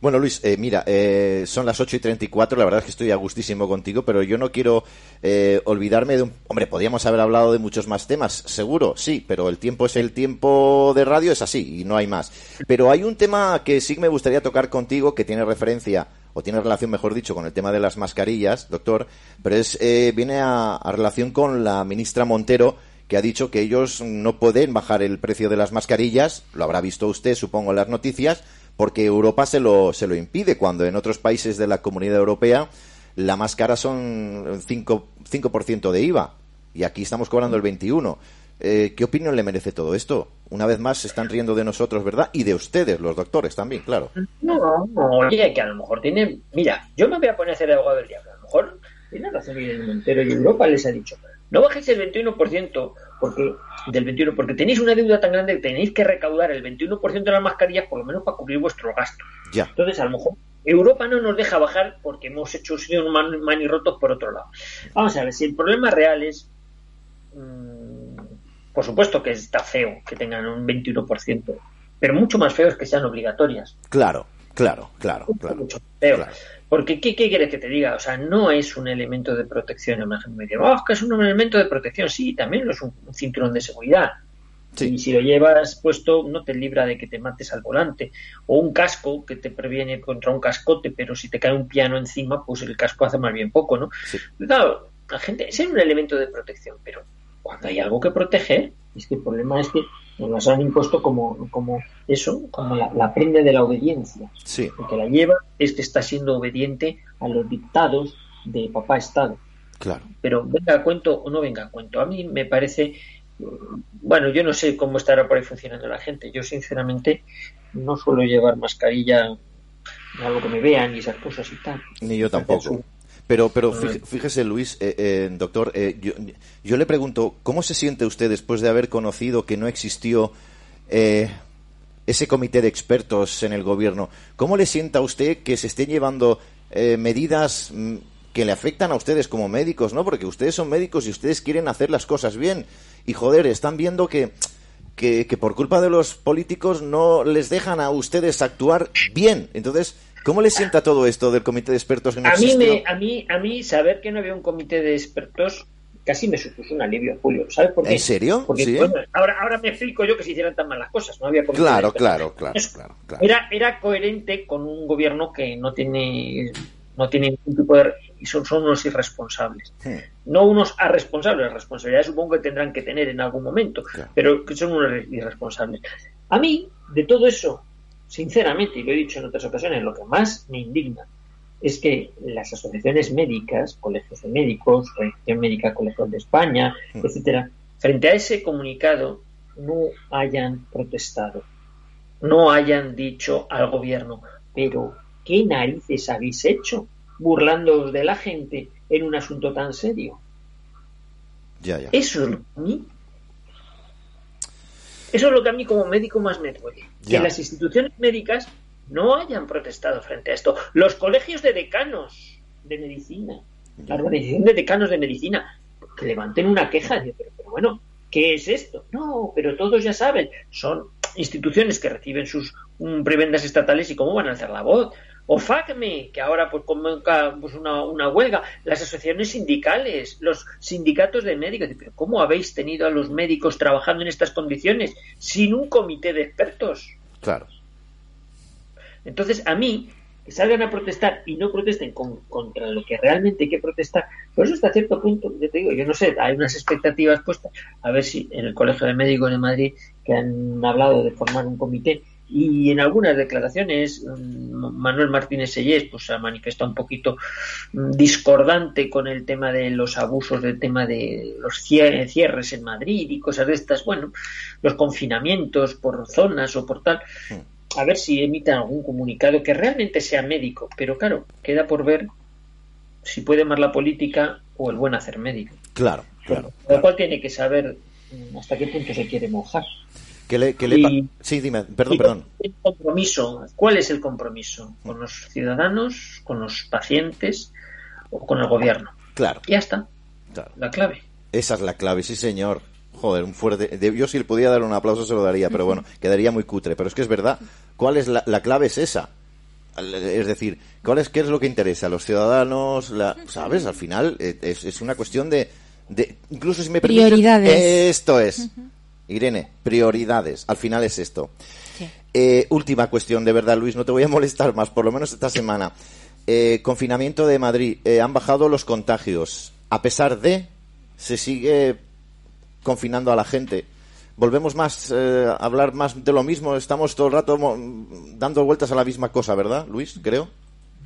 Bueno, Luis, eh, mira, eh, son las 8 y 34, la verdad es que estoy a gustísimo contigo, pero yo no quiero eh, olvidarme de un... Hombre, podríamos haber hablado de muchos más temas, seguro, sí, pero el tiempo es el tiempo de radio, es así, y no hay más. Pero hay un tema que sí me gustaría tocar contigo, que tiene referencia, o tiene relación, mejor dicho, con el tema de las mascarillas, doctor, pero es viene a relación con la ministra Montero, que ha dicho que ellos no pueden bajar el precio de las mascarillas, lo habrá visto usted, supongo, en las noticias, porque Europa se lo, se lo impide, cuando en otros países de la Comunidad Europea la más cara son 5%, de IVA y aquí estamos cobrando el 21%. Eh, ¿Qué opinión le merece todo esto? Una vez más se están riendo de nosotros, ¿verdad? Y de ustedes, los doctores también, claro.
No, no, oye, que a lo mejor tiene... Mira, yo me voy a poner a hacer abogado del diablo. A lo mejor tiene razón el Montero y Europa les ha dicho, no bajéis el 21% porque, del 21%, porque tenéis una deuda tan grande que tenéis que recaudar el 21% de las mascarillas por lo menos para cubrir vuestro gasto.
Ya.
Entonces, a lo mejor Europa no nos deja bajar porque hemos hecho un man, rotos por otro lado. Vamos a ver, si el problema real es, mm, por supuesto que está feo que tengan un 21%, pero mucho más feo es que sean obligatorias.
Claro, claro, claro. claro,
mucho feo. claro. Porque, ¿qué, quieres que te diga? O sea, no es un elemento de protección. Imagínate, me dice, oh, que es un elemento de protección. Sí, también lo es un, cinturón de seguridad. Y si lo llevas puesto, no te libra de que te mates al volante. O un casco que te previene contra un cascote, pero si te cae un piano encima, pues el casco hace más bien poco, ¿no? Claro, la gente, es un elemento de protección, pero cuando hay algo que proteger, es que el problema es que nos las han impuesto como, como eso, como la, prenda de la obediencia.
Sí.
Lo que la lleva es que está siendo obediente a los dictados de papá Estado.
Claro.
Pero venga a cuento o no venga a cuento. A mí me parece, bueno, yo no sé cómo estará por ahí funcionando la gente. Yo sinceramente no suelo llevar mascarilla algo que me vean y esas cosas y tal.
Ni yo tampoco. Pero, pero fíjese, Luis, eh, eh, doctor, eh, yo, yo, le pregunto, ¿cómo se siente usted después de haber conocido que no existió ese comité de expertos en el gobierno? ¿Cómo le sienta a usted que se estén llevando medidas mm, que le afectan a ustedes como médicos, ¿no? Porque ustedes son médicos y ustedes quieren hacer las cosas bien. Y joder, están viendo que, que, que por culpa de los políticos no les dejan a ustedes actuar bien. Entonces, ¿Cómo le sienta todo esto del comité de expertos
a mí, me, a mí A mí saber que no había un comité de expertos casi me supuso un alivio, Julio. ¿Sabes por qué?
¿En serio?
Porque ahora, ahora me explico yo que se hicieran tan mal las cosas. No había
claro, claro, claro, claro,
Era, era coherente con un gobierno que no tiene no tiene ningún tipo de y son, son unos irresponsables. No unos irresponsables, responsabilidades supongo que tendrán que tener en algún momento, pero que son unos irresponsables. A mí, de todo eso, sinceramente, y lo he dicho en otras ocasiones, lo que más me indigna es que las asociaciones médicas, colegios de médicos, Asociación Médica Colegios de España, mm. etcétera, frente a ese comunicado no hayan protestado, no hayan dicho al gobierno, pero ¿qué narices habéis hecho burlándoos de la gente en un asunto tan serio?
Ya, ya.
Eso es a mí eso es lo que a mí como médico más me duele. Que las instituciones médicas no hayan protestado frente a esto. Los colegios de decanos de medicina, la organización de decanos de medicina, que levanten una queja. De, pero, pero bueno, ¿qué es esto? No, pero todos ya saben, son instituciones que reciben sus prebendas estatales y cómo van a hacer la voz o FACME, que ahora pues convoca pues, una, una, huelga, las asociaciones sindicales, los sindicatos de médicos. Pero ¿cómo habéis tenido a los médicos trabajando en estas condiciones sin un comité de expertos?
Claro.
Entonces, a mí, que salgan a protestar y no protesten contra lo que realmente hay que protestar, por eso hasta cierto punto, yo te digo, yo no sé, hay unas expectativas puestas, a ver si en el Colegio de Médicos de Madrid, que han hablado de formar un comité, y en algunas declaraciones mm, Manuel Martínez Sellés pues se ha manifestado un poquito mm, discordante con el tema de los abusos del tema de los cierres en Madrid y cosas de estas bueno los confinamientos por zonas o por tal. A ver si emiten algún comunicado que realmente sea médico pero claro queda por ver si puede más la política o el buen hacer médico.
Claro claro,
lo cual tiene que saber mm, hasta qué punto se quiere mojar
sí, dime, perdón, perdón.
El compromiso, ¿cuál es el compromiso? ¿Con los ciudadanos, con los pacientes o con el gobierno?
Claro.
Ya está. La clave.
Esa es la clave, sí, señor. Joder, un fuerte. Yo si le podía dar un aplauso se lo daría, pero bueno, quedaría muy cutre. Pero es que es verdad. ¿Cuál es la, clave? Es esa. Es decir, ¿cuál es, ¿qué es lo que interesa? a los ciudadanos? La, ¿Sabes? Al final eh, es, una cuestión de, de. Incluso si me
Prioridades.
Esto es. Irene, prioridades. Al final es esto. Eh, última cuestión, de verdad, Luis, no te voy a molestar más, por lo menos esta semana. Eh, confinamiento de Madrid. Eh, han bajado los contagios. A pesar de, se sigue confinando a la gente. Volvemos más a hablar más de lo mismo. Estamos todo el rato dando vueltas a la misma cosa, ¿verdad, Luis? Creo.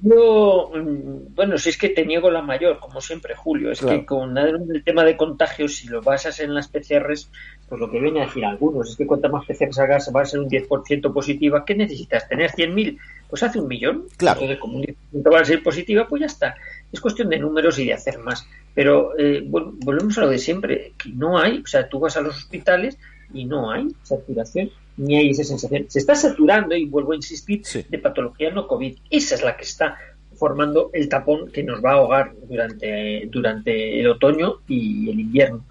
Yo, mm, bueno, si es que te niego la mayor, como siempre, Julio. Es que con el tema de contagios, si lo basas en las PCRs, pues lo que viene a decir algunos es que cuanto más PCRs hagas, va a ser un 10% positiva. ¿Qué necesitas? ¿Tener 100.000? Pues hace un millón.
Claro.
Entonces, como un 10% va a ser positiva, pues ya está. Es cuestión de números y de hacer más. Pero eh, volvemos a lo de siempre, que no hay, o sea, tú vas a los hospitales y no hay saturación ni hay esa sensación. Se está saturando, y vuelvo a insistir, de patología no COVID. Esa es la que está formando el tapón que nos va a ahogar durante, durante el otoño y el invierno.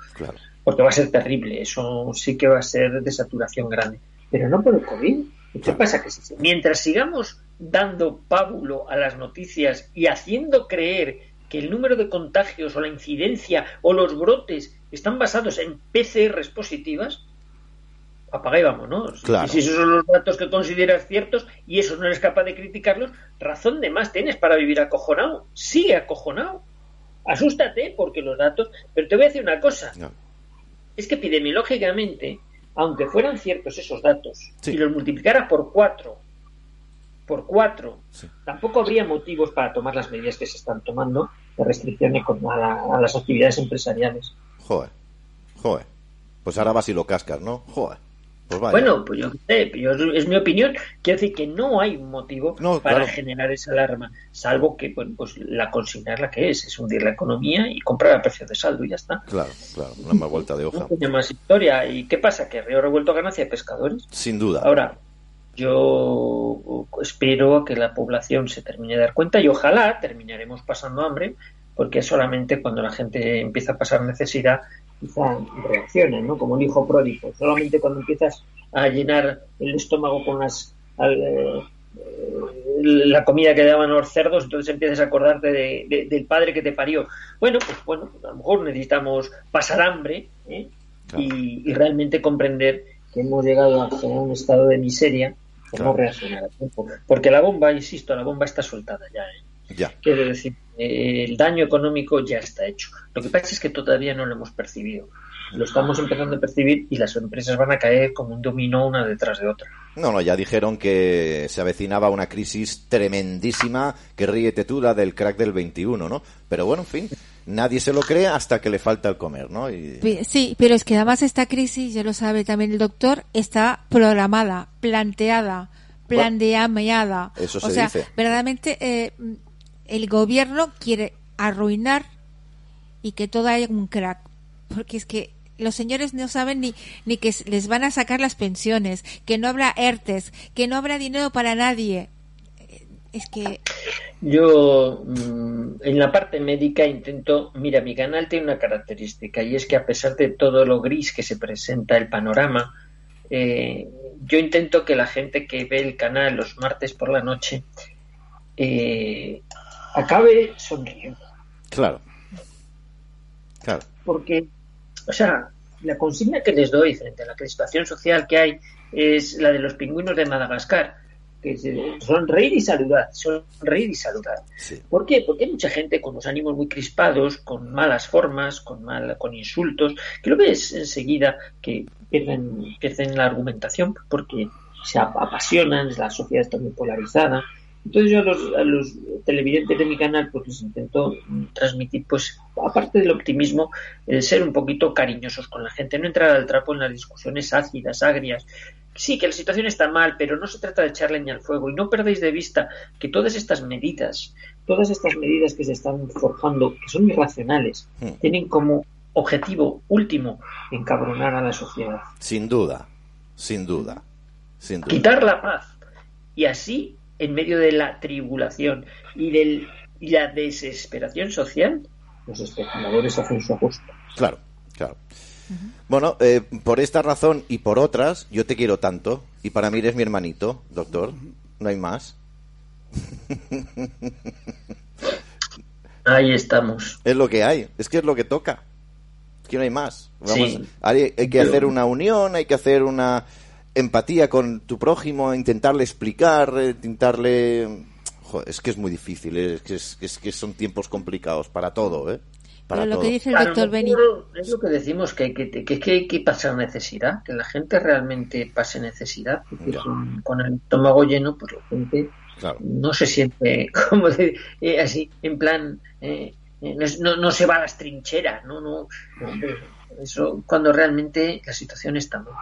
Porque va a ser terrible, eso sí que va a ser de saturación grande. Pero no por el COVID. ¿Qué pasa? Que mientras sigamos dando pábulo a las noticias y haciendo creer que el número de contagios o la incidencia o los brotes están basados en PCRs positivas, apaga y vámonos. Y si esos son los datos que consideras ciertos y eso no eres capaz de criticarlos, razón de más tienes para vivir acojonado. Sigue acojonado. Asústate porque los datos. Pero te voy a decir una cosa. Es que epidemiológicamente, aunque fueran ciertos esos datos y los multiplicaras por cuatro, por cuatro, tampoco habría motivos para tomar las medidas que se están tomando de restricciones a, a las actividades empresariales.
Joder, joder. Pues ahora vas y lo cascas, ¿no? Joder. Pues vaya.
Bueno, pues yo qué sé, yo- es mi opinión. Quiero decir que no hay un motivo
No,
para
claro.
generar esa alarma, salvo que bueno, pues la consigna es la que es, es hundir la economía y comprar a precio de saldo y ya está.
Claro, claro, una más vuelta de hoja.
No tiene más historia. ¿Y qué pasa? Que Río Revuelto ganancia de pescadores.
Sin duda.
Ahora, yo espero que la población se termine de dar cuenta y ojalá terminaremos pasando hambre, porque solamente cuando la gente empieza a pasar necesidad, quizá reaccionan, ¿no? Como el hijo pródigo. Solamente cuando empiezas a llenar el estómago con las al- eh, la comida que daban los cerdos, entonces empiezas a acordarte de- de- del padre que te parió. Bueno, pues bueno, pues a lo mejor necesitamos pasar hambre ¿eh?
Claro.
y, y realmente comprender que hemos llegado a un estado de miseria por
Claro.
no reaccionar a tiempo. Porque la bomba, insisto, la bomba está soltada ya. ¿eh?
Ya.
Quiero decir, el daño económico ya está hecho. Lo que pasa es que todavía no lo hemos percibido. Lo estamos empezando a percibir y las empresas van a caer como un dominó una detrás de otra.
No, no, ya dijeron que se avecinaba una crisis tremendísima, que ríete tú la del crack del 21, ¿no? Pero bueno, en fin, nadie se lo cree hasta que le falta el comer, ¿no? Y...
Sí, pero es que además esta crisis, ya lo sabe también el doctor, está programada, planteada, planeada.
Eso
o
se
sea,
dice.
verdaderamente eh, el gobierno quiere arruinar y que todo haya un crack. Porque es que los señores no saben ni, ni que les van a sacar las pensiones, que no habrá ERTES, que no habrá dinero para nadie. Eh, Es que
Yo mm, en la parte médica intento, mira, mi canal tiene una característica y es que a pesar de todo lo gris que se presenta el panorama, eh, yo intento que la gente que ve el canal los martes por la noche eh, acabe sonriendo.
Claro. Claro.
porque, o sea, la consigna que les doy frente a la crispación social que hay es la de los pingüinos de Madagascar, que es, eh, sonreír y saludar, sonreír y saludar.
Sí.
¿Por qué? Porque hay mucha gente con los ánimos muy crispados, con malas formas, con mal, con insultos, que lo ves enseguida que pierden, pierden la argumentación porque se ap- apasionan, la sociedad está muy polarizada. Entonces yo a los, a los televidentes de mi canal pues les intento transmitir pues aparte del optimismo el ser un poquito cariñosos con la gente, no entrar al trapo en las discusiones ácidas, agrias. Sí, que la situación está mal, pero no se trata de echar leña al fuego y no perdéis de vista que todas estas medidas, todas estas medidas que se están forjando, que son irracionales,
Hmm.
tienen como objetivo último encabronar a la sociedad,
Sin duda. Sin duda. Sin duda.
quitar la paz y así en medio de la tribulación y del y la desesperación social los especuladores hacen su ajuste.
Claro, claro. Bueno, eh, por esta razón y por otras, yo te quiero tanto. Y para mí eres mi hermanito, doctor. No hay más.
Ahí estamos.
Es lo que hay. Es que es lo que toca. Es que no hay más. Vamos,
Sí.
hay, hay que
Pero-
hacer una unión, hay que hacer una empatía con tu prójimo, intentarle explicar, intentarle... Joder, es que es muy difícil, eh, es, que es, es que son tiempos complicados para todo, ¿eh? Para
pero lo
todo.
que dice el doctor
mejor Es lo que decimos, que hay que, que, que hay que pasar necesidad, que la gente realmente pase necesidad, porque con, con el estómago lleno, pues la gente
Claro.
no se siente como de- eh, así, en plan, eh, eh, no, no, se va a las trincheras, no, no, eso cuando realmente la situación está mal.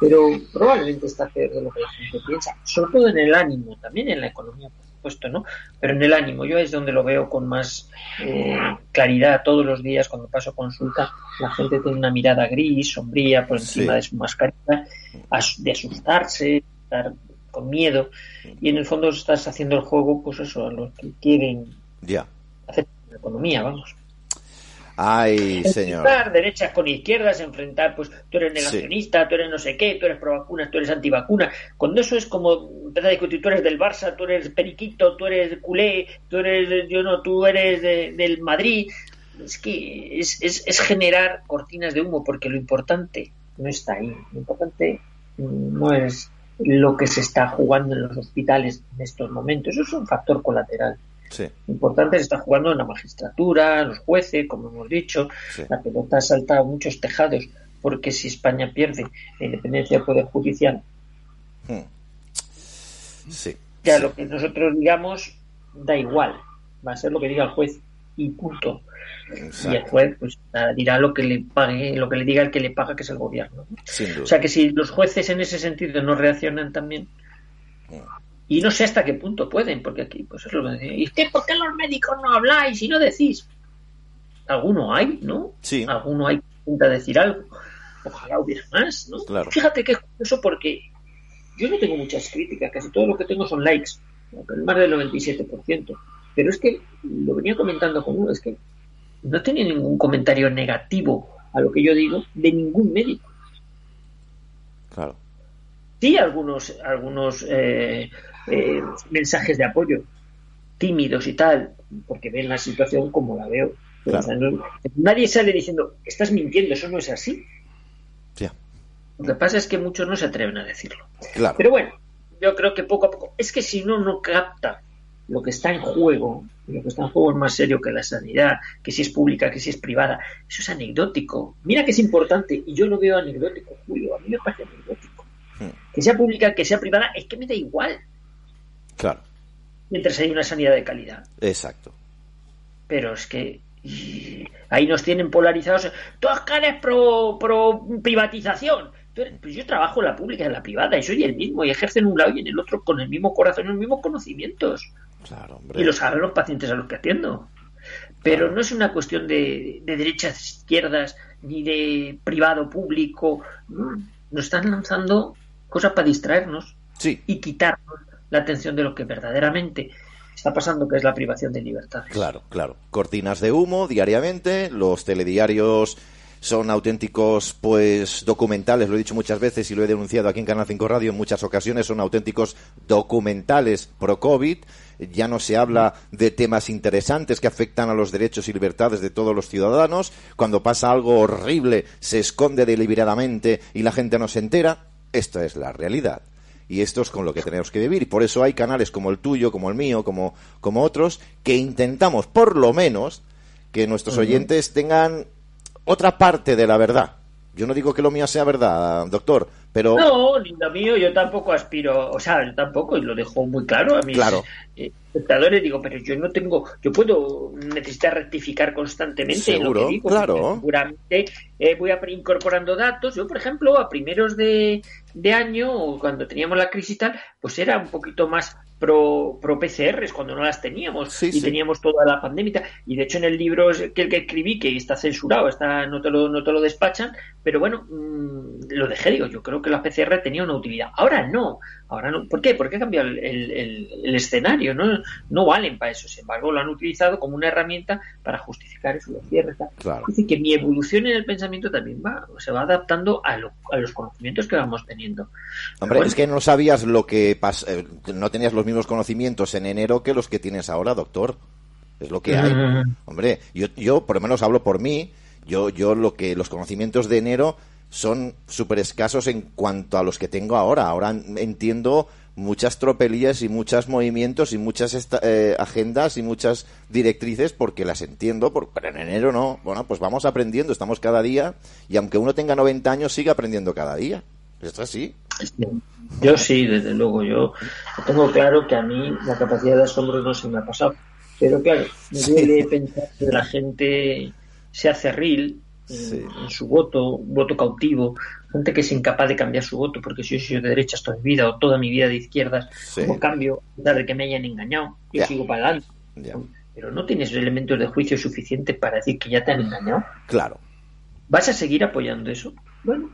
Pero probablemente está peor de lo que la gente piensa, sobre todo en el ánimo, también en la economía, por supuesto, ¿no? Pero en el ánimo, yo es donde lo veo con más eh, claridad todos los días cuando paso consulta, la gente tiene una mirada gris, sombría, por encima
Sí.
de su mascarilla, as- de asustarse, estar con miedo, y en el fondo estás haciendo el juego, pues eso, a los que quieren hacer la economía, vamos.
Ay, señor.
Enfrentar derechas con izquierdas, enfrentar, pues tú eres
Sí.
negacionista, tú eres no sé qué, tú eres pro vacunas, tú eres antivacuna. Cuando eso es como empezar a discutir, tú eres del Barça, tú eres periquito, tú eres culé, tú eres, yo no, tú eres de- del Madrid. Es que es, es, es generar cortinas de humo, porque lo importante no está ahí. Lo importante no es lo que se está jugando en los hospitales en estos momentos. Eso es un factor colateral.
Sí,
importante está jugando en la magistratura, los jueces, como hemos dicho.
sí.
La pelota salta a muchos tejados, porque si España pierde la independencia del Poder Judicial,
Hmm. Sí.
ya lo que nosotros digamos da igual. Va a ser lo que diga el juez. y punto. Y el juez pues dirá lo que le pague, lo que le diga el que le paga, que es el gobierno. O sea que si los jueces en ese sentido no reaccionan también, y no sé hasta qué punto pueden, porque aquí pues es lo que ¿Y usted por qué los médicos no habláis y no decís? Alguno hay, ¿no?
Sí.
Alguno hay que decir algo. Ojalá hubiera más, ¿no? Fíjate que es curioso porque yo no tengo muchas críticas, casi todo lo que tengo son likes, más del 97%. Pero es que lo venía comentando con uno, es que no tenía ningún comentario negativo a lo que yo digo de ningún médico.
Claro.
Sí, algunos, algunos eh, eh, mensajes de apoyo tímidos y tal, porque ven la situación como la veo. nadie sale diciendo, estás mintiendo, eso no es así. Lo que pasa es que muchos no se atreven a decirlo. Pero bueno, yo creo que poco a poco, es que si no, no capta lo que está en juego, lo que está en juego es más serio que la sanidad, que si es pública, que si es privada, eso es anecdótico. Mira que es importante, y yo lo veo anecdótico, Julio, a mí me parece anecdótico. Que sea pública, que sea privada, es que me da igual.
Claro.
Mientras hay una sanidad de calidad.
Exacto.
Pero es que ahí nos tienen polarizados. Tú eres pro, pro privatización. Pues yo trabajo en la pública y en la privada y soy el mismo y ejerce en un lado y en el otro con el mismo corazón y los mismos conocimientos. Y lo saben los pacientes a los que atiendo. Pero no es una cuestión de, de derechas, izquierdas, ni de privado, público. Nos están lanzando cosas para distraernos y quitarnos la atención de lo que verdaderamente está pasando, que es la privación de libertad.
Claro, claro. Cortinas de humo diariamente, los telediarios son auténticos pues documentales, lo he dicho muchas veces y lo he denunciado aquí en Canal 5 Radio en muchas ocasiones, son auténticos documentales pro COVID. Ya no se habla de temas interesantes que afectan a los derechos y libertades de todos los ciudadanos. Cuando pasa algo horrible, se esconde deliberadamente y la gente no se entera. Esta es la realidad y esto es con lo que tenemos que vivir. Por eso hay canales como el tuyo, como el mío, como, como otros, que intentamos por lo menos que nuestros oyentes tengan otra parte de la verdad. Yo no digo que lo mío sea verdad, doctor, pero...
No, ni lo mío, yo tampoco aspiro, o sea, yo tampoco, y lo dejo muy claro a mis
claro.
Eh, espectadores, digo, pero yo no tengo, yo puedo necesitar rectificar constantemente
Seguro,
lo que digo,
claro.
seguramente eh, voy a incorporando datos. Yo, por ejemplo, a primeros de, de año, cuando teníamos la crisis y tal, pues era un poquito más pro, pro PCRs cuando no las teníamos y teníamos toda la pandemia. Y de hecho en el libro que el que escribí, que está censurado, está, no, te lo, no te lo despachan, pero bueno, mm, lo dejé, digo, yo creo que la PCR tenía una utilidad. Ahora no, ahora no. ¿Por qué? Porque ha cambiado el, el, escenario, ¿no? no valen para eso. Sin embargo, lo han utilizado como una herramienta para justificar eso, los cierres.
Claro.
Dice que mi evolución en el pensamiento también va, se va adaptando a, a los conocimientos que vamos teniendo.
Hombre, es que no sabías lo que pasa, eh, no tenías los mismos conocimientos en enero que los que tienes ahora, doctor. Es lo que hay. Hombre, yo, yo por lo menos hablo por mí. Yo, yo lo que los conocimientos de enero son súper escasos en cuanto a los que tengo ahora. Ahora entiendo muchas tropelías y muchos movimientos y muchas eh, agendas y muchas directrices porque las entiendo, pero en enero no. Bueno, pues vamos aprendiendo, estamos cada día y aunque uno tenga 90 años sigue aprendiendo cada día. ¿Esto así?
Yo sí, desde luego. Yo tengo claro que a mí la capacidad de asombro no se me ha pasado. Pero claro, me duele pensar que la gente se hace en, su voto, voto cautivo, gente que es incapaz de cambiar su voto porque si yo soy de derechas toda mi vida o toda mi vida de izquierdas, como cambio, de que me hayan engañado, yo sigo para adelante. Pero no tienes elementos de juicio suficiente para decir que ya te han engañado.
Claro.
¿Vas a seguir apoyando eso? Bueno,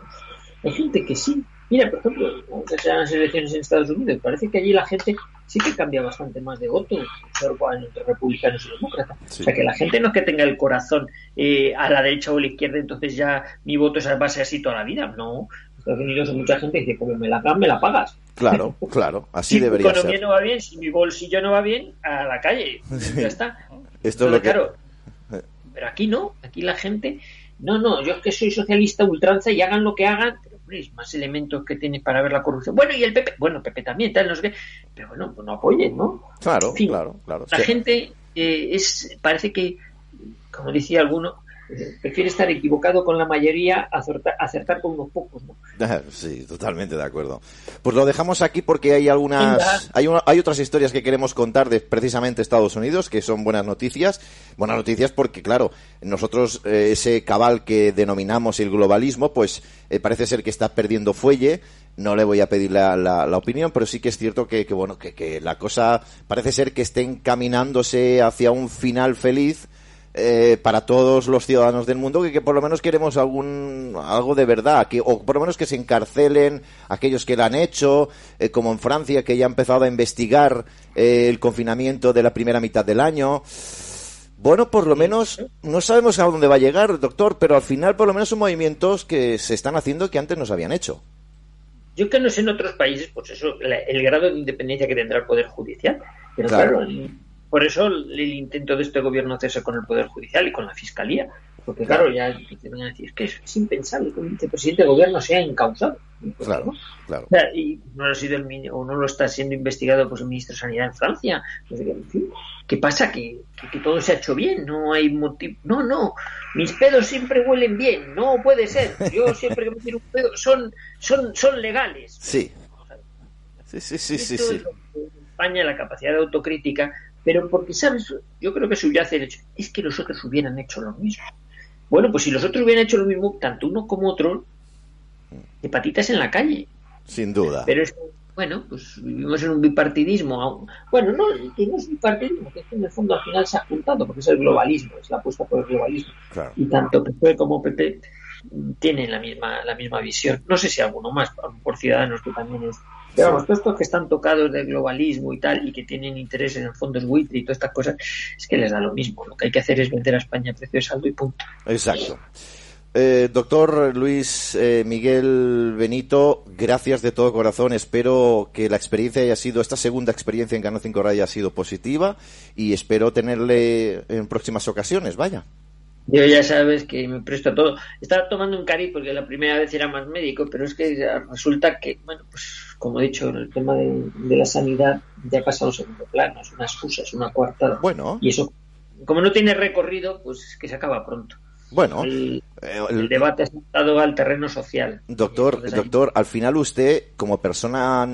hay gente que sí. Mira, por ejemplo, las elecciones en Estados Unidos, parece que allí la gente sí que cambia bastante más de voto entre republicanos y demócratas. O sea, que la gente no es que tenga el corazón eh, a la derecha o a la izquierda, entonces ya mi voto va a ser así toda la vida. No. Estados Unidos hay mucha gente que dice, como me la me la pagas.
Claro, claro, así debería
ser. Si mi economía no va bien, si mi bolsillo no va bien, a la calle. ya está.
Esto es lo que...
Claro, pero aquí no, aquí la gente no, no, yo es que soy socialista ultranza y hagan lo que hagan, más elementos que tienes para ver la corrupción. Bueno, y el PP, bueno, PP también, tal, no sé qué, pero bueno, pues no apoyen, ¿no?
Claro, claro, claro.
La gente eh, es, parece que, como decía alguno, Prefiere estar equivocado con la mayoría, acertar, acertar con unos pocos. ¿no?
Sí, totalmente de acuerdo. Pues lo dejamos aquí porque hay algunas, hay, hay otras historias que queremos contar de precisamente Estados Unidos que son buenas noticias. Buenas noticias porque, claro, nosotros eh, ese cabal que denominamos el globalismo, pues eh, parece ser que está perdiendo fuelle. No le voy a pedir la, la, opinión, pero sí que es cierto que, que bueno, que, que la cosa parece ser que esté encaminándose hacia un final feliz eh, para todos los ciudadanos del mundo que, por lo menos queremos algún algo de verdad que o por lo menos que se encarcelen aquellos que lo han hecho eh, como en Francia que ya ha empezado a investigar eh, el confinamiento de la primera mitad del año. Bueno por lo menos no sabemos a dónde va a llegar doctor pero al final por lo menos son movimientos que se están haciendo que antes no se habían hecho.
Yo que no sé en otros países pues eso el grado de independencia que tendrá el poder judicial. Pero claro por eso el intento de este gobierno hacerse con el Poder Judicial y con la Fiscalía. Porque, claro, ya te van a decir que es, impensable que un vicepresidente de gobierno sea encausado.
Claro, claro.
y no lo, ha sido el, o no lo está siendo investigado pues, el ministro de Sanidad en Francia. ¿Qué pasa? Que, que, todo se ha hecho bien, no hay motivo. No, no, mis pedos siempre huelen bien, no puede ser. Yo siempre que me tiro un pedo son, son, son legales.
Sí. Sí, sí, sí, sí. sí.
España la capacidad de autocrítica pero porque, ¿sabes? Yo creo que subyace el hecho, es que los otros hubieran hecho lo mismo. Bueno, pues si los otros hubieran hecho lo mismo, tanto uno como otro, hepatitas en la calle.
Sin duda.
Pero es bueno, pues vivimos en un bipartidismo. Bueno, no, que no es bipartidismo, que en el fondo al final se ha juntado, porque es el globalismo, es la apuesta por el globalismo. Y tanto PP como PP tienen la misma, la misma visión. No sé si alguno más, por Ciudadanos, que también es pero vamos, todos estos que están tocados del globalismo y tal, y que tienen interés en fondos buitre y todas estas cosas, es que les da lo mismo. Lo que hay que hacer es vender a España a precio de saldo y punto.
Exacto. Eh, doctor Luis eh, Miguel Benito, gracias de todo corazón. Espero que la experiencia haya sido, esta segunda experiencia en Canal 5 Radio haya sido positiva y espero tenerle en próximas ocasiones. Vaya.
Yo ya sabes que me presto a todo. Estaba tomando un cari porque la primera vez era más médico, pero es que resulta que, bueno, pues como he dicho, el tema de, la sanidad ya ha pasado a un segundo plano, es una excusa, es una cuartada.
Bueno.
Y eso, como no tiene recorrido, pues que se acaba pronto.
Bueno,
el, eh, debate ha estado al terreno social.
Doctor, doctor, al final usted, como persona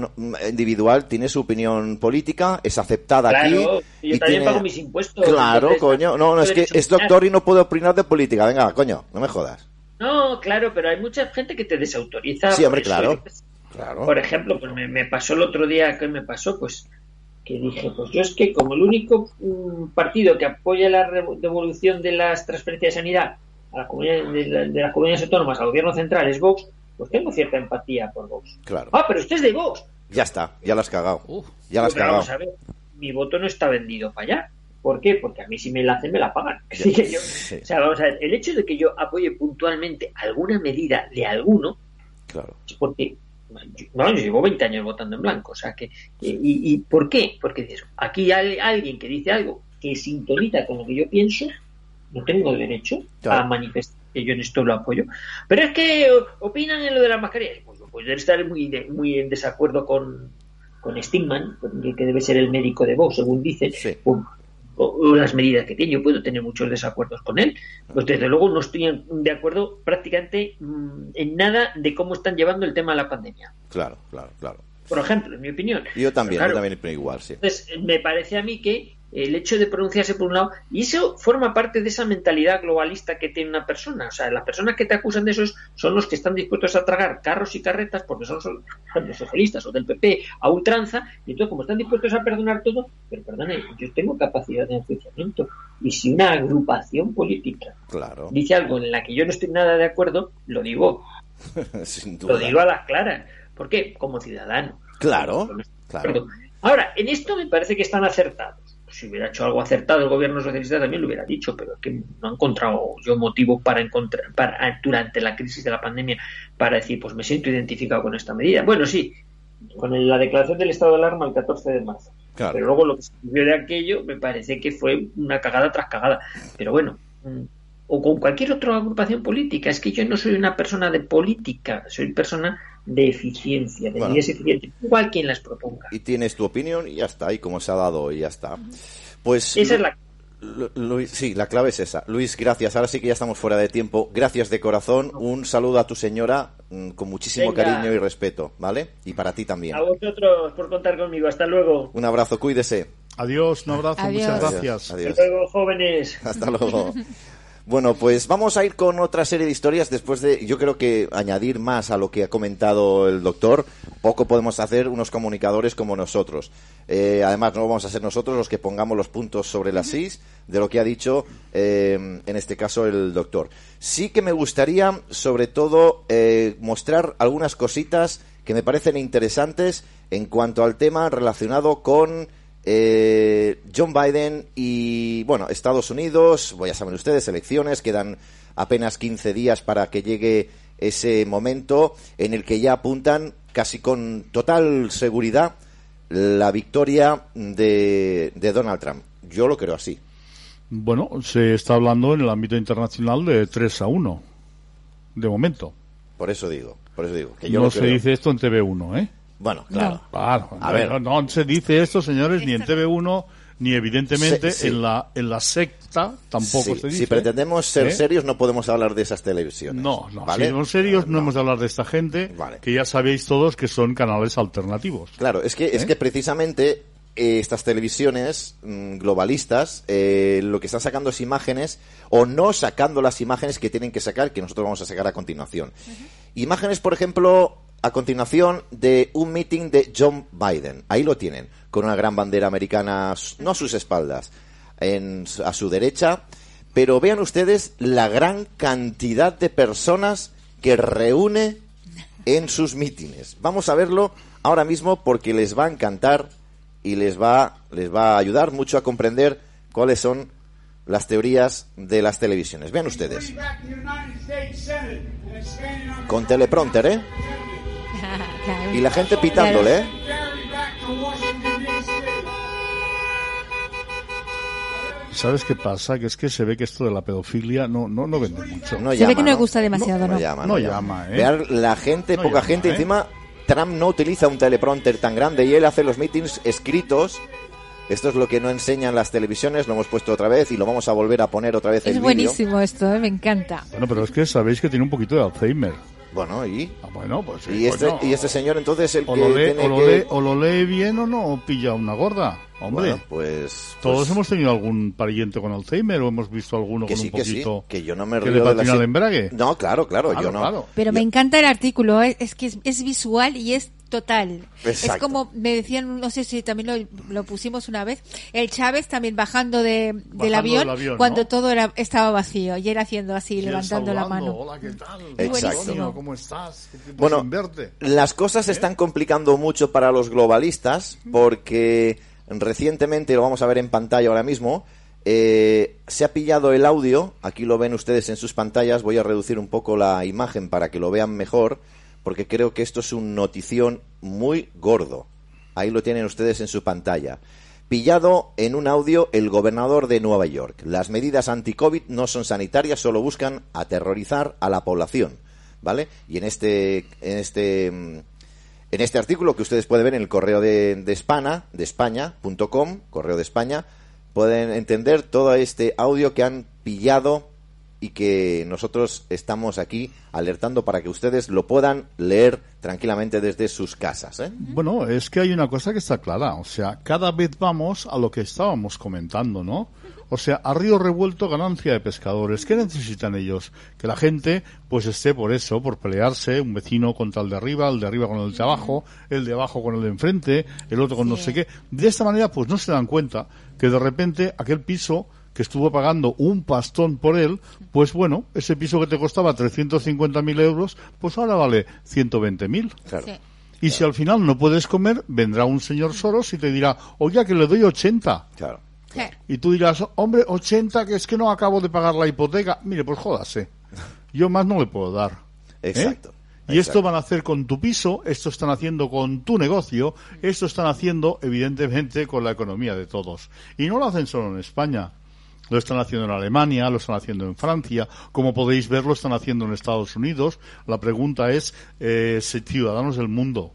individual, tiene su opinión política, es aceptada
aquí.
Yo
y también pago mis impuestos.
Claro, coño. No, no, es que es doctor y no puedo opinar de política. Venga, coño, no me jodas.
No, claro, pero hay mucha gente que te desautoriza.
Sí, hombre, claro.
Por ejemplo, pues me, pasó el otro día, ¿qué me pasó? Pues que dije, pues yo es que como el único mm, partido que apoya la devolución de las transferencias de sanidad a la de, las comunidades autónomas al gobierno central es Vox, pues tengo cierta empatía por Vox.
Claro.
Ah, pero usted es de Vox.
Ya está, ya lo has cagado. ya lo has cagado.
Vamos a ver, mi voto no está vendido para allá. ¿Por qué? Porque a mí si me la hacen me la pagan. Así que yo, O sea, vamos a ver, el hecho de que yo apoye puntualmente alguna medida de alguno,
claro.
es porque no, yo llevo 20 años votando en blanco, o sea que, y, y, ¿por qué? Porque aquí hay alguien que dice algo que sintoniza con lo que yo pienso, no tengo derecho a manifestar que yo en esto lo apoyo. Pero es que opinan en lo de las mascarillas, pues, pues debe estar muy, muy en desacuerdo con, con Stigman, que debe ser el médico de vos, según dicen, pues, o, las medidas que tiene. Yo puedo tener muchos desacuerdos con él. Pues desde luego no estoy de acuerdo prácticamente mm, en nada de cómo están llevando el tema de la pandemia.
Claro, claro, claro.
Por ejemplo, en mi opinión.
Yo también, yo también igual, sí.
Entonces, me parece a mí que el hecho de pronunciarse por un lado, y eso forma parte de esa mentalidad globalista que tiene una persona. O sea, las personas que te acusan de eso son los que están dispuestos a tragar carros y carretas porque son, los socialistas o del PP a ultranza, y entonces como están dispuestos a perdonar todo, pero perdone, yo tengo capacidad de enjuiciamiento. Y si una agrupación política
claro.
dice algo en la que yo no estoy nada de acuerdo, lo digo. Lo digo a las claras. ¿Por qué? Como ciudadano.
Claro, claro.
Ahora, en esto me parece que están acertados si hubiera hecho algo acertado el gobierno socialista también lo hubiera dicho, pero es que no he encontrado yo motivo para encontrar para durante la crisis de la pandemia para decir, pues me siento identificado con esta medida. Bueno, sí, con la declaración del estado de alarma el 14 de marzo. Pero luego lo que se vio de aquello me parece que fue una cagada tras cagada. Pero bueno, mm, o con cualquier otra agrupación política. Es que yo no soy una persona de política, soy persona de eficiencia, de medidas eficientes, igual quien las proponga.
Y tienes tu opinión y ya está, y como se ha dado y ya está. Pues
esa es la
Lu- Luis, sí, la clave es esa. Luis, gracias. Ahora sí que ya estamos fuera de tiempo. Gracias de corazón. Un saludo a tu señora mm, con muchísimo
Venga.
cariño y respeto, ¿vale? Y para ti también.
A vosotros por contar conmigo. Hasta luego.
Un abrazo, cuídese.
Adiós, un abrazo,
Adiós.
muchas gracias.
Adiós.
Hasta luego, jóvenes.
Hasta luego. Bueno, pues vamos a ir con otra serie de historias después de, yo creo que añadir más a lo que ha comentado el doctor. Poco podemos hacer unos comunicadores como nosotros. Eh, además, no vamos a ser nosotros los que pongamos los puntos sobre las is de lo que ha dicho, eh, en este caso, el doctor. Sí que me gustaría, sobre todo, eh, mostrar algunas cositas que me parecen interesantes en cuanto al tema relacionado con eh, John Biden y, bueno, Estados Unidos, ya saben ustedes, elecciones, quedan apenas 15 días para que llegue ese momento en el que ya apuntan casi con total seguridad la victoria de, de Donald Trump. Yo lo creo así.
Bueno, se está hablando en el ámbito internacional de 3 a 1, de momento.
Por eso digo, por eso digo. Que yo
no
lo
se dice esto en TV1, ¿eh?
Bueno, claro.
Claro,
A ver.
no, no se dice esto, señores, ni en TV1, ni evidentemente
Sí, sí.
en la en la secta tampoco
Sí,
se dice.
si pretendemos ser
¿eh?
serios, no podemos hablar de esas televisiones.
No, no,
¿vale?
si somos serios no, hemos de hablar de esta gente,
Vale.
que ya sabéis todos que son canales alternativos.
Claro, es que, es
¿Eh?
que precisamente eh, estas televisiones mm, globalistas eh, lo que están sacando es imágenes o no sacando las imágenes que tienen que sacar, que nosotros vamos a sacar a continuación. Imágenes, por ejemplo, a continuación de un meeting de John Biden. Ahí lo tienen, con una gran bandera americana, no a sus espaldas, en, a su derecha. Pero vean ustedes la gran cantidad de personas que reúne en sus mítines. Vamos a verlo ahora mismo porque les va a encantar y les va, les va a ayudar mucho a comprender cuáles son las teorías de las televisiones. Vean ustedes. Con teleprompter, ¿eh?
Claro.
Y la gente pitándole, ¿eh?
¿Sabes qué pasa? Que es que se ve que esto de la pedofilia no, no, no vende mucho.
No
Se
llama,
ve que no le
¿no?
gusta demasiado,
No
¿no?
llama,
No llama, ¿eh?
Vean la gente,
No
poca
llama,
gente.
¿eh?
Encima, Trump no utiliza un teleprompter tan grande y él hace los meetings escritos. Esto es lo que no enseñan las televisiones, lo hemos puesto otra vez y lo vamos a volver a poner otra vez
Es
el vídeo.
buenísimo esto, ¿eh? me encanta.
Bueno, pero es que sabéis que tiene un poquito de Alzheimer.
Bueno, y,
Ah, bueno, pues sí,
y, este,
coño.
y este señor entonces el
o
que
lo, lee,
tiene
o, lo
que...
lee, o lo lee bien o no, o pilla una gorda. Hombre,
Bueno, pues...
todos
pues,
hemos tenido algún pariente con Alzheimer o hemos visto alguno
que
con
sí,
un
que sí,
poquito
que yo no me
que
río
le
de la
el embrague.
No, claro, claro,
Claro,
yo no.
claro.
Pero me encanta el artículo, ¿eh? es que es, es visual y es total. Es como me decían, no sé si también lo, lo pusimos una vez, el Chávez también bajando de, del avión,
del avión,
cuando
¿no?
todo era, estaba vacío y él haciendo así, levantando la mano.
Hola, ¿qué tal?
Exacto.
¿Cómo estás? ¿Qué tiempo
Bueno, las cosas se están complicando mucho para los globalistas porque recientemente, lo vamos a ver en pantalla ahora mismo, eh, se ha pillado el audio, aquí lo ven ustedes en sus pantallas, voy a reducir un poco la imagen para que lo vean mejor, porque creo que esto es un notición muy gordo. Ahí lo tienen ustedes en su pantalla. Pillado en un audio el gobernador de Nueva York. Las medidas anti-COVID no son sanitarias, solo buscan aterrorizar a la población. ¿Vale? Y en este, en este, mm, en este artículo que ustedes pueden ver en el correo de, de España, de España.com, correo de España, pueden entender todo este audio que han pillado y que nosotros estamos aquí alertando para que ustedes lo puedan leer tranquilamente desde sus casas. ¿eh?
Bueno, es que hay una cosa que está clara. O sea, cada vez vamos a lo que estábamos comentando, ¿no? O sea, a río revuelto ganancia de pescadores. ¿Qué necesitan ellos? Que la gente pues esté por eso, por pelearse, un vecino contra el de arriba, el de arriba con el de abajo, el de abajo con el de enfrente, el otro con no sé qué. De esta manera pues no se dan cuenta que de repente aquel piso que estuvo pagando un pastón por él, pues bueno, ese piso que te costaba 350.000 euros, pues ahora vale 120.000.
Claro.
Sí.
Y si al final no puedes comer, vendrá un señor Soros y te dirá, oye, que le doy 80.
Claro.
Sí.
Y tú dirás, hombre, 80, que es que no acabo de pagar la hipoteca. Mire, pues jódase. Yo más no le puedo dar. ¿eh?
Exacto.
Y esto van a hacer con tu piso, esto están haciendo con tu negocio, esto están haciendo, evidentemente, con la economía de todos. Y no lo hacen solo en España. Lo están haciendo en Alemania, lo están haciendo en Francia, como podéis ver, lo están haciendo en Estados Unidos. La pregunta es, eh, ciudadanos del mundo,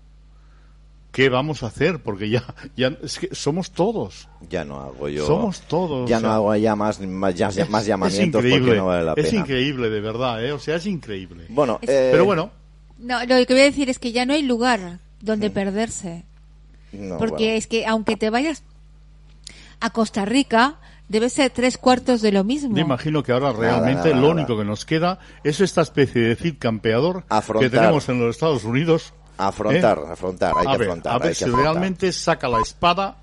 ¿qué vamos a hacer? Porque ya, ya es que somos todos.
Ya no hago yo.
Somos todos.
Ya
o
no
sea,
hago ya más, más, ya-
es-
más llamamientos porque no vale la pena.
Es increíble, de verdad, ¿eh? O sea, es increíble.
Bueno,
Es-
eh,
Pero bueno,
No, lo que voy a decir es que ya no hay lugar donde perderse.
no,
porque
bueno.
es que aunque te vayas a Costa Rica, debe ser tres cuartos de lo mismo.
me imagino que ahora realmente
nada,
lo
nada.
único que nos queda es esta especie de Cid campeador
Afrontar.
que tenemos en los Estados Unidos.
Afrontar,
¿eh?
afrontar, hay
a
que
ver,
afrontar.
A ver
hay que
si
afrontar.
realmente saca la espada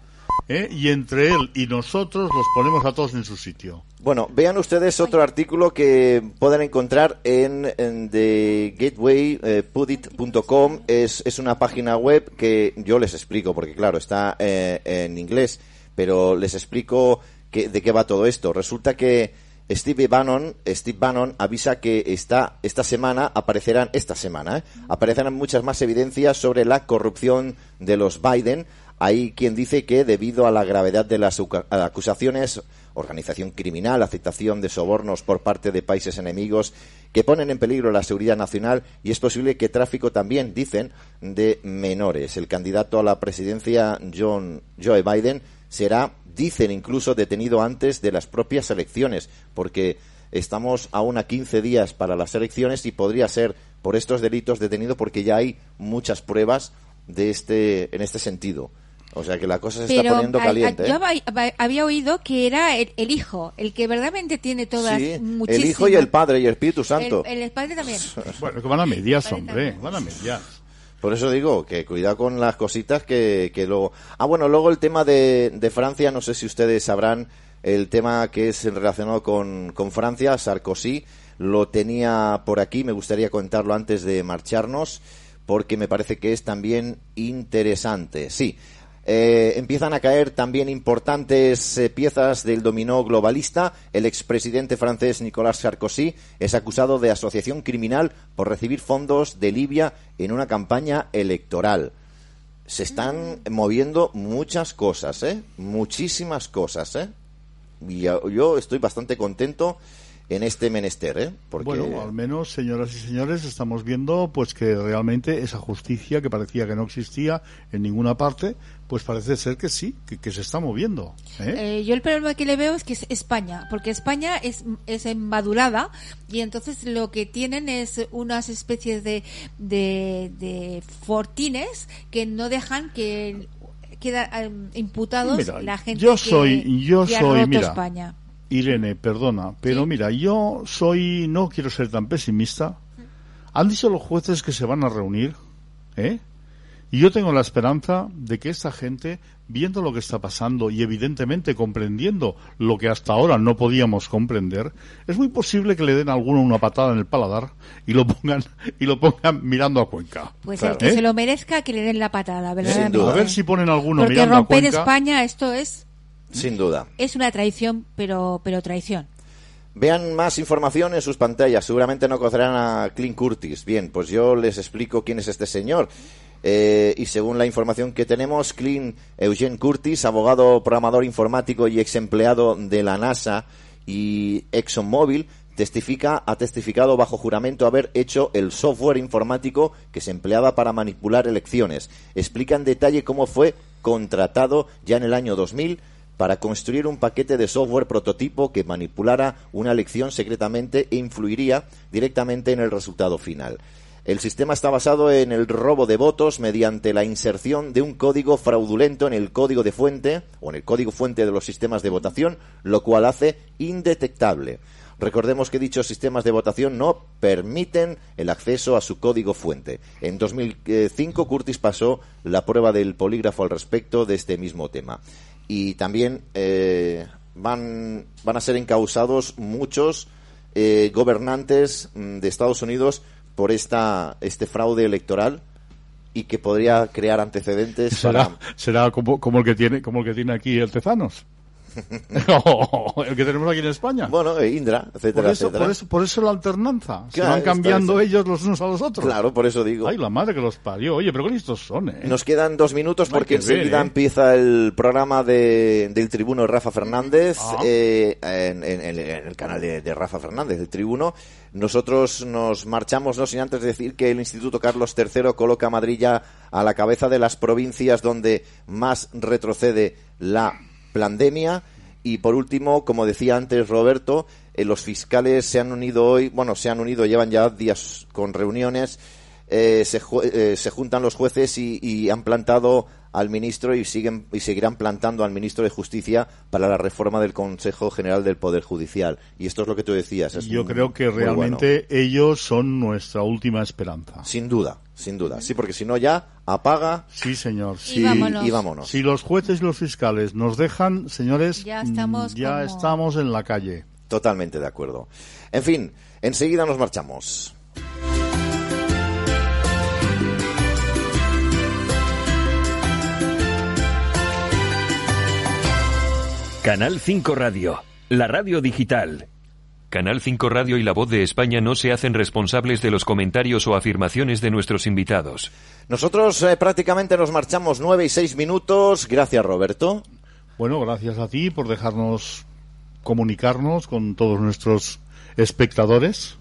¿eh? y entre él y nosotros los ponemos a todos en su sitio.
Bueno, vean ustedes otro artículo que pueden encontrar en, en thegatewaypudit.com. Es, es una página web que yo les explico, porque claro, está eh, en inglés, pero les explico que, de qué va todo esto. Resulta que Steve Bannon, Steve Bannon avisa que está, esta semana aparecerán, esta semana, ¿eh? aparecerán muchas más evidencias sobre la corrupción de los Biden. Hay quien dice que debido a la gravedad de las acusaciones, organización criminal, aceptación de sobornos por parte de países enemigos que ponen en peligro la seguridad nacional y es posible que tráfico también, dicen, de menores. El candidato a la presidencia, John, Joe Biden, será, dicen incluso, detenido antes de las propias elecciones, porque estamos aún a 15 días para las elecciones y podría ser por estos delitos detenido porque ya hay muchas pruebas de este, en este sentido. O sea que la cosa se está poniendo
a- a-
caliente. ¿eh?
yo hab- había oído que era el, el hijo, el que verdaderamente tiene todas
Sí, el
muchísimas-
Hijo y el Padre y el Espíritu Santo.
El, el padre también.
Bueno, que van a medias, hombre,
también.
van a medias.
Por eso digo que cuidado con las cositas que, que luego... Ah, bueno, luego el tema de, de Francia, no sé si ustedes sabrán el tema que es relacionado con, con Francia, Sarkozy, lo tenía por aquí, me gustaría contarlo antes de marcharnos, porque me parece que es también interesante. Sí, eh, empiezan a caer también importantes eh, piezas del dominó globalista. El expresidente francés Nicolas Sarkozy es acusado de asociación criminal por recibir fondos de Libia en una campaña electoral. Se están moviendo muchas cosas, ¿eh? Muchísimas cosas, ¿eh? Y yo estoy bastante contento en este menester, ¿eh? Porque...
Bueno, al menos, señoras y señores, estamos viendo pues que realmente esa justicia que parecía que no existía en ninguna parte, pues parece ser que sí, que, que se está moviendo. ¿eh?
Eh, yo el problema que le veo es que es España, porque España es, es embadurada y entonces lo que tienen es unas especies de, de, de fortines que no dejan que queda eh, imputados
Mira,
la gente
yo
que-
soy, yo
que ha
soy,
roto
mira,
España.
Irene, perdona, pero
Sí.
mira, yo soy, no quiero ser tan pesimista. Han dicho los jueces que se van a reunir, ¿eh? Y yo tengo la esperanza de que esta gente, viendo lo que está pasando y evidentemente comprendiendo lo que hasta ahora no podíamos comprender, es muy posible que le den a alguno una patada en el paladar y lo pongan y lo pongan mirando a Cuenca.
Pues
Claro.
el que
¿Eh?
se lo merezca que le den la patada,
duda.
A ver si ponen alguno
Porque
mirando a
romper
Cuenca.
España esto es
Sin duda.
es una traición, pero pero traición.
Vean más información en sus pantallas. Seguramente no conocerán a Clint Curtis. Bien, pues yo les explico quién es este señor. Eh, y según la información que tenemos, Clint Eugene Curtis, abogado, programador informático y ex empleado de la NASA y ExxonMobil, testifica, ha testificado bajo juramento haber hecho el software informático que se empleaba para manipular elecciones. Explica en detalle cómo fue contratado ya en el año 2000 para construir un paquete de software prototipo que manipulara una elección secretamente e influiría directamente en el resultado final. El sistema está basado en el robo de votos mediante la inserción de un código fraudulento en el código de fuente o en el código fuente de los sistemas de votación, lo cual hace indetectable. Recordemos que dichos sistemas de votación no permiten el acceso a su código fuente. En 2005 Curtis pasó la prueba del polígrafo al respecto de este mismo tema. Y también eh, van, van a ser encausados muchos eh, gobernantes mm, de Estados Unidos por esta, este fraude electoral y que podría crear antecedentes
Será,
para...
será como, como el que tiene como el que tiene aquí el Tezanos. el que tenemos aquí en España.
Bueno, eh, Indra, etcétera,
por eso,
etcétera.
Por eso, por eso la alternanza. Se
Claro,
van
está
cambiando ellos los unos a los otros.
Claro, por eso digo.
Ay, la madre que los parió. Oye, pero qué listos son, ¿eh?
Nos quedan dos minutos
No
porque enseguida
¿eh?
empieza el programa de, del tribuno Rafa Fernández
Ah.
eh, en, en- en- en el canal de, de Rafa Fernández, el tribuno. Nosotros nos marchamos, no sin antes decir que el Instituto Carlos III coloca a Madrid ya a la cabeza de las provincias donde más retrocede la pandemia. Y por último, como decía antes Roberto, eh, los fiscales se han unido hoy, bueno, se han unido, llevan ya días con reuniones eh, se, eh, se juntan los jueces y han plantado al ministro y siguen y seguirán plantando al ministro de Justicia para la reforma del Consejo General del Poder Judicial. Y esto es lo que tú decías. es
Yo creo que realmente ellos son nuestra última esperanza.
Sin duda, sin duda. Sí, porque si no ya apaga
Sí, señor.
Y
Sí.
vámonos.
y vámonos.
Si los jueces y los fiscales nos dejan, señores,
Ya estamos
ya
como-
estamos en la calle.
Totalmente de acuerdo. En fin, enseguida nos marchamos.
Canal 5 Radio, la radio digital. Canal 5 Radio y La Voz de España no se hacen responsables de los comentarios o afirmaciones de nuestros invitados.
Nosotros eh, prácticamente nos marchamos nueve y seis minutos. Gracias, Roberto.
Bueno, gracias a ti por dejarnos comunicarnos con todos nuestros espectadores.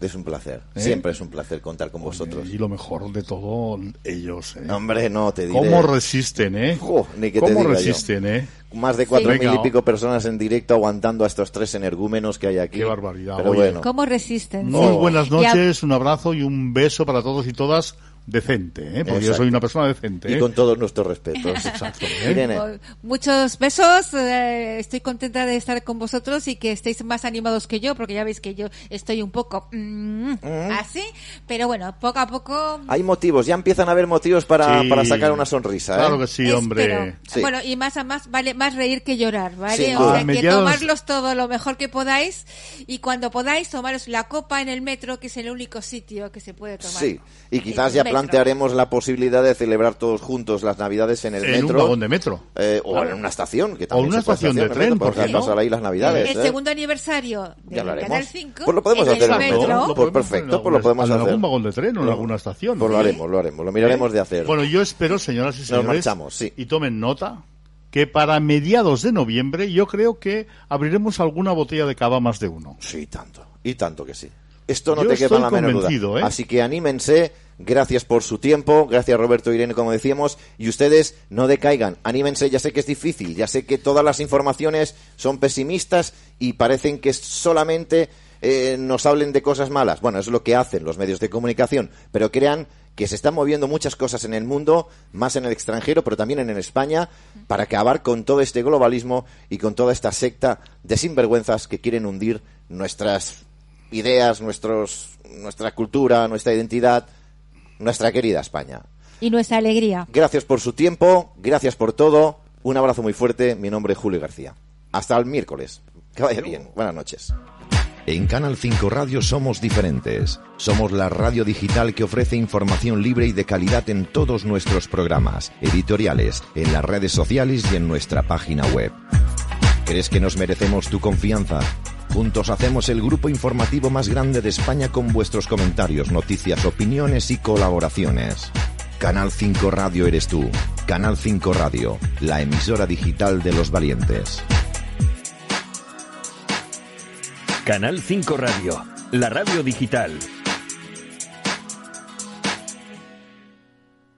Es un placer.
¿Eh?
Siempre es un placer contar con vosotros.
Y lo mejor de todo, ellos. ¿eh?
Hombre, no te diré.
¿Cómo resisten, eh?
Jo, ni que te
¿Cómo
yo.
resisten, eh?
Más de cuatro
Sí.
mil y pico personas en directo aguantando a estos tres energúmenos que hay aquí.
Qué barbaridad,
Pero
oye.
bueno,
¿Cómo resisten?
Muy
Sí.
buenas noches, un abrazo y un beso para todos y todas decente, ¿eh? Porque yo
Exacto.
soy una persona decente.
y
¿eh?
con todos nuestros respetos.
Exacto. ¿eh?
Irene,
Muchos besos. eh, estoy contenta de estar con vosotros y que estéis más animados que yo, porque ya veis que yo estoy un poco mm, así. Pero bueno, poco a poco.
hay motivos, ya empiezan a haber motivos para,
Sí.
para sacar una sonrisa. ¿eh?
Claro que sí, hombre.
Sí.
Bueno, y más a más, vale más reír que llorar, ¿vale?
Sin
o sea, que
mediados-
tomarlos todo lo mejor que podáis y cuando podáis tomaros la copa en el metro, que es el único sitio que se puede tomar.
Sí, y quizás ya. Plantearemos la posibilidad de celebrar todos juntos las Navidades en el
En un
metro.
vagón de metro.
eh, o en una estación, que también
O una estación de
en
tren,
metro,
¿por
porque
no?
pasar ahí las Navidades.
el
¿eh?
segundo aniversario
Ya
de
lo haremos.
Canal 5
Pues lo podemos
en
hacer
el
en
metro.
metro. Pues perfecto, pues lo podemos
en
hacer.
algún vagón de tren o en alguna estación.
Pues lo
¿eh?
haremos, lo haremos, lo miraremos de hacer.
Bueno, yo espero, señoras y señores,
marchamos, sí.
y tomen nota, que para mediados de noviembre yo creo que abriremos alguna botella de cava más de uno.
Sí, tanto. Y tanto que sí. Esto no
Yo
te quepa la menor duda.
¿eh?
Así que anímense. Gracias por su tiempo. Gracias Roberto e Irene, como decíamos. Y ustedes no decaigan. Anímense. Ya sé que es difícil. Ya sé que todas las informaciones son pesimistas y parecen que solamente eh, nos hablen de cosas malas. Bueno, es lo que hacen los medios de comunicación. Pero crean que se están moviendo muchas cosas en el mundo, más en el extranjero, pero también en España, para acabar con todo este globalismo y con toda esta secta de sinvergüenzas que quieren hundir nuestras ideas, nuestros, nuestra cultura, nuestra identidad, nuestra querida España.
Y nuestra alegría.
Gracias por su tiempo, gracias por todo. Un abrazo muy fuerte. Mi nombre es Julio García. Hasta el miércoles. Que vaya bien. Buenas noches.
En Canal 5 Radio somos diferentes. Somos la radio digital que ofrece información libre y de calidad en todos nuestros programas, editoriales, en las redes sociales y en nuestra página web. ¿Crees que nos merecemos tu confianza? Juntos hacemos el grupo informativo más grande de España con vuestros comentarios, noticias, opiniones y colaboraciones. Canal 5 Radio eres tú. Canal 5 Radio, la emisora digital de los valientes.
Canal 5 Radio, la radio digital.